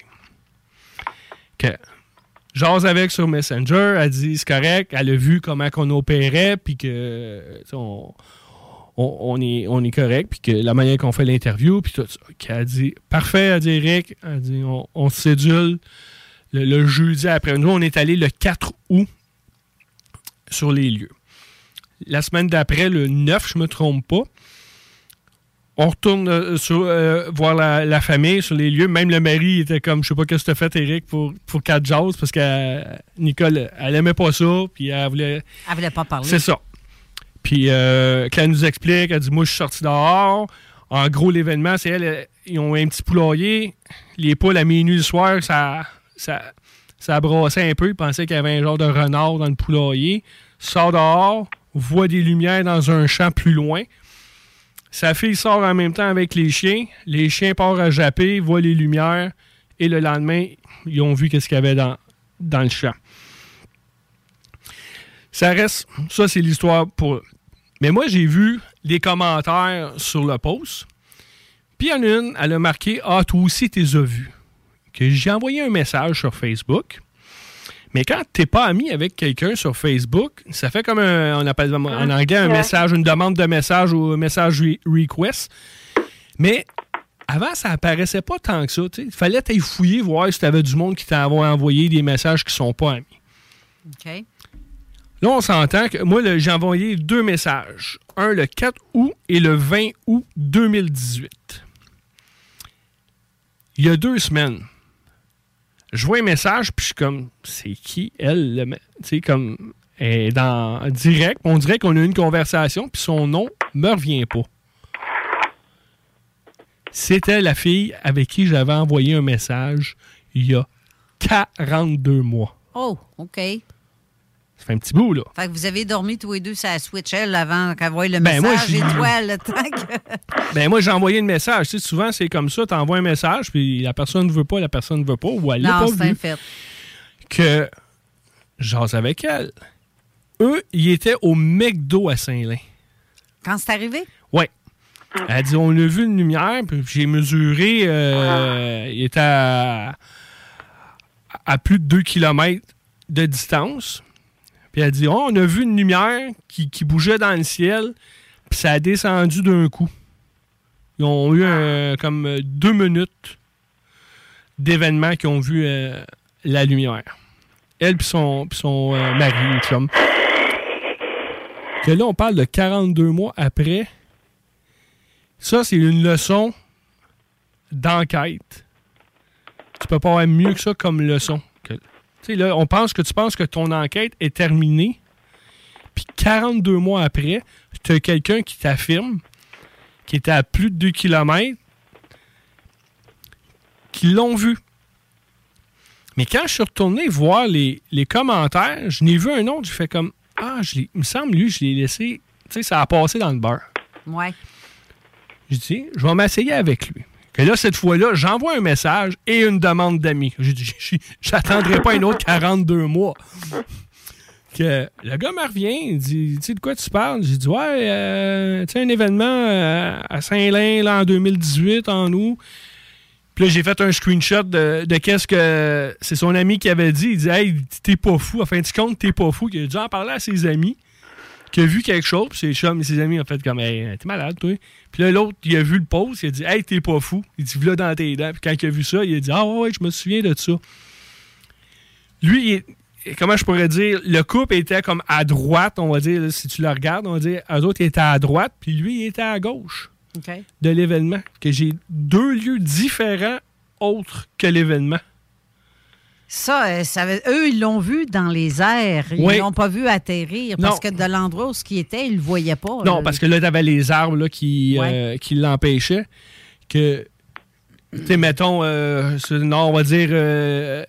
Que j'ose avec sur Messenger, elle dit c'est correct, elle a vu comment qu'on opérait, puis que on, on- on est, on est correct, puis que la manière qu'on fait l'interview, puis tout ça. Qu'elle dit parfait, elle dit Eric, elle dit on, on sédule le, le jeudi après. Nous, on est allé le 4 août sur les lieux. La semaine d'après, le 9, je me trompe pas, on retourne euh, sur, euh, voir la, la famille sur les lieux. Même le mari était comme, je sais pas qu'est-ce que tu as fait, Eric, pour, pour 4 jours, parce que euh, Nicole, elle aimait pas ça, puis elle voulait. Elle voulait pas parler. C'est ça. Puis, euh, quand elle nous explique, elle dit Moi, je suis sorti dehors. En gros, l'événement, c'est elle, elle- ils ont un petit poulailler. Les poules, à minuit le soir, ça, ça, ça brassait un peu. Ils pensaient qu'il y avait un genre de renard dans le poulailler. Sort dehors, voit des lumières dans un champ plus loin. Sa fille sort en même temps avec les chiens. Les chiens partent à japper, voient les lumières. Et le lendemain, ils ont vu qu'est-ce qu'il y avait dans, dans le champ. Ça reste, ça c'est l'histoire pour eux. Mais moi, j'ai vu les commentaires sur le post. Puis il y en a une, elle a marqué Ah, toi aussi, t'es as. Que j'ai envoyé un message sur Facebook. Mais quand t'es pas ami avec quelqu'un sur Facebook, ça fait comme un, on appelle en anglais un message, une demande de message ou un message re- request. Mais avant, ça apparaissait pas tant que ça. Il fallait t'aller fouiller, voir si tu avais du monde qui t'avait envoyé des messages qui sont pas amis. OK. Là, on s'entend que moi, j'ai envoyé deux messages. Un le 4 août et le 20 août 2018. Il y a deux semaines, je vois un message, puis je suis comme, c'est qui elle? le Tu sais, comme, elle est dans direct. On dirait qu'on a eu une conversation, puis son nom me revient pas. C'était la fille avec qui j'avais envoyé un message il y a 42 mois. Oh, OK. Ça fait un petit bout, là. Fait que vous avez dormi tous les deux sur la Switch, elle, avant qu'elle voie le Ben, message j'ai- et toi, le temps que... Ben moi, j'ai envoyé le message. Tu sais, souvent, c'est comme ça. Tu envoies un message, puis la personne ne veut pas, la personne ne veut pas, ou elle l'a pas c'est un vu. fait. Que j'ose avec elle. Eux, ils étaient au McDo à Saint-Lin. Quand c'est arrivé? Ouais. Elle a dit, on a vu une lumière, puis j'ai mesuré, euh, il était à, à plus de 2 km de distance. Puis elle dit, oh, on a vu une lumière qui, bougeait dans le ciel, puis ça a descendu d'un coup. Ils ont eu comme deux minutes d'événements qui ont vu euh, la lumière. Elle puis son, son euh, mari, chum. Que là, on parle de 42 mois après. Ça, c'est une leçon d'enquête. Tu peux pas avoir mieux que ça comme leçon. Tu sais, là, on pense que tu penses que ton enquête est terminée. Puis 42 mois après, tu as quelqu'un qui t'affirme qui était à plus de 2 km qui l'ont vu. Mais quand je suis retourné voir les, les commentaires, je n'ai vu un autre, j'ai fait comme Ah, je il me semble, lui, je l'ai laissé. Tu sais, ça a passé dans le beurre. Ouais. J'ai dit, je vais m'essayer avec lui. Que là, cette fois-là, j'envoie un message et une demande d'amis. J'ai dit, j'attendrai pas un autre 42 mois. Que le gars me revient, il dit, tu sais de quoi tu parles? J'ai dit, ouais, euh, tu sais, un événement euh, à Saint-Lin, là, en 2018, en août. Puis là, j'ai fait un screenshot de, de qu'est-ce que c'est son ami qui avait dit. Il dit, hey, t'es pas fou. Enfin, tu comptes, t'es pas fou. Il a dû en parler à ses amis qui a vu quelque chose, puis ses chums et ses amis ont fait comme Hey, t'es malade, toi. Puis là, l'autre, il a vu le post, il a dit Hey, t'es pas fou. Il dit V'là dans tes dents. Puis quand il a vu ça, il a dit Ah ouais, je me souviens de ça. Lui, il est- comment je pourrais dire, le couple était comme à droite, on va dire, là, si tu le regardes, on va dire, eux autres, étaient à droite, puis lui, il était à gauche de l'événement. Que j'ai deux lieux différents autres que l'événement. Ça, euh, ça eux, ils l'ont vu dans les airs. Ils Oui. l'ont pas vu atterrir parce Non. que de l'endroit où ce qui était, ils le voyaient pas. Non, parce que là, t'avais les arbres là, qui, Ouais. euh, qui l'empêchaient. Que, tu sais, mettons, euh, nord, on va dire euh,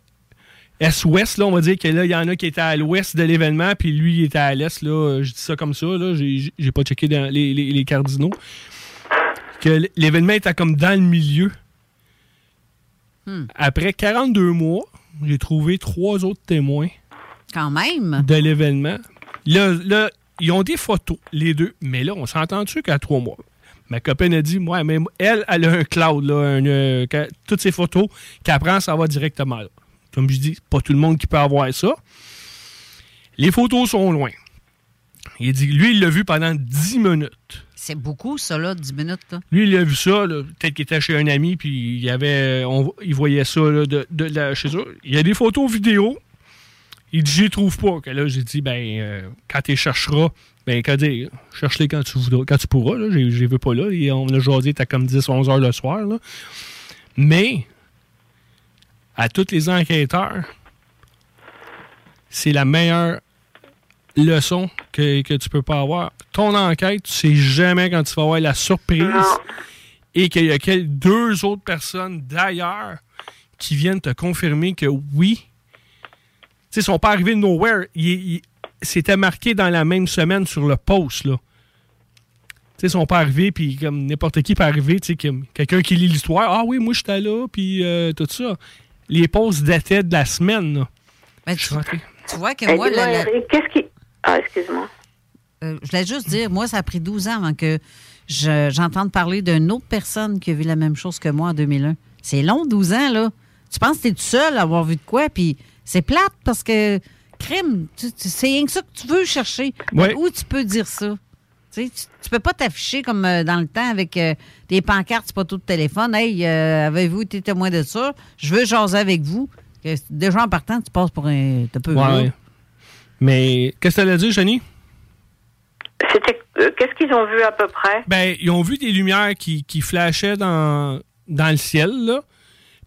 est-ouest, là, on va dire que là, il y en a qui étaient à l'ouest de l'événement, puis lui, il était à l'est, là. Je dis ça comme ça, là. J'ai j'ai pas checké dans les, les- les cardinaux. Que l'événement était comme dans le milieu. Hmm. Après 42 mois, j'ai trouvé trois autres témoins Quand même. de l'événement. Là, là, ils ont des photos, les deux. Mais là, on s'entend-tu qu'à trois mois? Ma copine a dit, moi, mais elle, elle a un cloud, là, un, euh, toutes ses photos qu'elle prend, ça va directement là. Comme je dis, pas tout le monde qui peut avoir ça. Les photos sont loin. Il dit, lui, il l'a vu pendant 10 minutes. C'est beaucoup, ça, là, 10 minutes. Là. Lui, il a vu ça, peut-être qu'il était chez un ami, puis il, avait, on- il voyait ça là, de, de chez eux. Il y a des photos vidéo. Il dit, j'y trouve pas. Que là, j'ai dit, ben, euh, quand tu les chercheras, ben, quand cherche-les quand tu voudras, quand tu pourras. Là, j'ai, j'ai vu pas là. Et on a jasé, t'as comme 10, 11 heures le soir. Là. Mais, à tous les enquêteurs, c'est la meilleure leçon que, que tu peux pas avoir. Ton enquête, tu sais jamais quand tu vas avoir la surprise et qu'il y a quel- deux autres personnes d'ailleurs qui viennent te confirmer que oui, tu sais, ils sont pas arrivés de nowhere. C'était marqué dans la même semaine sur le post, là. Tu sais, ils sont pas arrivés, puis comme n'importe qui peut arriver, tu sais, comme quelqu'un qui lit l'histoire, ah oui, moi j'étais là, puis euh, tout ça. Les posts dataient de la semaine, là. Tu vois que moi, la- Eric, qu'est-ce qui. Ah, excuse-moi. Euh, je voulais juste dire, moi, ça a pris 12 ans avant que je- j'entende parler d'une autre personne qui a vu la même chose que moi en 2001. C'est long, 12 ans, là. Tu penses que tu es tout seul à avoir vu de quoi, puis c'est plate parce que crime, tu- tu- c'est rien que ça que tu veux chercher. Ouais. Où tu peux dire ça? Tu, sais, tu, tu peux pas t'afficher comme euh, dans le temps avec euh, des pancartes, c'est pas tout de téléphone. Hey, euh, avez-vous été témoin de ça? Je veux jaser avec vous. Que Déjà en partant, tu passes pour un. t'as peu Ouais, là. ouais. Mais qu'est-ce que tu allais dire, Jenny? C'était. euh, qu'est-ce qu'ils ont vu à peu près? Ben, ils ont vu des lumières qui, qui flashaient dans, dans le ciel, là.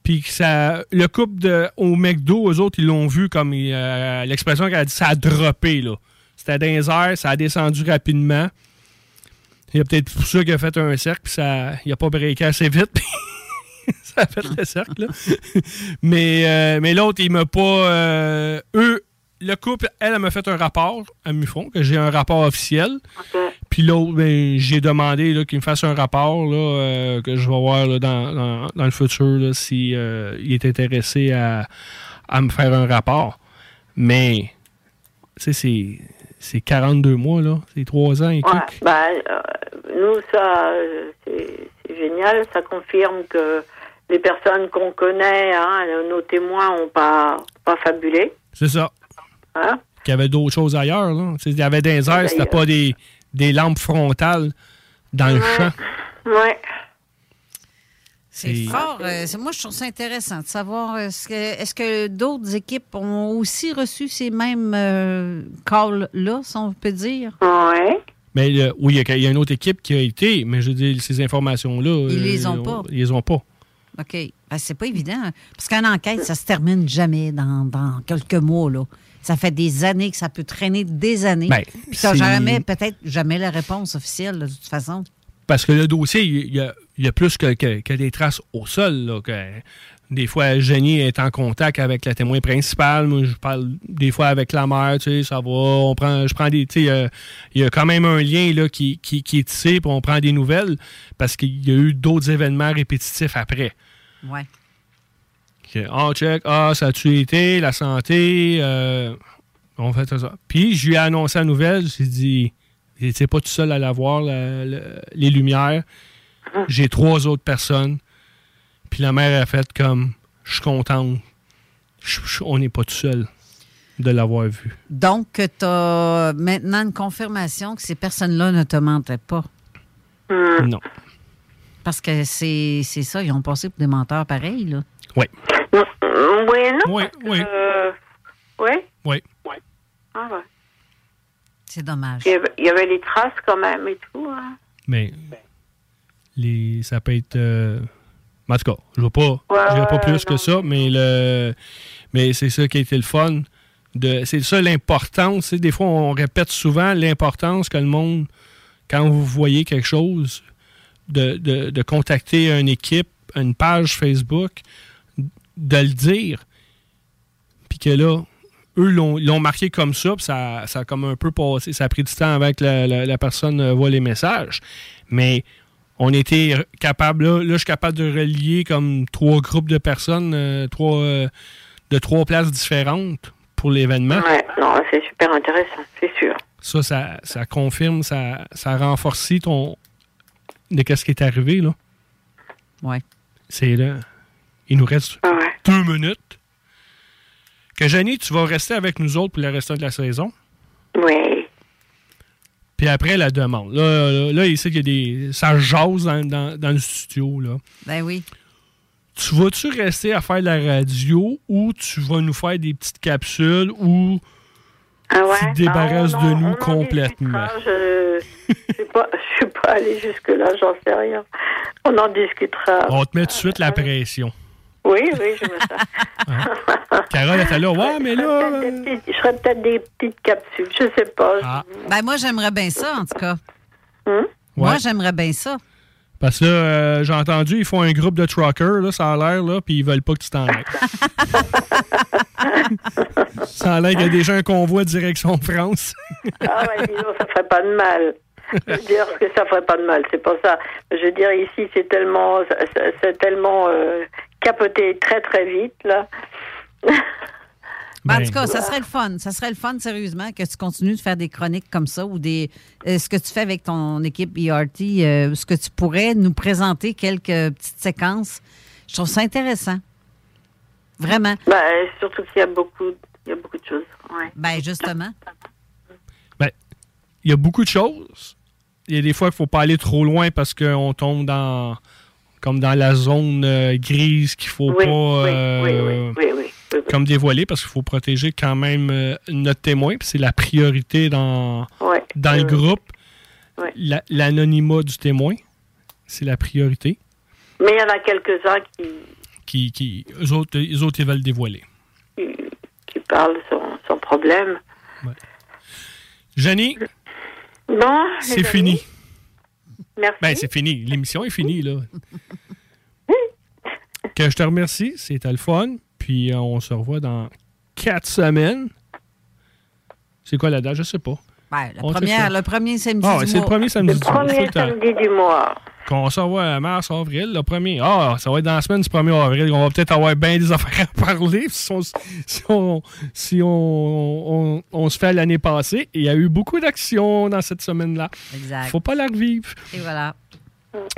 Puis que ça, le couple de, au McDo, eux autres, ils l'ont vu comme euh, l'expression qu'elle a dit, ça a droppé, là. C'était dans les airs, ça a descendu rapidement. Il y a peut-être pour ça qu'il a fait un cercle, puis ça, il a pas breaké assez vite. puis ça a fait le cercle, là. mais euh, mais l'autre, il m'a pas. euh, eux, le couple, elle, elle m'a fait un rapport à Mufon, que j'ai un rapport officiel. Puis l'autre, ben, j'ai demandé qu'il me fasse un rapport là, euh, que je vais voir là, dans, dans- dans le futur là, si euh, il est intéressé à, à me faire un rapport. Mais, tu sais, c'est, c'est 42 mois, là. C'est 3 ans et Ouais, bah, euh, nous, ça, c'est c'est génial. Ça confirme que les personnes qu'on connaît, hein, nos témoins, n'ont pas, pas fabulé. C'est ça. Hein? Qu'il y avait d'autres choses ailleurs. Là. Il y avait des airs, c'était pas des, des lampes frontales dans le champ. Ouais. C'est fort. euh, moi, je trouve ça intéressant de savoir euh, est-ce que, d'autres équipes ont aussi reçu ces mêmes euh, calls-là, si on peut dire? Ouais. Mais euh, oui, il y a- il y, a une autre équipe qui a été, mais je veux dire, ces informations-là. Ils les ont pas. Ils les ont pas. OK. Ben, c'est pas évident. hein. Parce qu'une enquête, ça se termine jamais dans, dans quelques mois. Là. Ça fait des années que ça peut traîner des années. Ben, Puis c'est- jamais, peut-être jamais la réponse officielle, de toute façon. Parce que le dossier, il y a, il y a plus que, que- que des traces au sol. là, que des fois, Jenny est en contact avec la témoin principale. Moi, je parle des fois avec la mère, tu sais, ça va. On prend, je prends des. Tu sais, euh, il y a quand même un lien là, qui, qui, qui est tissé, puis on prend des nouvelles parce qu'il y a eu d'autres événements répétitifs après. Ouais. Que, Ah, check, ah, ça a-tu été, la santé, euh, on fait ça. Puis, je lui ai annoncé la nouvelle, j'ai dit, j'étais pas tout seul à la voir, la- la- les lumières. J'ai trois autres personnes. Puis la mère a fait comme, je suis contente, Je- je- on n'est pas tout seul de l'avoir vu. Donc, tu as maintenant une confirmation que ces personnes-là ne te mentaient pas? Non. Parce que c'est c'est ça, ils ont passé pour des menteurs pareils, là. Oui. Oui, non? Oui, oui. Euh, ouais? Oui. Ah, ouais. C'est dommage. Il y, avait, il y avait les traces quand même et tout. hein. Mais les, ça peut être. euh, en tout cas, je ne pas, Ouais, pas plus que ça, mais le mais c'est ça qui a été le fun. De, c'est ça l'importance. Des fois, on répète souvent l'importance que le monde, quand vous voyez quelque chose, de, de, de contacter une équipe, une page Facebook, de le dire. Puis que là, eux l'ont l'ont marqué comme ça, puis ça, ça a comme un peu passé. Ça a pris du temps avant que la, la- la personne euh, voit les messages. Mais on était capable, là, là, je suis capable de relier comme trois groupes de personnes, euh, trois, euh, de trois places différentes pour l'événement. Ouais, non, c'est super intéressant, c'est sûr. Ça, ça, ça confirme, ça, ça renforce ton. de qu'est-ce qui est arrivé, là. Ouais. C'est là. Il nous reste Ah deux minutes. Que Jenny, tu vas rester avec nous autres pour le restant de la saison? Oui. Puis après, la demande. Là, là, là, ici, il y a des. Ça jase dans, dans- dans le studio, là. Ben oui. Tu vas-tu rester à faire de la radio ou tu vas nous faire des petites capsules ou Ah ouais? tu te débarrasses Ah, de nous complètement? discutera, Je je suis pas, je suis pas allée jusque-là, j'en sais rien. On en discutera. On te met tout de suite la pression. Oui, oui, je me sens. Carole était là, ouais, mais là. Je ferais peut-être des petites capsules, je sais pas. Ah. Ben moi, j'aimerais bien ça, en tout cas. Hum? Moi, Ouais. j'aimerais bien ça. Parce que là, euh, j'ai entendu, ils font un groupe de truckers, là, ça a l'air, là, puis ils veulent pas que tu t'en ailles. ça a l'air qu'il y a déjà un convoi direction France. Ah ouais, disons, ça ferait pas de mal. Je veux dire que ça ferait pas de mal, c'est pas ça. Je veux dire, ici, c'est tellement, c'est- c'est tellement euh, capoté très très vite, là. Ben, en Ben, tout cas, ça serait le fun. Ça serait le fun, sérieusement, que tu continues de faire des chroniques comme ça ou des. euh, ce que tu fais avec ton équipe ERT, euh, ce que tu pourrais nous présenter quelques petites séquences. Je trouve ça intéressant. Vraiment. Ben, surtout qu'il y a beaucoup, il y a beaucoup de choses. Ouais. Ben, justement. Ben, il y a beaucoup de choses. Il y a des fois qu'il faut pas aller trop loin parce qu'on tombe dans comme dans la zone euh, grise qu'il faut Oui, pas oui, euh, oui, comme dévoiler parce qu'il faut protéger quand même euh, notre témoin puis c'est la priorité dans Ouais, dans le groupe. Ouais. La- l'anonymat du témoin c'est la priorité. Mais il y en a quelques-uns qui, qui qui eux autres eux autres ils veulent dévoiler. qui, qui parlent sans, sans problème. Jenny? Bon, c'est fini Merci. ben c'est fini l'émission est finie là que je te remercie c'était le fun puis euh, on se revoit dans quatre semaines c'est quoi la date? Je sais pas Ben, la première, le premier samedi Ah, du c'est le mois. premier samedi Le du mois. premier le temps. samedi du mois. Qu'on se revoit à mars, avril, le premier. Ah, ça va être dans la semaine du 1er avril. On va peut-être avoir bien des affaires à parler si on, si on, si on, on- on se fait à l'année passée. Il y a eu beaucoup d'actions dans cette semaine-là. Exact. faut pas la revivre. Et voilà.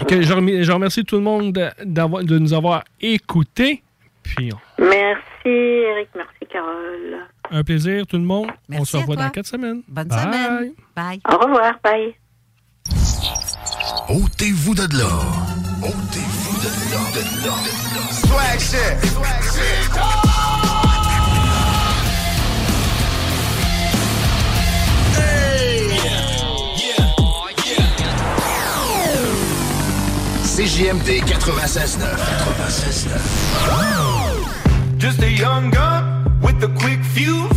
Que je, remercie, je remercie tout le monde de, nous avoir écoutés. Puis, on- Merci Eric, merci Carole. un plaisir, tout le monde. on Merci se à revoit toi. dans quatre semaines. Bonne Bye. semaine. Bye. Au revoir, bye. Ôtez-vous de là. Ôtez-vous Swag shit. Swag shit. CJMD 96.9. 96.9. Just a young gun with a quick fuse.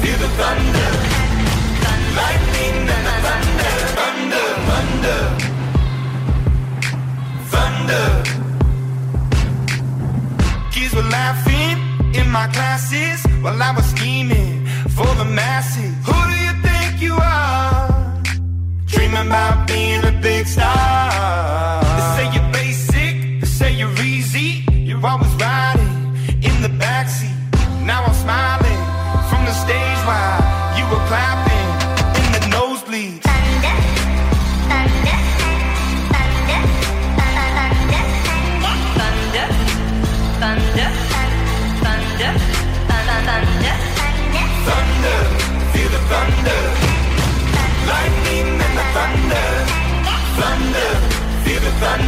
feel the thunder. Lightning and thunder. Thunder, thunder. Thunder. Kids were laughing in my classes while I was scheming for the masses. Who do you think you are? Dreaming about being a big star. The